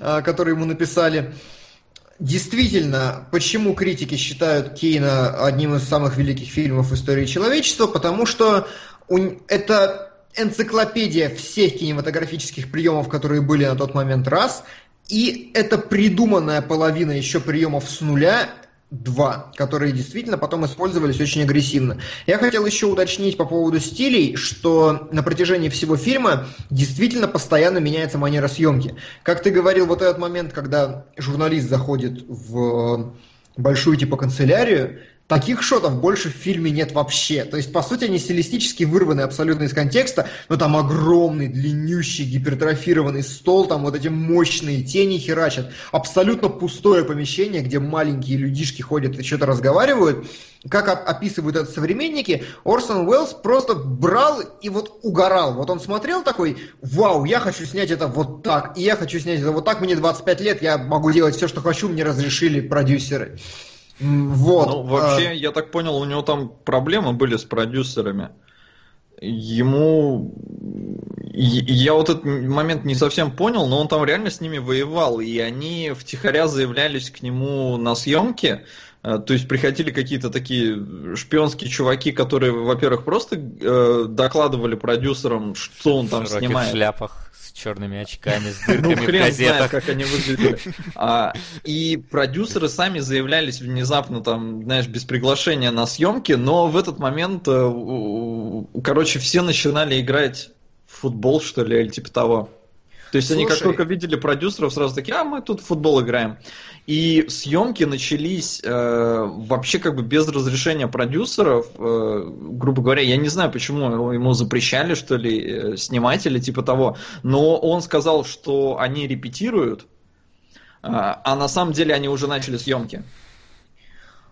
а, которую ему написали, Действительно, почему критики считают Кейна одним из самых великих фильмов в истории человечества? Потому что это энциклопедия всех кинематографических приемов, которые были на тот момент. Раз, и это придуманная половина еще приемов с нуля, два, которые действительно потом использовались очень агрессивно. Я хотел еще уточнить по поводу стилей, что на протяжении всего фильма действительно постоянно меняется манера съемки. Как ты говорил, вот этот момент, когда журналист заходит в большую типа канцелярию, Таких шотов больше в фильме нет вообще. То есть, по сути, они стилистически вырваны абсолютно из контекста, но там огромный, длиннющий, гипертрофированный стол, там вот эти мощные тени херачат. Абсолютно пустое помещение, где маленькие людишки ходят и что-то разговаривают. Как описывают это современники, Орсон Уэллс просто брал и вот угорал. Вот он смотрел такой, вау, я хочу снять это вот так, и я хочу снять это вот так, мне 25 лет, я могу делать все, что хочу, мне разрешили продюсеры. Вот. Ну, вообще, а... я так понял, у него там проблемы были с продюсерами. Ему... Я вот этот момент не совсем понял, но он там реально с ними воевал, и они втихаря заявлялись к нему на съемки, э, то есть приходили какие-то такие шпионские чуваки, которые, во-первых, просто э, докладывали продюсерам, что он там снимает. В шляпах черными очками, с дырками ну, хрен в газетах. знает, как они выглядели. А, и продюсеры сами заявлялись внезапно, там, знаешь, без приглашения на съемки, но в этот момент, э, короче, все начинали играть в футбол, что ли, или типа того. То есть Слушай, они как только видели продюсеров, сразу такие, а мы тут в футбол играем. И съемки начались э, вообще как бы без разрешения продюсеров, э, грубо говоря, я не знаю, почему ему запрещали, что ли, э, снимать или типа того, но он сказал, что они репетируют, э, а на самом деле они уже начали съемки.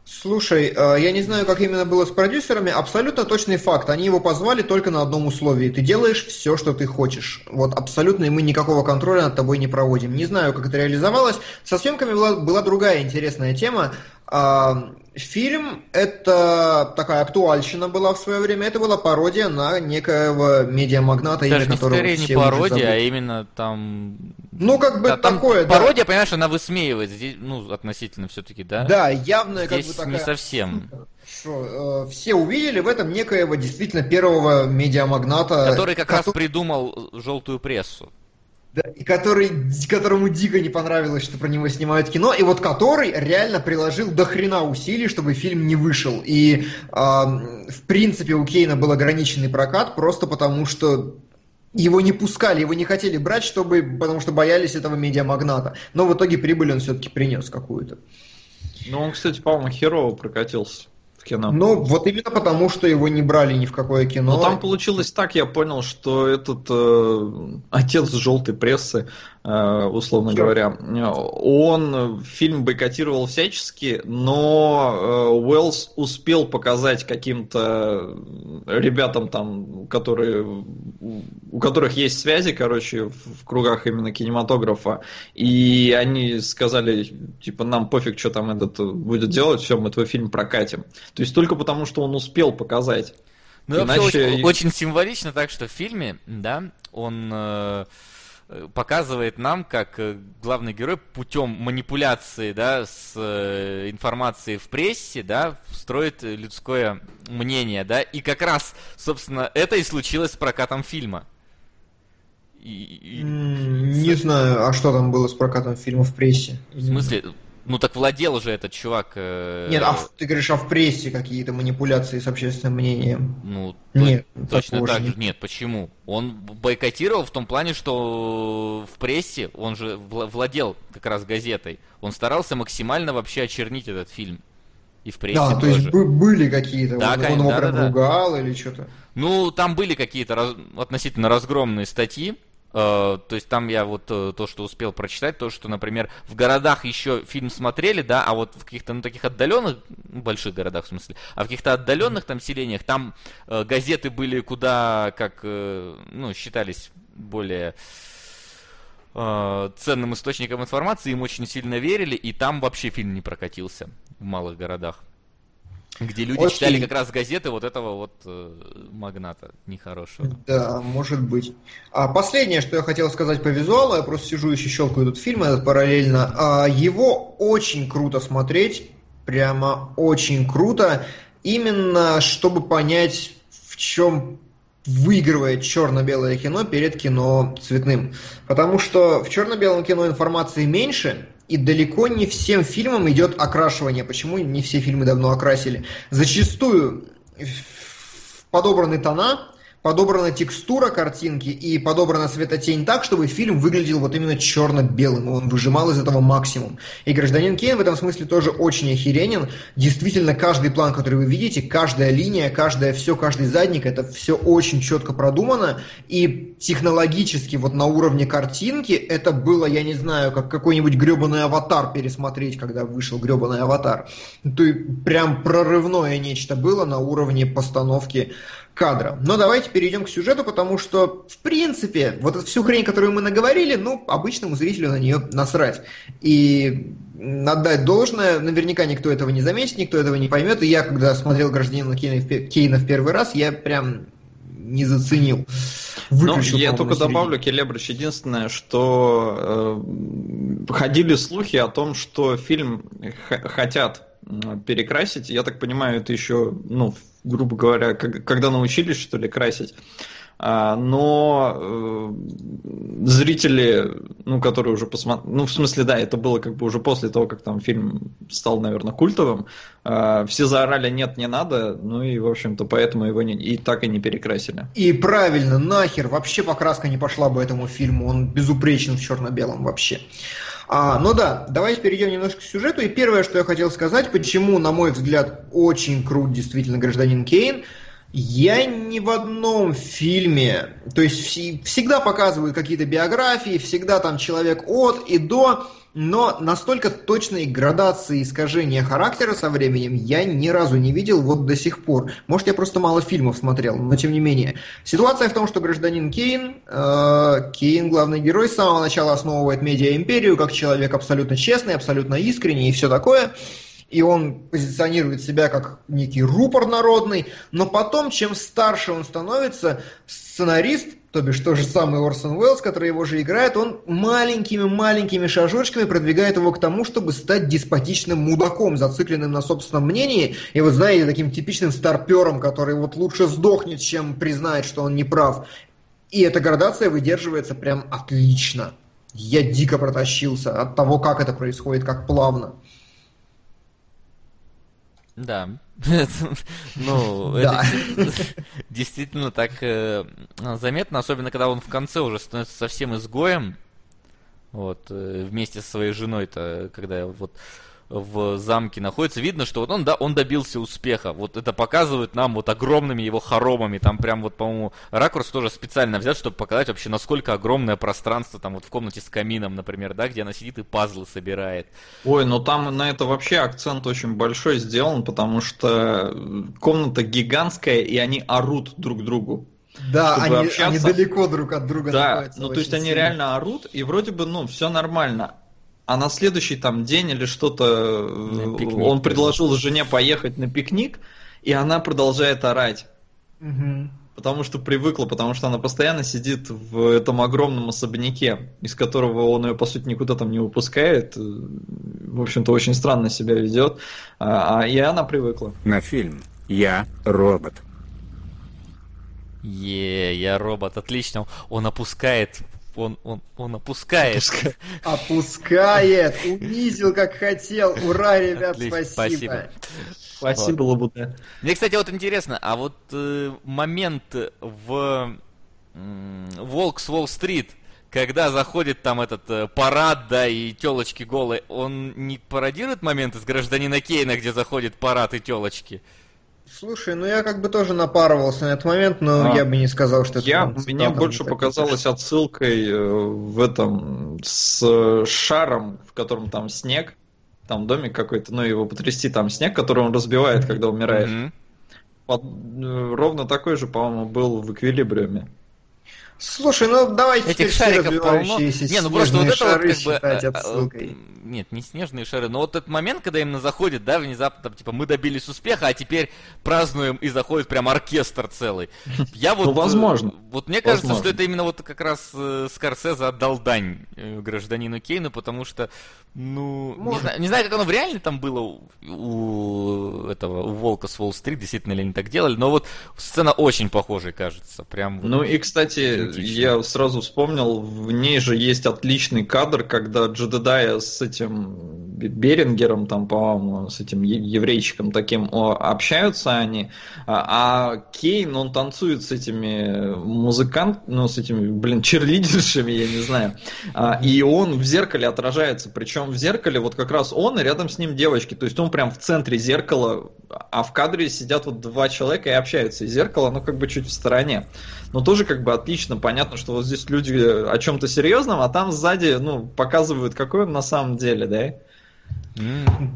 Слушай, э, я не знаю, как именно было с продюсерами, абсолютно точный факт. Они его позвали только на одном условии. Ты делаешь все, что ты хочешь. Вот абсолютно, и мы никакого контроля над тобой не проводим. Не знаю, как это реализовалось. Со съемками была, была другая интересная тема. А, фильм – это такая актуальщина была в свое время. Это была пародия на некоего медиамагната, Даже имя которого скорее не пародия, а именно там... Ну, как бы да, такое, да. Пародия, понимаешь, она высмеивает, здесь, ну, относительно все-таки, да? Да, явная здесь как бы такая... не совсем. Что, э, все увидели в этом некоего действительно первого медиамагната. Который как который... раз придумал желтую прессу. Да, и который, которому дико не понравилось, что про него снимают кино, и вот который реально приложил до хрена усилий, чтобы фильм не вышел. И, э, в принципе, у Кейна был ограниченный прокат, просто потому что его не пускали, его не хотели брать, чтобы, потому что боялись этого медиамагната. Но в итоге прибыль он все-таки принес какую-то. Ну, он, кстати, по-моему, херово прокатился кино. Ну, вот именно потому, что его не брали ни в какое кино. Но там получилось так, я понял, что этот э, отец желтой прессы условно Все. говоря. Он фильм бойкотировал всячески, но э, Уэллс успел показать каким-то ребятам там, которые, у которых есть связи, короче, в кругах именно кинематографа, и они сказали, типа, нам пофиг, что там этот будет делать, все, мы твой фильм прокатим. То есть только потому, что он успел показать. Ну, Иначе... очень, очень символично так, что в фильме, да, он э, Э, показывает нам, как э, главный герой путем манипуляции да, с э, информацией в прессе да, строит людское мнение. Да, и как раз, собственно, это и случилось с прокатом фильма. И, и... Не знаю, а что там было с прокатом фильма в прессе? В смысле, ну так владел же этот чувак. Э... Нет, а ты говоришь, а в прессе какие-то манипуляции с общественным мнением? Ну, нет, точно так же. Нет, почему? Он бойкотировал в том плане, что в прессе, он же владел как раз газетой, он старался максимально вообще очернить этот фильм. И в прессе Да, тоже. то есть были какие-то, да, он, он его да, прям да, ругал да. или что-то? Ну, там были какие-то раз... относительно разгромные статьи, то есть там я вот э, то, что успел прочитать, то, что, например, в городах еще фильм смотрели, да, а вот в каких-то, ну, таких отдаленных, больших городах, в смысле, а в каких-то отдаленных там селениях, там э, газеты были куда, как, э, ну, считались более э, ценным источником информации, им очень сильно верили, и там вообще фильм не прокатился в малых городах. Где люди Очень... читали как раз газеты вот этого вот э, магната нехорошего. Да, может быть. А последнее, что я хотел сказать по визуалу, я просто сижу еще щелкаю этот фильм этот параллельно. А, его очень круто смотреть, прямо очень круто, именно чтобы понять, в чем выигрывает черно-белое кино перед кино цветным. Потому что в черно-белом кино информации меньше, и далеко не всем фильмам идет окрашивание. Почему не все фильмы давно окрасили? Зачастую подобраны тона, подобрана текстура картинки и подобрана светотень так, чтобы фильм выглядел вот именно черно-белым, он выжимал из этого максимум. И «Гражданин Кейн» в этом смысле тоже очень охеренен. Действительно, каждый план, который вы видите, каждая линия, каждое все, каждый задник, это все очень четко продумано, и технологически вот на уровне картинки это было, я не знаю, как какой-нибудь гребаный аватар пересмотреть, когда вышел гребаный аватар. То есть прям прорывное нечто было на уровне постановки кадра. Но давайте перейдем к сюжету, потому что, в принципе, вот эту всю хрень, которую мы наговорили, ну, обычному зрителю на нее насрать. И отдать должное, наверняка никто этого не заметит, никто этого не поймет. И я, когда смотрел «Гражданина Кейна» в первый раз, я прям не заценил. Выключил, ну, я только добавлю, Келебрич, единственное, что э, ходили слухи о том, что фильм хотят перекрасить. Я так понимаю, это еще, ну, грубо говоря, как, когда научились, что ли, красить. А, но э, зрители, ну, которые уже посмотрели, ну, в смысле, да, это было как бы уже после того, как там фильм стал, наверное, культовым, а, все заорали «нет, не надо», ну и, в общем-то, поэтому его не, и так и не перекрасили. И правильно, нахер, вообще покраска не пошла бы этому фильму, он безупречен в черно-белом вообще. А, ну да, давайте перейдем немножко к сюжету. И первое, что я хотел сказать, почему, на мой взгляд, очень крут действительно гражданин Кейн – я ни в одном фильме, то есть всегда показывают какие-то биографии, всегда там человек от и до, но настолько точной градации искажения характера со временем я ни разу не видел вот до сих пор. Может, я просто мало фильмов смотрел, но тем не менее. Ситуация в том, что гражданин Кейн, э, Кейн, главный герой, с самого начала основывает медиа-империю как человек абсолютно честный, абсолютно искренний и все такое – и он позиционирует себя как некий рупор народный, но потом, чем старше он становится, сценарист, то бишь тот же самый Орсон Уэллс, который его же играет, он маленькими-маленькими шажочками продвигает его к тому, чтобы стать деспотичным мудаком, зацикленным на собственном мнении, и вот знаете, таким типичным старпером, который вот лучше сдохнет, чем признает, что он не прав. И эта градация выдерживается прям отлично. Я дико протащился от того, как это происходит, как плавно. Да. Ну, это действительно так э, заметно, особенно когда он в конце уже становится совсем изгоем. Вот, э, вместе со своей женой-то, когда вот в замке находится, видно, что вот он, да, он добился успеха. Вот это показывает нам вот огромными его хоромами. Там прям вот, по-моему, ракурс тоже специально взят, чтобы показать вообще, насколько огромное пространство там вот в комнате с камином, например, да, где она сидит и пазлы собирает. Ой, ну там на это вообще акцент очень большой сделан, потому что комната гигантская, и они орут друг другу. Да, они, они далеко друг от друга да, находятся. Ну, то есть сильно. они реально орут, и вроде бы, ну, все нормально а на следующий там день или что-то он предложил жене поехать на пикник, и она продолжает орать. Угу. Потому что привыкла, потому что она постоянно сидит в этом огромном особняке, из которого он ее, по сути, никуда там не выпускает. В общем-то, очень странно себя ведет. А, а, и она привыкла. На фильм «Я робот». Е, я робот, отлично. Он опускает он, он, он опускает. Опускает. опускает. Унизил, как хотел. Ура, ребят, Отлично, спасибо. Спасибо, спасибо вот. Лабуде. Мне, кстати, вот интересно, а вот э, момент в э, Волк с Уолл-стрит, когда заходит там этот э, парад, да, и телочки голые, он не пародирует момент из гражданина Кейна, где заходит парад и телочки? Слушай, ну я как бы тоже напарывался на этот момент, но а, я бы не сказал, что это... Я, мне больше показалось отсылкой э, в этом с шаром, в котором там снег, там домик какой-то, ну его потрясти, там снег, который он разбивает, когда умирает. Mm-hmm. Под, э, ровно такой же, по-моему, был в эквилибриуме. Слушай, ну давайте Этих шариков полно. Не, ну просто вот это вот как бы... Э, э, отсылкой. Нет, не снежные шары, но вот этот момент, когда именно заходит, да, внезапно, там, типа, мы добились успеха, а теперь празднуем, и заходит прям оркестр целый. Я вот... Ну, возможно. Вот мне кажется, что это именно вот как раз Скорсезе отдал дань гражданину Кейну, потому что, ну, не знаю, не знаю, как оно в реале там было у, у этого, у Волка с Уолл-стрит, действительно ли они так делали, но вот сцена очень похожая, кажется, прям... Ну и, кстати, я сразу вспомнил, в ней же есть отличный кадр, когда Джедедая с этим Берингером, там, по-моему, с этим еврейчиком таким общаются они, а, а Кейн, он танцует с этими музыкантами, ну, с этими, блин, черлидершами, я не знаю, а, и он в зеркале отражается, причем в зеркале вот как раз он, и рядом с ним девочки, то есть он прям в центре зеркала, а в кадре сидят вот два человека и общаются, и зеркало, ну, как бы чуть в стороне. Но тоже как бы отлично понятно, что вот здесь люди о чем-то серьезном, а там сзади, ну, показывают, какой он на самом деле, да?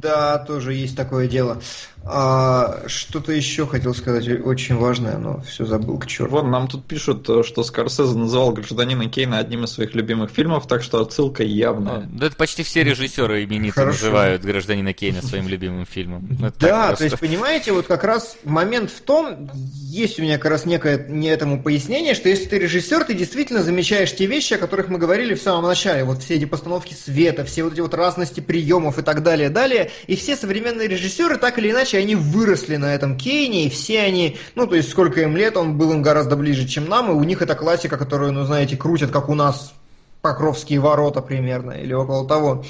Да, тоже есть такое дело. А, что-то еще хотел сказать очень важное, но все забыл к черту. Вон, нам тут пишут, э, что Скорсезе называл гражданина Кейна одним из своих любимых фильмов, так что отсылка явная. Да это почти все режиссеры именито называют гражданина Кейна своим любимым фильмом. Это да, то есть, понимаете, вот как раз момент в том, есть у меня как раз некое не этому пояснение, что если ты режиссер, ты действительно замечаешь те вещи, о которых мы говорили в самом начале. Вот все эти постановки света, все вот эти вот разности приемов и так далее, далее. И все современные режиссеры так или иначе иначе они выросли на этом Кейне, и все они, ну, то есть сколько им лет, он был им гораздо ближе, чем нам, и у них это классика, которую, ну, знаете, крутят, как у нас Покровские ворота примерно, или около того.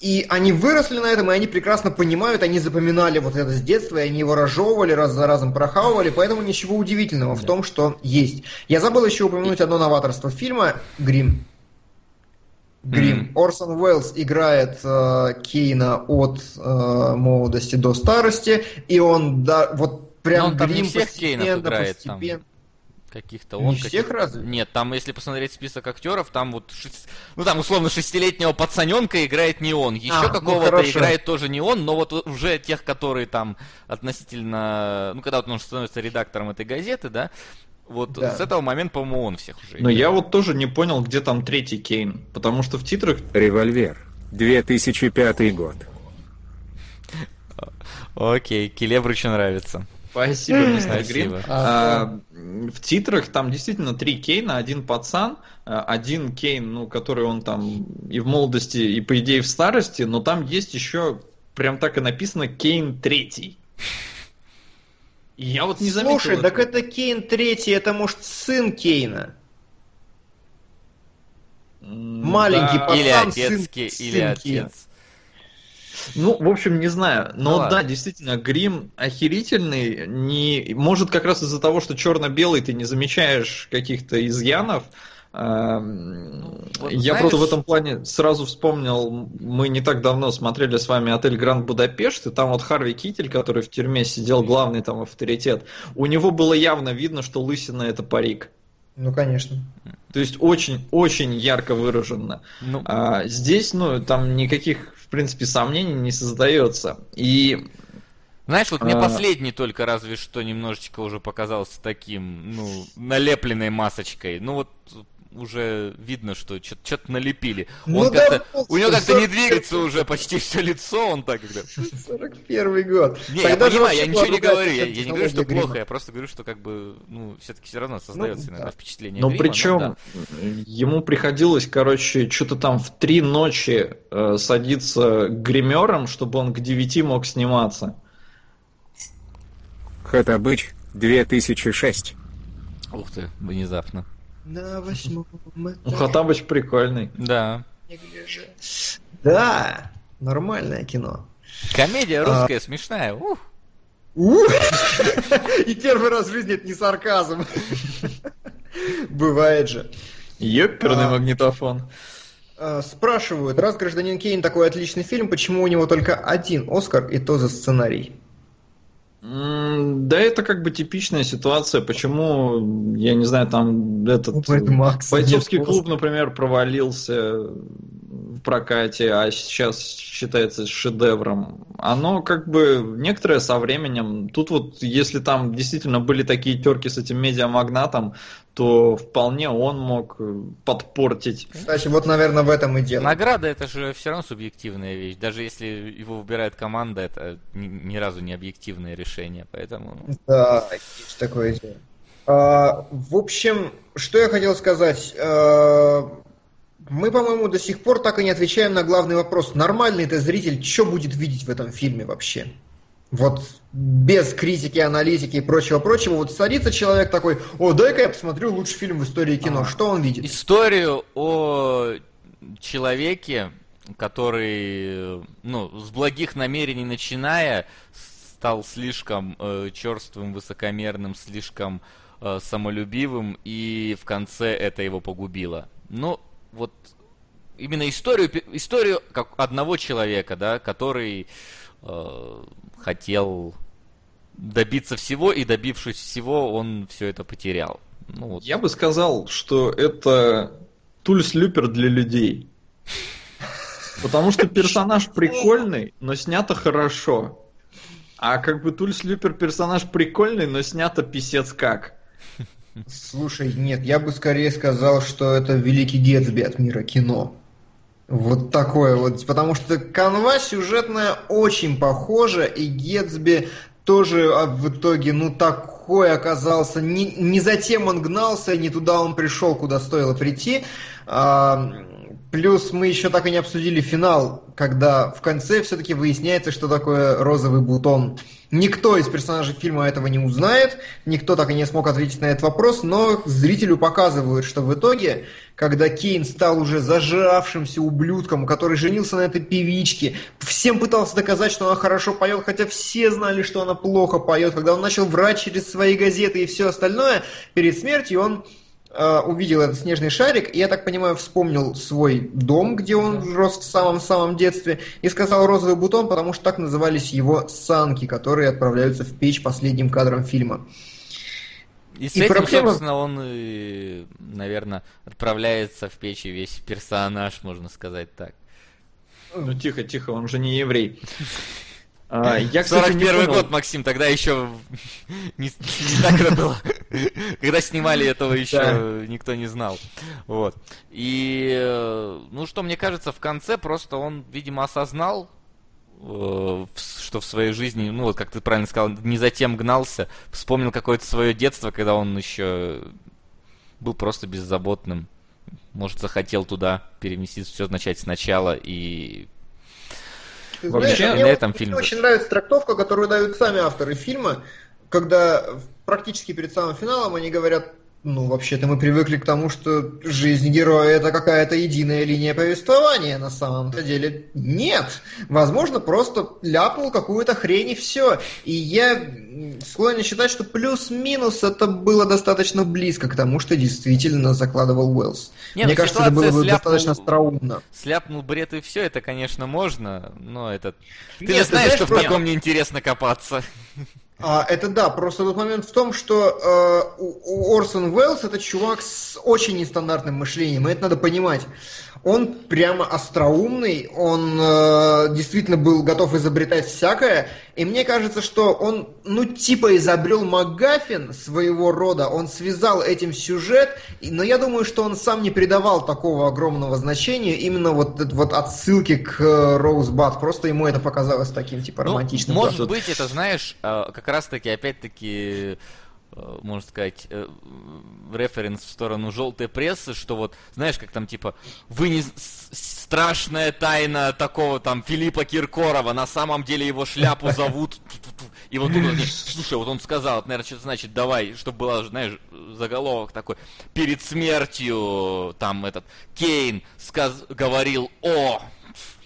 И они выросли на этом, и они прекрасно понимают, они запоминали вот это с детства, и они его разжевывали, раз за разом прохавывали, поэтому ничего удивительного да. в том, что есть. Я забыл еще упомянуть одно новаторство фильма «Грим». Грим. Mm-hmm. Орсон Уэллс играет э, Кейна от э, молодости до старости, и он да, вот прям Но он там Грим не всех Кейнов играет, постепенно... там каких-то. Он не каких... всех разве? Нет, там, если посмотреть список актеров, там вот, шесть... ну там условно шестилетнего пацаненка играет не он. Еще а, ну, какого-то ну, играет тоже не он, но вот уже тех, которые там относительно, ну когда вот он становится редактором этой газеты, да, вот да. с этого момента, по-моему, он всех уже. Но играет. я вот тоже не понял, где там третий Кейн, потому что в титрах... Револьвер. 2005 год. Окей, Келебрычу нравится. Спасибо, мистер Грин. А, в титрах там действительно три Кейна, один пацан, а, один Кейн, ну, который он там и в молодости, и по идее в старости, но там есть еще прям так и написано Кейн третий. Я вот не заметил. Слушай, так это Кейн третий, это может сын Кейна. Маленький да. пацан, или отец, сын, или сын отец. Кейна. Ну, в общем, не знаю. Но ну, да, действительно, грим охерительный. Не... Может, как раз из-за того, что черно-белый, ты не замечаешь каких-то изъянов. Эм, вот, Я знаешь... просто в этом плане сразу вспомнил, мы не так давно смотрели с вами отель Гранд Будапешт, и там вот Харви Китель, который в тюрьме сидел, главный там авторитет, у него было явно видно, что лысина это парик. Ну, конечно. То есть очень-очень ярко выраженно. Ну... А, здесь, ну, там никаких в принципе, сомнений не создается. И знаешь, вот мне а... последний только разве что немножечко уже показался таким, ну, налепленной масочкой. Ну вот уже видно, что что-то налепили. Ну, он да, как-то, у него как-то не двигается уже почти все лицо, он так как-то... 41 год. Не, Тогда я понимаю, я ничего не говорю, я, я не говорю, что грима. плохо, я просто говорю, что как бы, ну, все-таки все равно создается ну, иногда да. впечатление Но грима, причем ну, да. ему приходилось, короче, что-то там в три ночи э, садиться гримером, чтобы он к 9 мог сниматься. Хатабыч, 2006. Ух ты, внезапно. На восьмом Ну, Хатабыч прикольный. Да. Да, нормальное кино. Комедия русская, а... смешная. Ух. И первый раз в жизни это не сарказм. Бывает же. Ёперный а... магнитофон. А, спрашивают, раз «Гражданин Кейн» такой отличный фильм, почему у него только один Оскар и то за сценарий? Да, это как бы типичная ситуация. Почему, я не знаю, там этот бойцовский клуб, например, провалился в прокате, а сейчас считается шедевром. Оно как бы некоторое со временем. Тут вот, если там действительно были такие терки с этим медиамагнатом, то вполне он мог э, подпортить. Кстати, вот, наверное, в этом и дело. Награда это же все равно субъективная вещь. Даже если его выбирает команда, это ни, ни разу не объективное решение, поэтому... Да, есть такое дело. А, в общем, что я хотел сказать. А, мы, по-моему, до сих пор так и не отвечаем на главный вопрос. Нормальный это зритель, что будет видеть в этом фильме вообще? Вот без критики, аналитики и прочего-прочего, вот садится человек такой, о, дай-ка я посмотрю лучший фильм в истории кино. А, что он видит? Историю о человеке, который, ну, с благих намерений начиная, стал слишком э, черствым, высокомерным, слишком э, самолюбивым, и в конце это его погубило. Ну, вот именно историю, историю как одного человека, да, который э, хотел добиться всего, и добившись всего, он все это потерял. Ну, вот. Я бы сказал, что это Тульс Люпер для людей. Потому что персонаж прикольный, но снято хорошо. А как бы Тульс Люпер персонаж прикольный, но снято писец как. Слушай, нет, я бы скорее сказал, что это Великий Гетсби от мира кино. Вот такое вот, потому что канва сюжетная очень похожа, и Гетсби тоже а, в итоге, ну, такой оказался. Не, не затем он гнался, не туда он пришел, куда стоило прийти. А, Плюс мы еще так и не обсудили финал, когда в конце все-таки выясняется, что такое розовый бутон. Никто из персонажей фильма этого не узнает, никто так и не смог ответить на этот вопрос, но зрителю показывают, что в итоге, когда Кейн стал уже зажавшимся ублюдком, который женился на этой певичке, всем пытался доказать, что она хорошо поет, хотя все знали, что она плохо поет, когда он начал врать через свои газеты и все остальное, перед смертью он э, увидел этот снежный шарик, и, я так понимаю, вспомнил свой дом, где он да. рос в самом-самом детстве, и сказал розовый бутон, потому что так назывались его санки, которые отправляются в печь последним кадром фильма. И с и этим, проблема... собственно, он, наверное, отправляется в печь и весь персонаж, можно сказать так. Ну тихо, тихо, он же не еврей. А, я, кстати, 41 год, Максим, тогда еще не, не так это было. Когда снимали этого еще да. никто не знал. Вот. И, э, ну что, мне кажется, в конце просто он, видимо, осознал, э, что в своей жизни, ну вот как ты правильно сказал, не затем гнался, вспомнил какое-то свое детство, когда он еще был просто беззаботным. Может, захотел туда переместиться, все начать сначала и ты знаешь, Вообще, мне, на этом фильме... очень нравится трактовка, которую дают сами авторы фильма, когда практически перед самым финалом они говорят, ну, вообще-то мы привыкли к тому, что жизнь героя это какая-то единая линия повествования. На самом-то деле нет. Возможно, просто ляпнул какую-то хрень и все. И я склонен считать, что плюс-минус это было достаточно близко к тому, что действительно закладывал Уэллс. Не, Мне ну, кажется, это было бы сляпнул, достаточно остроумно. Сляпнул бред и все, это, конечно, можно, но это... Ты Нет, же знаешь, ты знаешь, что в таком неинтересно копаться. А, это да, просто тот момент в том, что э, Орсон Уэллс это чувак с очень нестандартным мышлением, и это надо понимать. Он прямо остроумный, он э, действительно был готов изобретать всякое, и мне кажется, что он, ну, типа изобрел МакГаффин своего рода, он связал этим сюжет, но я думаю, что он сам не придавал такого огромного значения, именно вот, вот отсылки к Роузбад, просто ему это показалось таким, типа, ну, романтичным. Может да. быть, это, знаешь, э, как раз-таки, опять-таки, Э, можно сказать, э, референс в сторону желтой прессы, что вот, знаешь, как там типа, вы не страшная тайна такого там Филиппа Киркорова, на самом деле его шляпу зовут, и вот тут, слушай, вот он сказал, это, наверное, что-то значит, давай, чтобы было, знаешь, заголовок такой, перед смертью, там этот, Кейн сказ говорил о,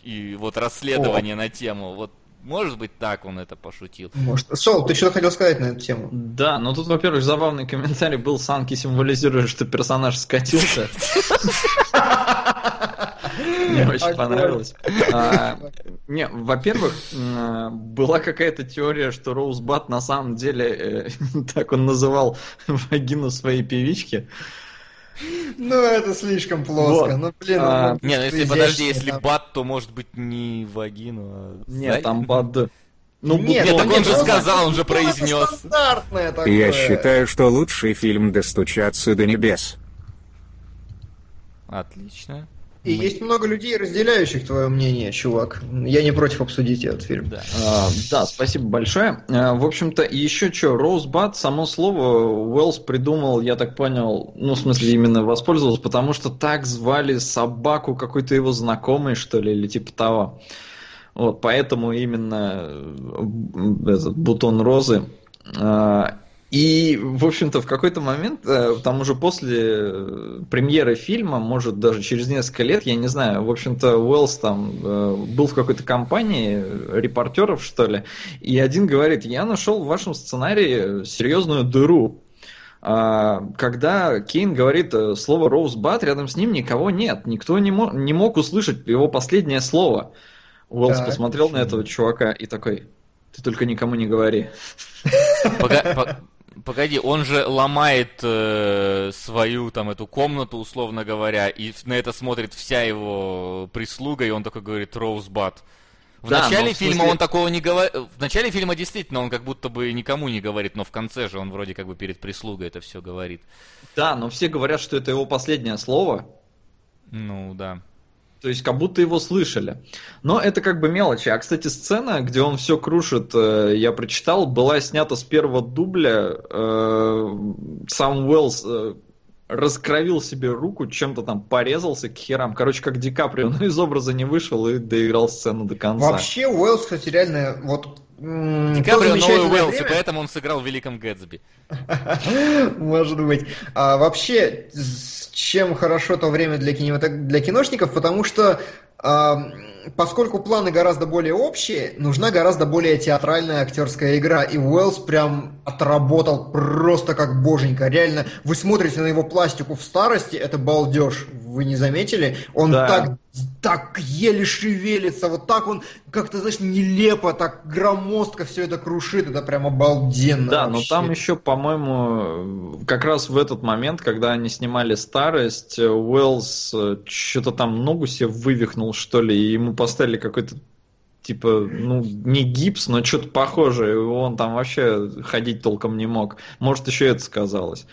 и вот расследование о. на тему, вот может быть, так он это пошутил. Может. Сол, ты что-то хотел сказать на эту тему? Да, ну тут, во-первых, забавный комментарий был, Санки символизирует, что персонаж скатился. Мне очень понравилось. А, не, во-первых, была какая-то теория, что Роузбат на самом деле, э, так он называл вагину своей певички, ну, это слишком плоско. Вот. Ну, блин, а, не, ну если подожди, если бат, то может быть не вагину, а... Нет, там бат. Ну, нет, нет, так он же сказал, он же произнес. Я считаю, что лучший фильм «Достучаться до небес». Отлично. И Мы... есть много людей, разделяющих твое мнение, чувак. Я не против обсудить этот фильм. Да, а, да спасибо большое. А, в общем-то, еще что, Роузбад, само слово Уэллс придумал, я так понял, ну, в смысле, именно воспользовался, потому что так звали собаку какой-то его знакомый, что ли, или типа того. Вот, поэтому именно э, этот бутон розы. А, и, в общем-то, в какой-то момент, э, там уже после э, премьеры фильма, может, даже через несколько лет, я не знаю, в общем-то, Уэллс там э, был в какой-то компании репортеров, что ли, и один говорит, я нашел в вашем сценарии серьезную дыру, а, когда Кейн говорит слово Роузбат, рядом с ним никого нет. Никто не, мог, не мог услышать его последнее слово. Уэллс так, посмотрел почему? на этого чувака и такой, ты только никому не говори. Погоди, он же ломает э, свою там эту комнату, условно говоря, и на это смотрит вся его прислуга, и он такой говорит Роузбат. В да, начале в смысле... фильма он такого не говорит. В начале фильма действительно он как будто бы никому не говорит, но в конце же он вроде как бы перед прислугой это все говорит. Да, но все говорят, что это его последнее слово. Ну да. То есть как будто его слышали. Но это как бы мелочи. А, кстати, сцена, где он все крушит, э, я прочитал, была снята с первого дубля. Э, сам Уэллс э, раскровил себе руку, чем-то там порезался к херам. Короче, как Ди Каприо, но из образа не вышел и доиграл сцену до конца. Вообще, Уэллс, кстати, реально, вот Ди Каприо новый Уэллс, и поэтому он сыграл в Великом Гэтсби. Может быть. А вообще, чем хорошо то время для, кинематог... для киношников, потому что а, поскольку планы гораздо более общие, нужна гораздо более театральная актерская игра. И Уэллс прям отработал просто как боженька. Реально, вы смотрите на его пластику в старости, это балдеж. Вы не заметили? Он да. так, так еле шевелится, вот так он как-то, знаешь, нелепо, так громоздко все это крушит. Это прям обалденно. Да, вообще. но там еще, по-моему, как раз в этот момент, когда они снимали старость, Уэллс э, что-то там ногу себе вывихнул, что ли, и ему ему поставили какой-то типа, ну, не гипс, но что-то похожее. Он там вообще ходить толком не мог. Может, еще это сказалось.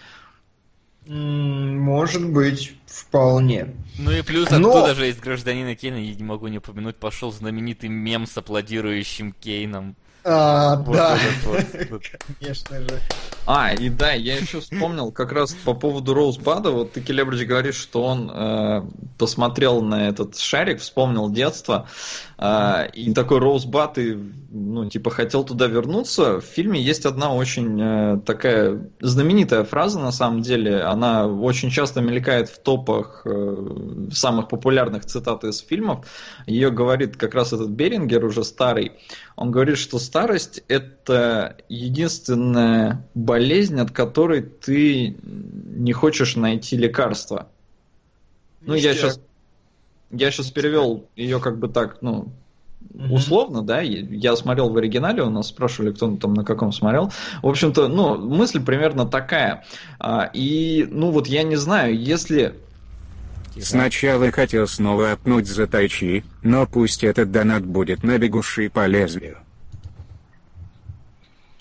Может быть, вполне. Ну и плюс но... оттуда же из гражданина Кейна, я не могу не упомянуть, пошел знаменитый мем с аплодирующим Кейном. А, вот да, конечно же. А, и да, я еще вспомнил как раз по поводу Роузбада. Вот ты, Келебридж, говоришь, что он э, посмотрел на этот шарик, вспомнил детство. Э, и такой Роузбад, и, ну, типа, хотел туда вернуться. В фильме есть одна очень э, такая знаменитая фраза, на самом деле. Она очень часто мелькает в топах э, самых популярных цитат из фильмов. Ее говорит как раз этот Берингер, уже старый. Он говорит, что старость – это единственная болезнь, от которой ты не хочешь найти лекарства. Ну, я сейчас, я сейчас перевел ее как бы так, ну, условно, да, я смотрел в оригинале, у нас спрашивали, кто там на каком смотрел. В общем-то, ну, мысль примерно такая. А, и, ну, вот я не знаю, если Сначала хотел снова опнуть за тайчи, но пусть этот донат будет на бегущий по лезвию.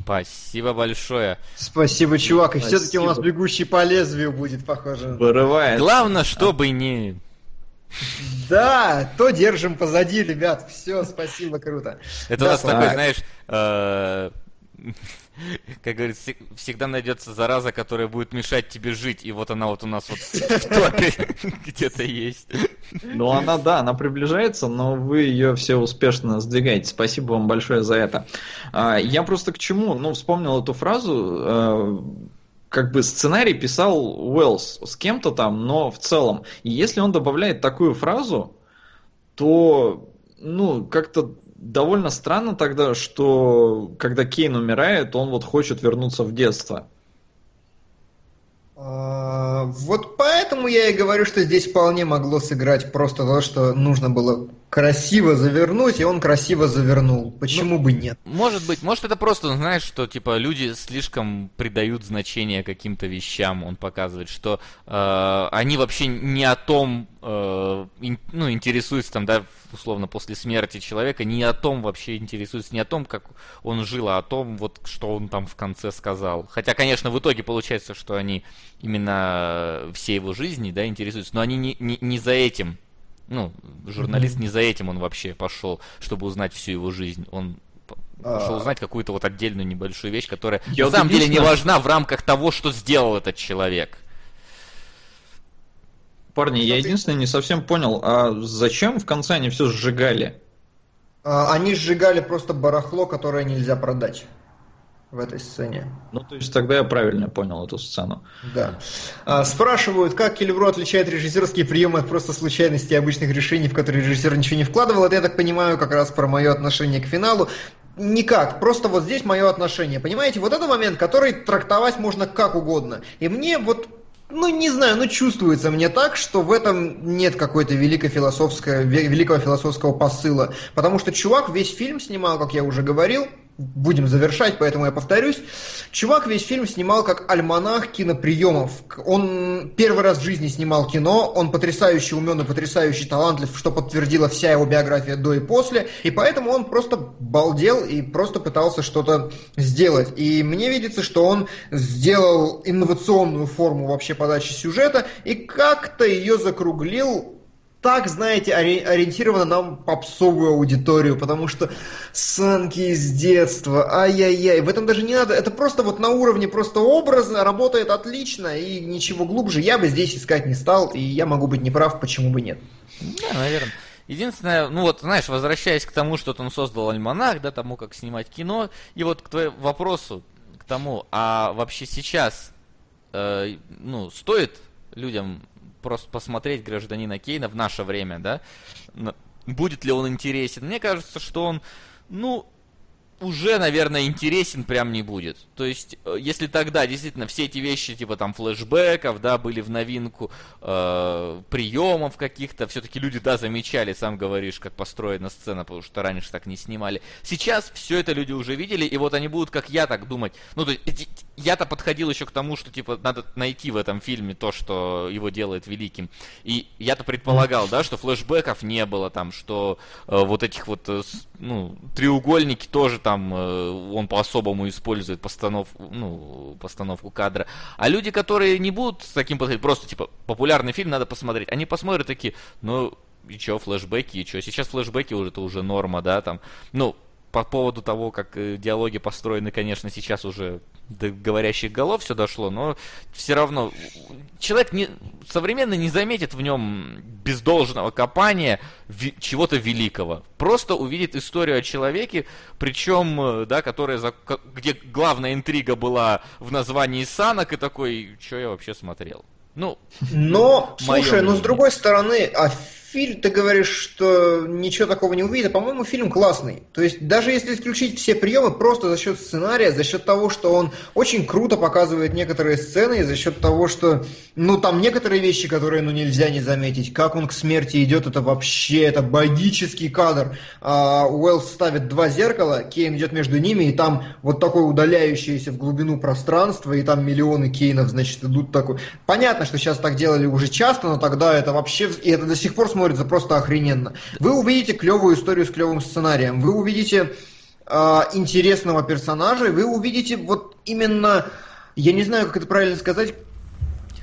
Спасибо большое. Спасибо, чувак. И все-таки у нас бегущий по лезвию будет, похоже. Вырывает. Главное, чтобы не... Да, то держим позади, ребят. Все, спасибо, круто. Это у нас такой, знаешь, э, как говорится, всегда найдется зараза, которая будет мешать тебе жить, и вот она вот у нас вот в топе где-то есть. Ну, она, да, она приближается, но вы ее все успешно сдвигаете. Спасибо вам большое за это. А, я просто к чему? Ну, вспомнил эту фразу, э, как бы сценарий писал Уэллс с кем-то там, но в целом. И если он добавляет такую фразу, то, ну, как-то довольно странно тогда, что когда Кейн умирает, он вот хочет вернуться в детство. А, вот поэтому я и говорю, что здесь вполне могло сыграть просто то, что нужно было красиво завернуть, и он красиво завернул. Почему ну, бы нет? Может быть, может это просто, знаешь, что типа люди слишком придают значение каким-то вещам. Он показывает, что э, они вообще не о том, э, ин, ну, интересуются там, да, условно, после смерти человека, не о том вообще интересуются, не о том, как он жил, а о том, вот, что он там в конце сказал. Хотя, конечно, в итоге получается, что они именно все его жизни, да, интересуются, но они не, не, не за этим ну, журналист mm-hmm. не за этим он вообще пошел, чтобы узнать всю его жизнь. Он пошел а. узнать какую-то вот отдельную небольшую вещь, которая Я на самом деле не важна в рамках того, что сделал этот человек. Парни, я единственное не совсем понял, а зачем в конце они все сжигали? А, они сжигали просто барахло, которое нельзя продать в этой сцене. Ну, то есть тогда я правильно понял эту сцену. Да. А, спрашивают, как Келевро отличает режиссерские приемы от просто случайности и обычных решений, в которые режиссер ничего не вкладывал. Это, я так понимаю, как раз про мое отношение к финалу. Никак, просто вот здесь мое отношение. Понимаете, вот это момент, который трактовать можно как угодно. И мне вот ну, не знаю, но чувствуется мне так, что в этом нет какой-то великой философской, великого философского посыла. Потому что чувак весь фильм снимал, как я уже говорил, будем завершать, поэтому я повторюсь. Чувак весь фильм снимал как альманах киноприемов. Он первый раз в жизни снимал кино, он потрясающе умен и потрясающе талантлив, что подтвердила вся его биография до и после, и поэтому он просто балдел и просто пытался что-то сделать. И мне видится, что он сделал инновационную форму вообще подачи сюжета и как-то ее закруглил так, знаете, ориентировано на попсовую аудиторию, потому что санки из детства, ай-яй-яй. В этом даже не надо, это просто вот на уровне просто образа работает отлично, и ничего глубже я бы здесь искать не стал, и я могу быть неправ, почему бы нет. Да, наверное. Единственное, ну вот, знаешь, возвращаясь к тому, что он создал альманах, да, тому, как снимать кино, и вот к твоему вопросу, к тому, а вообще сейчас, э, ну, стоит людям просто посмотреть гражданина Кейна в наше время, да, будет ли он интересен? Мне кажется, что он, ну, уже, наверное, интересен прям не будет. То есть, э, если тогда действительно все эти вещи, типа там флешбеков, да, были в новинку, э, приемов каких-то, все-таки люди, да, замечали, сам говоришь, как построена сцена, потому что раньше так не снимали. Сейчас все это люди уже видели, и вот они будут, как я, так думать. Ну, то есть, я-то подходил еще к тому, что, типа, надо найти в этом фильме то, что его делает великим. И я-то предполагал, да, что флешбеков не было там, что э, вот этих вот, э, ну, треугольники тоже там э, он по-особому использует постанов, ну, постановку кадра. А люди, которые не будут с таким подходить, просто типа популярный фильм надо посмотреть, они посмотрят такие, ну и чё, флешбеки, и чё. Сейчас флешбеки уже это уже норма, да, там. Ну, по поводу того, как э, диалоги построены, конечно, сейчас уже до говорящих голов все дошло, но все равно человек не, современный не заметит в нем без должного копания ви, чего-то великого. Просто увидит историю о человеке, причем, э, да, которая, где главная интрига была в названии санок, и такой, что я вообще смотрел. Ну, но, слушай, но ну, с другой стороны, а фильм, ты говоришь, что ничего такого не увидит, а по-моему фильм классный. То есть даже если исключить все приемы, просто за счет сценария, за счет того, что он очень круто показывает некоторые сцены, и за счет того, что, ну, там некоторые вещи, которые, ну, нельзя не заметить. Как он к смерти идет, это вообще, это богический кадр. А, Уэллс ставит два зеркала, Кейн идет между ними, и там вот такое удаляющееся в глубину пространство, и там миллионы Кейнов, значит, идут такой. Понятно, что сейчас так делали уже часто, но тогда это вообще, и это до сих пор смотрится смотрится просто охрененно. Вы увидите клевую историю с клевым сценарием, вы увидите э, интересного персонажа, вы увидите вот именно, я не знаю, как это правильно сказать.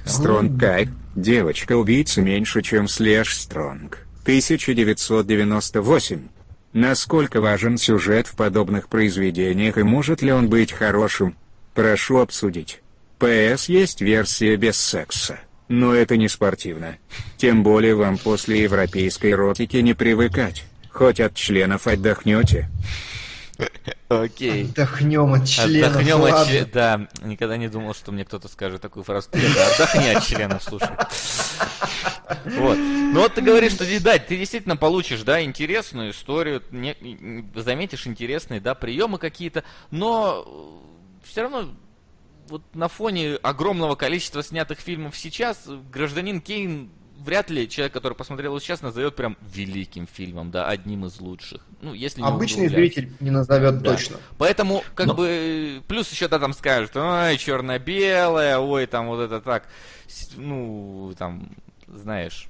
Стронг Кайф, девочка-убийца меньше, чем Слэш Стронг. 1998. Насколько важен сюжет в подобных произведениях и может ли он быть хорошим? Прошу обсудить. ПС есть версия без секса. Но это не спортивно. Тем более вам после европейской эротики не привыкать. Хоть от членов отдохнете. Окей. Отдохнем от членов. Отдохнем от членов. Да, никогда не думал, что мне кто-то скажет такую фразу. Отдохни от членов, слушай. Вот. Ну вот ты говоришь, что да, ты действительно получишь, да, интересную историю, не, заметишь интересные, да, приемы какие-то, но все равно вот на фоне огромного количества снятых фильмов сейчас «Гражданин Кейн» вряд ли человек, который посмотрел его сейчас, назовет прям великим фильмом, да, одним из лучших. Ну, если не Обычный зритель не назовет да. точно. Поэтому, как Но... бы, плюс еще да, там скажут, ой, черно-белое, ой, там вот это так, ну, там, знаешь,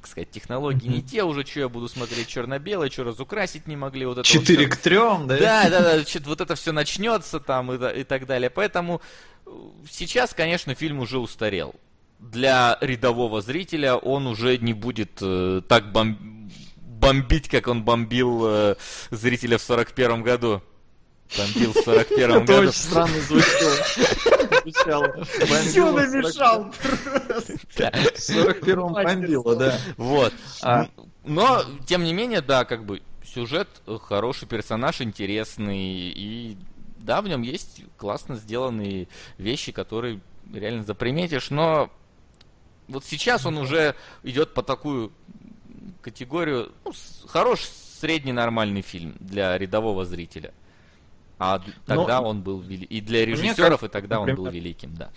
как сказать, технологии mm-hmm. не те уже, что я буду смотреть черно-белое, что разукрасить не могли. Вот это 4 вот к 3, да? Да, да, да, вот это все начнется там и, и так далее. Поэтому э, сейчас, конечно, фильм уже устарел. Для рядового зрителя он уже не будет э, так бом... бомбить, как он бомбил э, зрителя в 41 году. Бомбил в 41 году. Это очень странно звучало. Все намешал. В 41-м бомбило, да. Вот. А. Но, тем не менее, да, как бы сюжет хороший, персонаж интересный, и да, в нем есть классно сделанные вещи, которые реально заприметишь, но вот сейчас он уже идет по такую категорию, ну, хороший средний нормальный фильм для рядового зрителя. А тогда Но... он был вели... и для режиссеров, как... и тогда например... он был великим, да.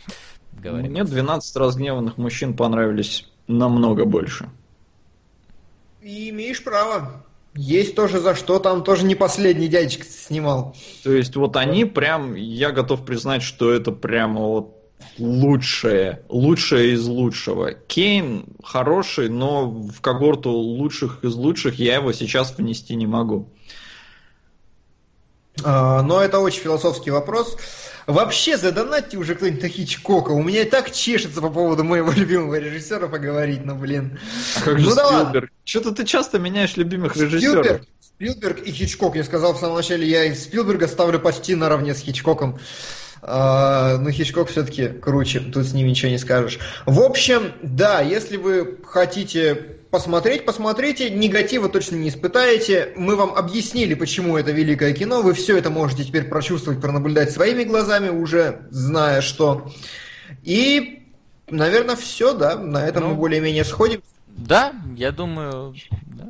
Говорим. Мне 12 разгневанных мужчин понравились намного больше. И имеешь право. Есть тоже за что, там тоже не последний дядечка снимал. То есть вот они прям, я готов признать, что это прямо вот лучшее, лучшее из лучшего. Кейн хороший, но в когорту лучших из лучших я его сейчас внести не могу. А, но это очень философский вопрос. Вообще, задонатьте уже кто-нибудь на Хичкока. У меня и так чешется по поводу моего любимого режиссера поговорить, ну блин. А как же ну, Спилберг? Да Что-то ты часто меняешь любимых режиссеров. Спилберг, Спилберг и Хичкок. Я сказал в самом начале, я Спилберга ставлю почти наравне с Хичкоком. А, но Хичкок все-таки круче, тут с ним ничего не скажешь. В общем, да, если вы хотите посмотреть, посмотрите, негатива точно не испытаете. Мы вам объяснили, почему это великое кино. Вы все это можете теперь прочувствовать, пронаблюдать своими глазами, уже зная что. И, наверное, все, да, на этом ну, мы более-менее сходим. Да, я думаю, да.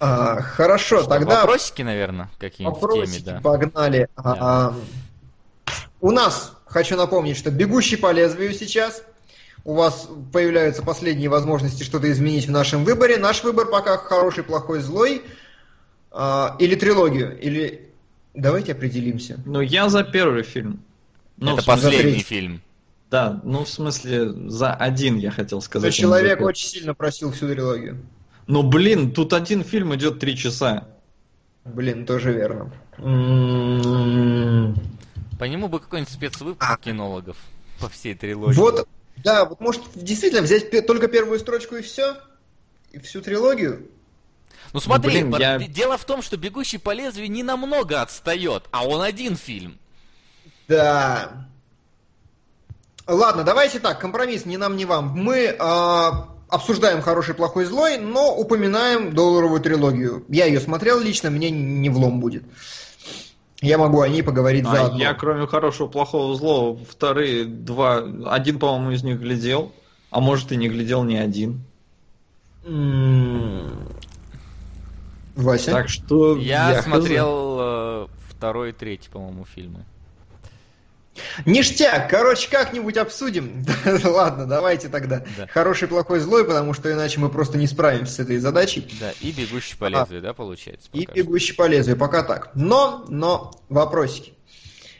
А, хорошо, что, тогда... Вопросики, наверное, какие-нибудь в теме, да. погнали. Да. А, у нас, хочу напомнить, что бегущий по лезвию сейчас. У вас появляются последние возможности что-то изменить в нашем выборе. Наш выбор пока хороший, плохой, злой. А, или трилогию, или... Давайте определимся. Ну, я за первый фильм. Ну, Это последний фильм. Да, ну в смысле за один я хотел сказать. Но человек очень сильно просил всю трилогию. Ну блин, тут один фильм идет три часа. Блин, тоже верно. По нему бы какой-нибудь спецвыпуск а. кинологов по всей трилогии. Вот, да, вот может действительно взять только первую строчку и все? И всю трилогию? Ну смотри, ну, блин, я... дело в том, что «Бегущий по лезвию» не намного отстает, а он один фильм. Да. Ладно, давайте так, компромисс ни нам, ни вам. Мы э, обсуждаем «Хороший, плохой, злой», но упоминаем долларовую трилогию. Я ее смотрел лично, мне не влом будет. Я могу о ней поговорить а заодно. Я, кроме хорошего, плохого, злого, вторые два, один, по-моему, из них глядел, а может и не глядел ни один. Вася? Так что я, я смотрел э, второй и третий, по-моему, фильмы. Ништяк, короче, как-нибудь обсудим. Ладно, давайте тогда. Да. Хороший, плохой, злой, потому что иначе мы просто не справимся с этой задачей. Да, и бегущий по лезвию, а, да, получается? И бегущий по лезвию, пока так. Но, но, вопросики.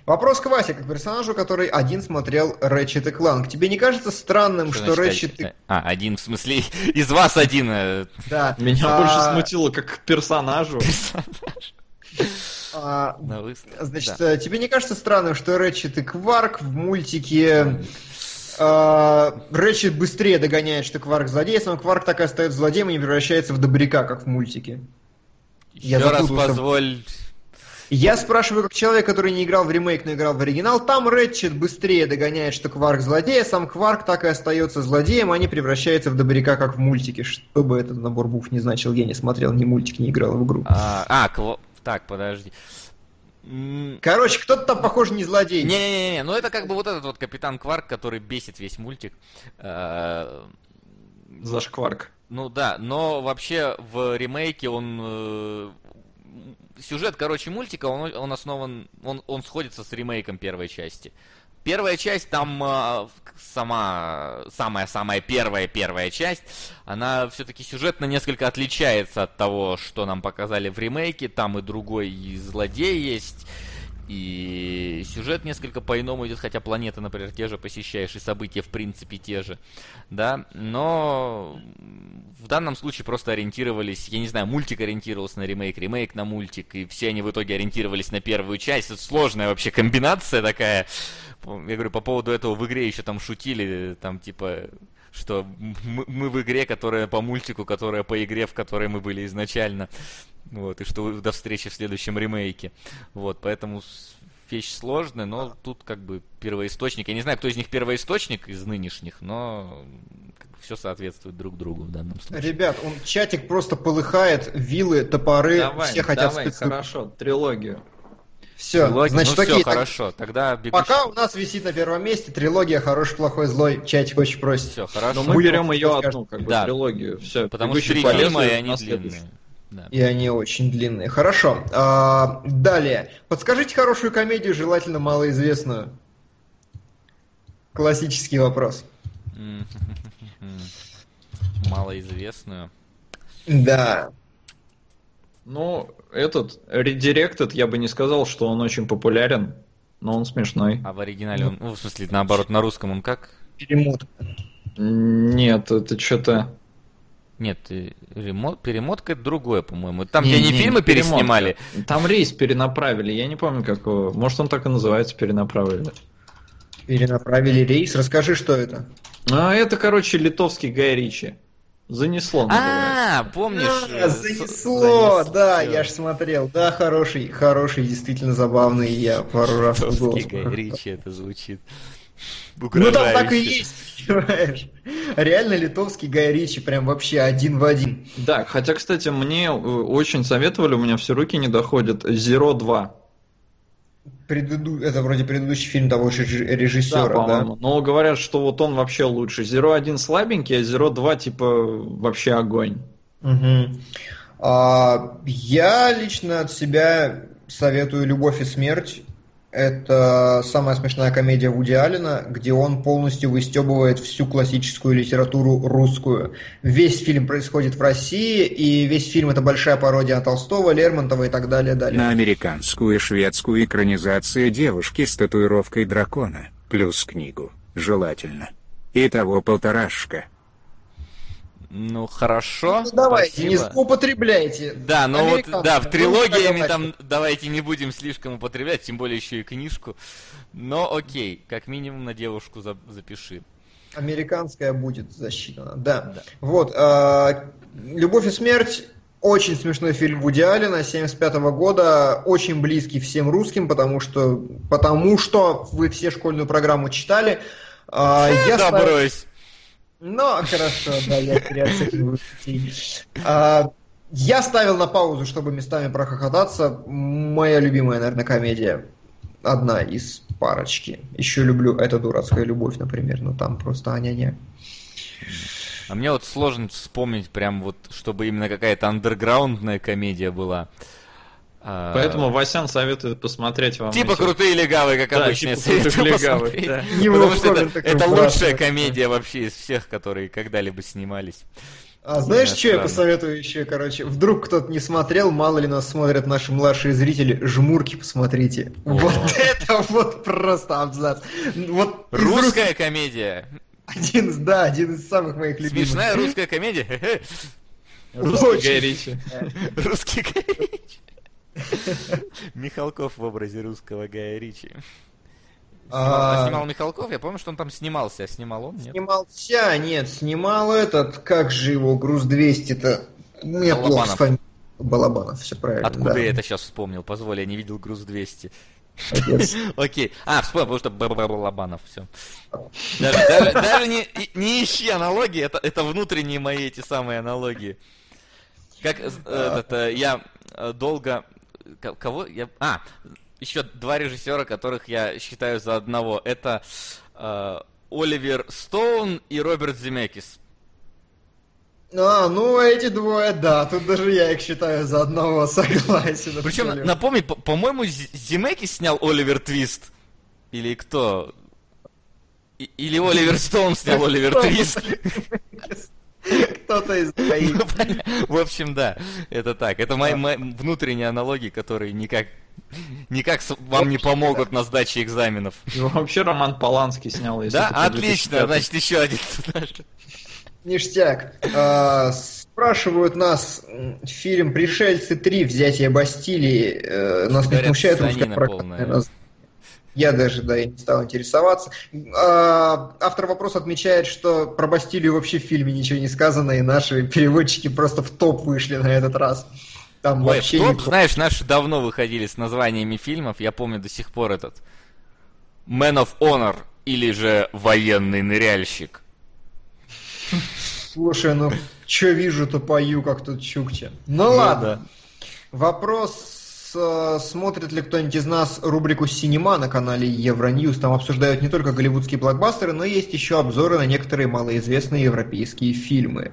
Вопрос к Васе, как персонажу, который один смотрел Рэчет и Кланк. Тебе не кажется странным, что, что Рэчет и... А, один, в смысле, из вас один. Э, да. Меня а... больше смутило, как персонажу. Персонаж. А, значит, да. Тебе не кажется странным, что Рэчет и Кварк в мультике а, Рэчет быстрее догоняет, что Кварк злодей, сам Кварк так и остается злодеем и не превращается в добряка, как в мультике? Еще Я раз позволь... Я спрашиваю, как человек, который не играл в ремейк, но играл в оригинал, там Рэтчет быстрее догоняет, что Кварк злодей, а сам Кварк так и остается злодеем, а не превращается в добряка, как в мультике. Что бы этот набор букв не значил, я не смотрел ни мультик, не играл в игру. А, а так, подожди. Короче, кто-то там, похоже, не злодей. Не-не-не, ну это как бы вот этот вот Капитан Кварк, который бесит весь мультик. Э, Зашкварк. Ну да, но вообще в ремейке он... Э, сюжет, короче, мультика, он, он основан... Он, он сходится с ремейком первой части. Первая часть, там э, сама, самая-самая первая-первая часть, она все-таки сюжетно несколько отличается от того, что нам показали в ремейке. Там и другой и злодей есть, и сюжет несколько по-иному идет, хотя планеты, например, те же посещаешь, и события, в принципе, те же, да, но в данном случае просто ориентировались, я не знаю, мультик ориентировался на ремейк, ремейк на мультик, и все они в итоге ориентировались на первую часть, это сложная вообще комбинация такая, я говорю, по поводу этого в игре еще там шутили, там типа, что мы, мы в игре, которая по мультику, которая по игре, в которой мы были изначально. Вот, и что до встречи в следующем ремейке. Вот, поэтому вещь сложная, но тут как бы первоисточник. Я не знаю, кто из них первоисточник из нынешних, но как бы, все соответствует друг другу в данном случае. Ребят, он чатик просто полыхает, вилы, топоры, давай, все хотят давай, спецвыпуск. хорошо, трилогию. Все, трилогия. значит, ну, окей. Все, хорошо, тогда бегущий... Пока у нас висит на первом месте трилогия «Хороший, плохой, злой». Чатик очень просит. Все, хорошо. Но мы берем ее одну, как бы, да. трилогию. Все, Потому что три фильма, и они длинные. Да. И они очень длинные. Хорошо. А, далее. Подскажите хорошую комедию, желательно малоизвестную. Классический вопрос. Малоизвестную. Да. Ну, этот Redirected, я бы не сказал, что он очень популярен, но он смешной. А в оригинале он, ну, в смысле, наоборот, на русском он как? Перемотка. Нет, это что-то... Нет, ремонт, перемотка это другое, по-моему. Там, не, где они не, фильмы не переснимали. Там рейс перенаправили, я не помню, как его. Может, он так и называется, перенаправили. Перенаправили рейс. Расскажи, что это. А, это, короче, литовский Гай Ричи. Занесло. А, помнишь? А, занесло, да, я ж смотрел. Да, хороший, хороший, действительно забавный. Я пару раз Литовский Гай Ричи это звучит. Ну там так и есть, понимаешь? Реально литовский Гай Ричи прям вообще один в один. Да, хотя, кстати, мне э, очень советовали, у меня все руки не доходят, Zero 2. Преду... Это вроде предыдущий фильм того же режиссера, да? По-моему. Но говорят, что вот он вообще лучше. Zero 1 слабенький, а Zero 2 типа вообще огонь. Угу. А, я лично от себя советую «Любовь и смерть». Это самая смешная комедия Вуди Аллена, где он полностью выстебывает всю классическую литературу русскую. Весь фильм происходит в России, и весь фильм это большая пародия Толстого, Лермонтова и так далее. далее. На американскую и шведскую экранизацию девушки с татуировкой дракона, плюс книгу, желательно. Итого полторашка. Ну хорошо. Ну, давайте, спасибо. не злоупотребляйте. Да, но вот да, в трилогиями там давайте не будем слишком употреблять, тем более еще и книжку. Но окей, как минимум на девушку за, запиши. Американская будет засчитана, да. да. Вот, э, «Любовь и смерть» Очень смешной фильм Вуди Аллена 75 года, очень близкий всем русским, потому что, потому что вы все школьную программу читали. А, я да ставлю... брось. Ну, хорошо, да, я переоцениваю а, Я ставил на паузу, чтобы местами прохохотаться. Моя любимая, наверное, комедия. Одна из парочки. Еще люблю «Это дурацкая любовь», например, но там просто аня-ня. А мне вот сложно вспомнить прям вот, чтобы именно какая-то андерграундная комедия была. А, Поэтому Васян советует посмотреть вам. Типа эти... крутые легавые, как да, обычно. Типа крутых легавых, да. Потому что это, это лучшая комедия вообще из всех, которые когда-либо снимались. А знаешь, что я посоветую еще, короче? Вдруг кто-то не смотрел, мало ли нас смотрят наши младшие зрители, жмурки посмотрите. О. Вот это вот просто абзац. Вот Русская рус... комедия. Один из, да, один из самых моих любимых. Смешная русская комедия. Русский Гай Ричи. Русский Гай Ричи. Михалков в образе русского Гая Ричи. А... снимал Михалков, я помню, что он там снимался, а снимал он, нет? Снимался, нет, снимал этот, как же его, груз 200-то, мне плохо с фами... Балабанов, все правильно. Откуда да. я это сейчас вспомнил? Позволь, я не видел груз 200. Окей. А, вспомнил, потому что Балабанов, все. Даже, не, не ищи аналогии, это, это внутренние мои эти самые аналогии. Как э, этот, э, я э, долго Кого? Я... А, еще два режиссера, которых я считаю за одного. Это э, Оливер Стоун и Роберт Земекис. А, ну эти двое, да, тут даже я их считаю за одного, согласен. Причем, напомни, по-моему, Земекис снял Оливер Твист. Или кто? Или Оливер Стоун снял Оливер Твист. Кто-то из двоих. В общем, да, это так. Это мои, внутренние аналогии, которые никак никак вам не помогут на сдаче экзаменов. Ну, вообще Роман Поланский снял. Да, отлично, значит еще один. Ништяк. А, спрашивают нас фильм «Пришельцы 3. Взятие Бастилии». Э, нас не смущает русская прокатная я даже, да, и не стал интересоваться. А, автор вопроса отмечает, что про Бастилию вообще в фильме ничего не сказано, и наши переводчики просто в топ вышли на этот раз. Там Ой, вообще в топ, не... знаешь, наши давно выходили с названиями фильмов, я помню до сих пор этот Man of Honor или же Военный ныряльщик. Слушай, ну, что вижу, то пою, как тут Чукча. Ну, ну ладно. Да. Вопрос смотрит ли кто-нибудь из нас рубрику «Синема» на канале Евроньюз. Там обсуждают не только голливудские блокбастеры, но есть еще обзоры на некоторые малоизвестные европейские фильмы.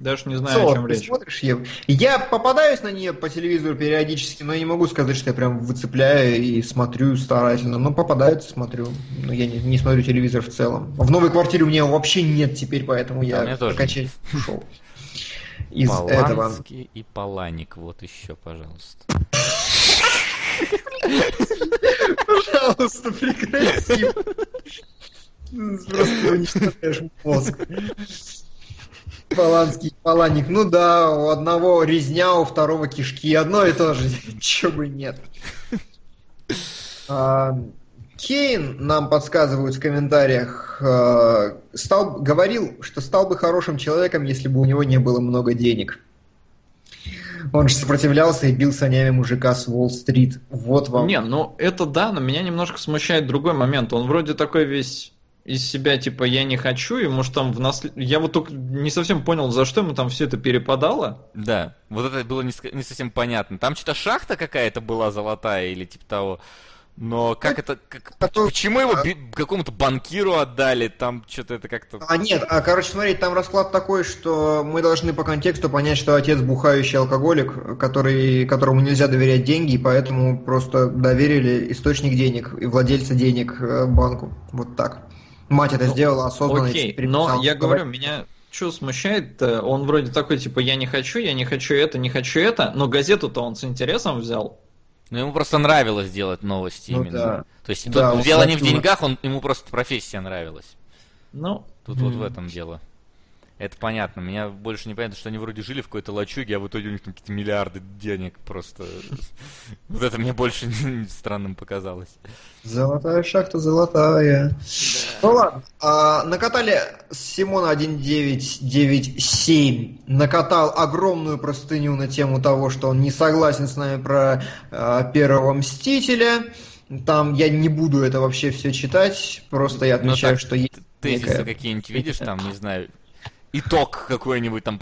Даже не знаю, Солод, о чем ты речь. смотришь, Ев? Я попадаюсь на нее по телевизору периодически, но я не могу сказать, что я прям выцепляю и смотрю старательно. Но попадается, смотрю. Но я не, не смотрю телевизор в целом. В новой квартире у меня вообще нет теперь, поэтому я окончательно ушел из Поланский этого. и Паланик, вот еще, пожалуйста. Пожалуйста, прекрати. Просто уничтожаешь мозг. Поланский Паланик. Ну да, у одного резня, у второго кишки. Одно и то же. Чего бы нет. Кейн, нам подсказывают в комментариях, а, стал, говорил, что стал бы хорошим человеком, если бы у него не было много денег. Он же сопротивлялся и бил санями мужика с Уолл-стрит. Вот вам. Не, ну это да, но меня немножко смущает другой момент. Он вроде такой весь из себя, типа, я не хочу, и может там в наслед... Я вот только не совсем понял, за что ему там все это перепадало. Да, вот это было не, не совсем понятно. Там что-то шахта какая-то была золотая или типа того. Но как это, как, а почему его би, какому-то банкиру отдали? Там что-то это как-то... А нет, а, короче, смотри, там расклад такой, что мы должны по контексту понять, что отец бухающий алкоголик, который, которому нельзя доверять деньги, и поэтому просто доверили источник денег и владельца денег э, банку. Вот так. Мать это ну, сделала осознанно. Окей, но я говорю, меня что смущает, он вроде такой, типа, я не хочу, я не хочу это, не хочу это, но газету-то он с интересом взял. Ну, ему просто нравилось делать новости ну, именно. Да. То есть да, тут дело не в деньгах, он, ему просто профессия нравилась. Ну. Тут mm. вот в этом дело. Это понятно. Меня больше не понятно, что они вроде жили в какой-то лачуге, а в итоге у них какие-то миллиарды денег просто. Вот это мне больше странным показалось. Золотая шахта, золотая. Ну ладно. А, накатали Симона 1997. Накатал огромную простыню на тему того, что он не согласен с нами про а, первого Мстителя. Там я не буду это вообще все читать, просто я ну отмечаю, что есть. Тезисы какие-нибудь видишь там, не знаю, итог какой-нибудь там.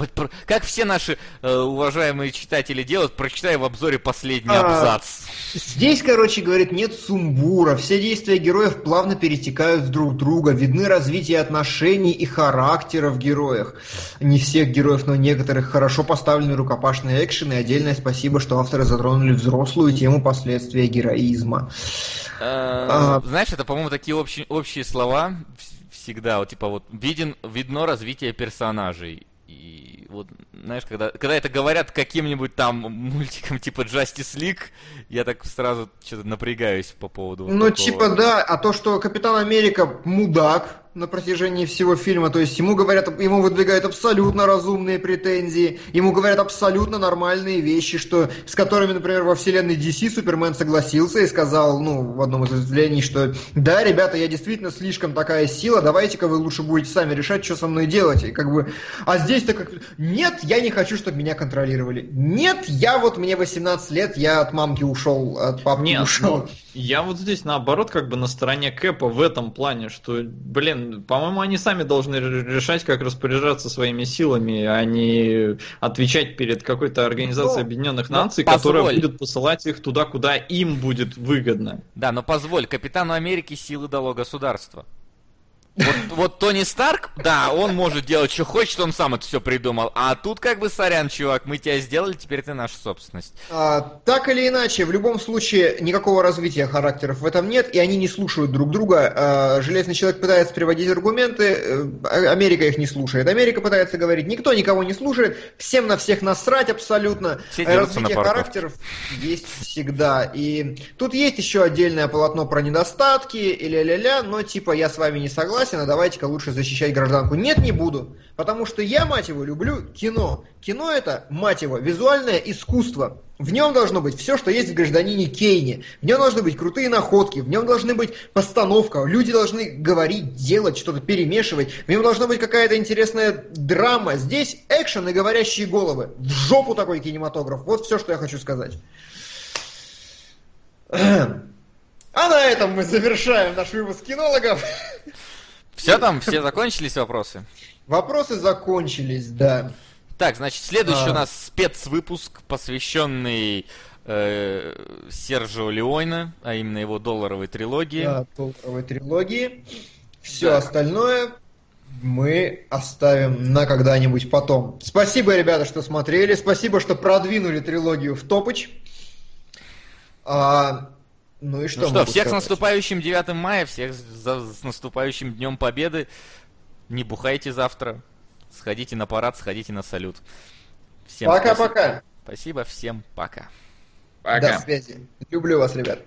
Как все наши э, уважаемые читатели делают, прочитай в обзоре последний а, абзац. Здесь, короче, говорит, нет сумбура. Все действия героев плавно перетекают в друг друга. Видны развитие отношений и характера в героях. Не всех героев, но некоторых. Хорошо поставлены рукопашные экшены. Отдельное спасибо, что авторы затронули взрослую тему последствия героизма. Э, а, знаешь, это, по-моему, такие общие, общие слова всегда, вот типа вот виден, видно развитие персонажей. И вот, знаешь, когда, когда это говорят каким-нибудь там мультиком типа Justice League, я так сразу что-то напрягаюсь по поводу. Ну, такого. типа, да, а то, что Капитан Америка мудак, на протяжении всего фильма. То есть ему говорят, ему выдвигают абсолютно разумные претензии, ему говорят абсолютно нормальные вещи, что, с которыми, например, во вселенной DC Супермен согласился и сказал, ну, в одном из выступлений, что да, ребята, я действительно слишком такая сила, давайте-ка вы лучше будете сами решать, что со мной делать. И как бы, а здесь-то как, нет, я не хочу, чтобы меня контролировали. Нет, я вот, мне 18 лет, я от мамки ушел, от папки нет, ушел. Ну, я вот здесь наоборот как бы на стороне Кэпа в этом плане, что, блин, по-моему, они сами должны решать, как распоряжаться своими силами, а не отвечать перед какой-то организацией но, Объединенных Наций, которая будет посылать их туда, куда им будет выгодно. Да, но позволь, Капитану Америки силы дало государство. Вот, вот Тони Старк, да, он может делать, что хочет, он сам это все придумал. А тут как бы, сорян, чувак, мы тебя сделали, теперь ты наша собственность. А, так или иначе, в любом случае, никакого развития характеров в этом нет, и они не слушают друг друга. А, Железный человек пытается приводить аргументы, э, Америка их не слушает. Америка пытается говорить, никто никого не слушает, всем на всех насрать абсолютно. Все Развитие характеров есть всегда. И тут есть еще отдельное полотно про недостатки, и ля-ля-ля, но типа я с вами не согласен согласен, а давайте-ка лучше защищать гражданку. Нет, не буду, потому что я, мать его, люблю кино. Кино это, мать его, визуальное искусство. В нем должно быть все, что есть в гражданине Кейне. В нем должны быть крутые находки, в нем должны быть постановка, люди должны говорить, делать, что-то перемешивать. В нем должна быть какая-то интересная драма. Здесь экшен и говорящие головы. В жопу такой кинематограф. Вот все, что я хочу сказать. А на этом мы завершаем наш выпуск кинологов. Все там, все закончились вопросы? Вопросы закончились, да. Так, значит, следующий а... у нас спецвыпуск, посвященный э, Сержио Леойна, а именно его долларовой трилогии. Да, долларовой трилогии. Все да. остальное мы оставим на когда-нибудь потом. Спасибо, ребята, что смотрели. Спасибо, что продвинули трилогию в топоч. А, ну и что? Ну что, всех сказать? с наступающим 9 мая, всех за, с наступающим Днем Победы. Не бухайте завтра. Сходите на парад, сходите на салют. Всем пока-пока. Спасибо. спасибо, всем пока. Пока. До связи. Люблю вас, ребят.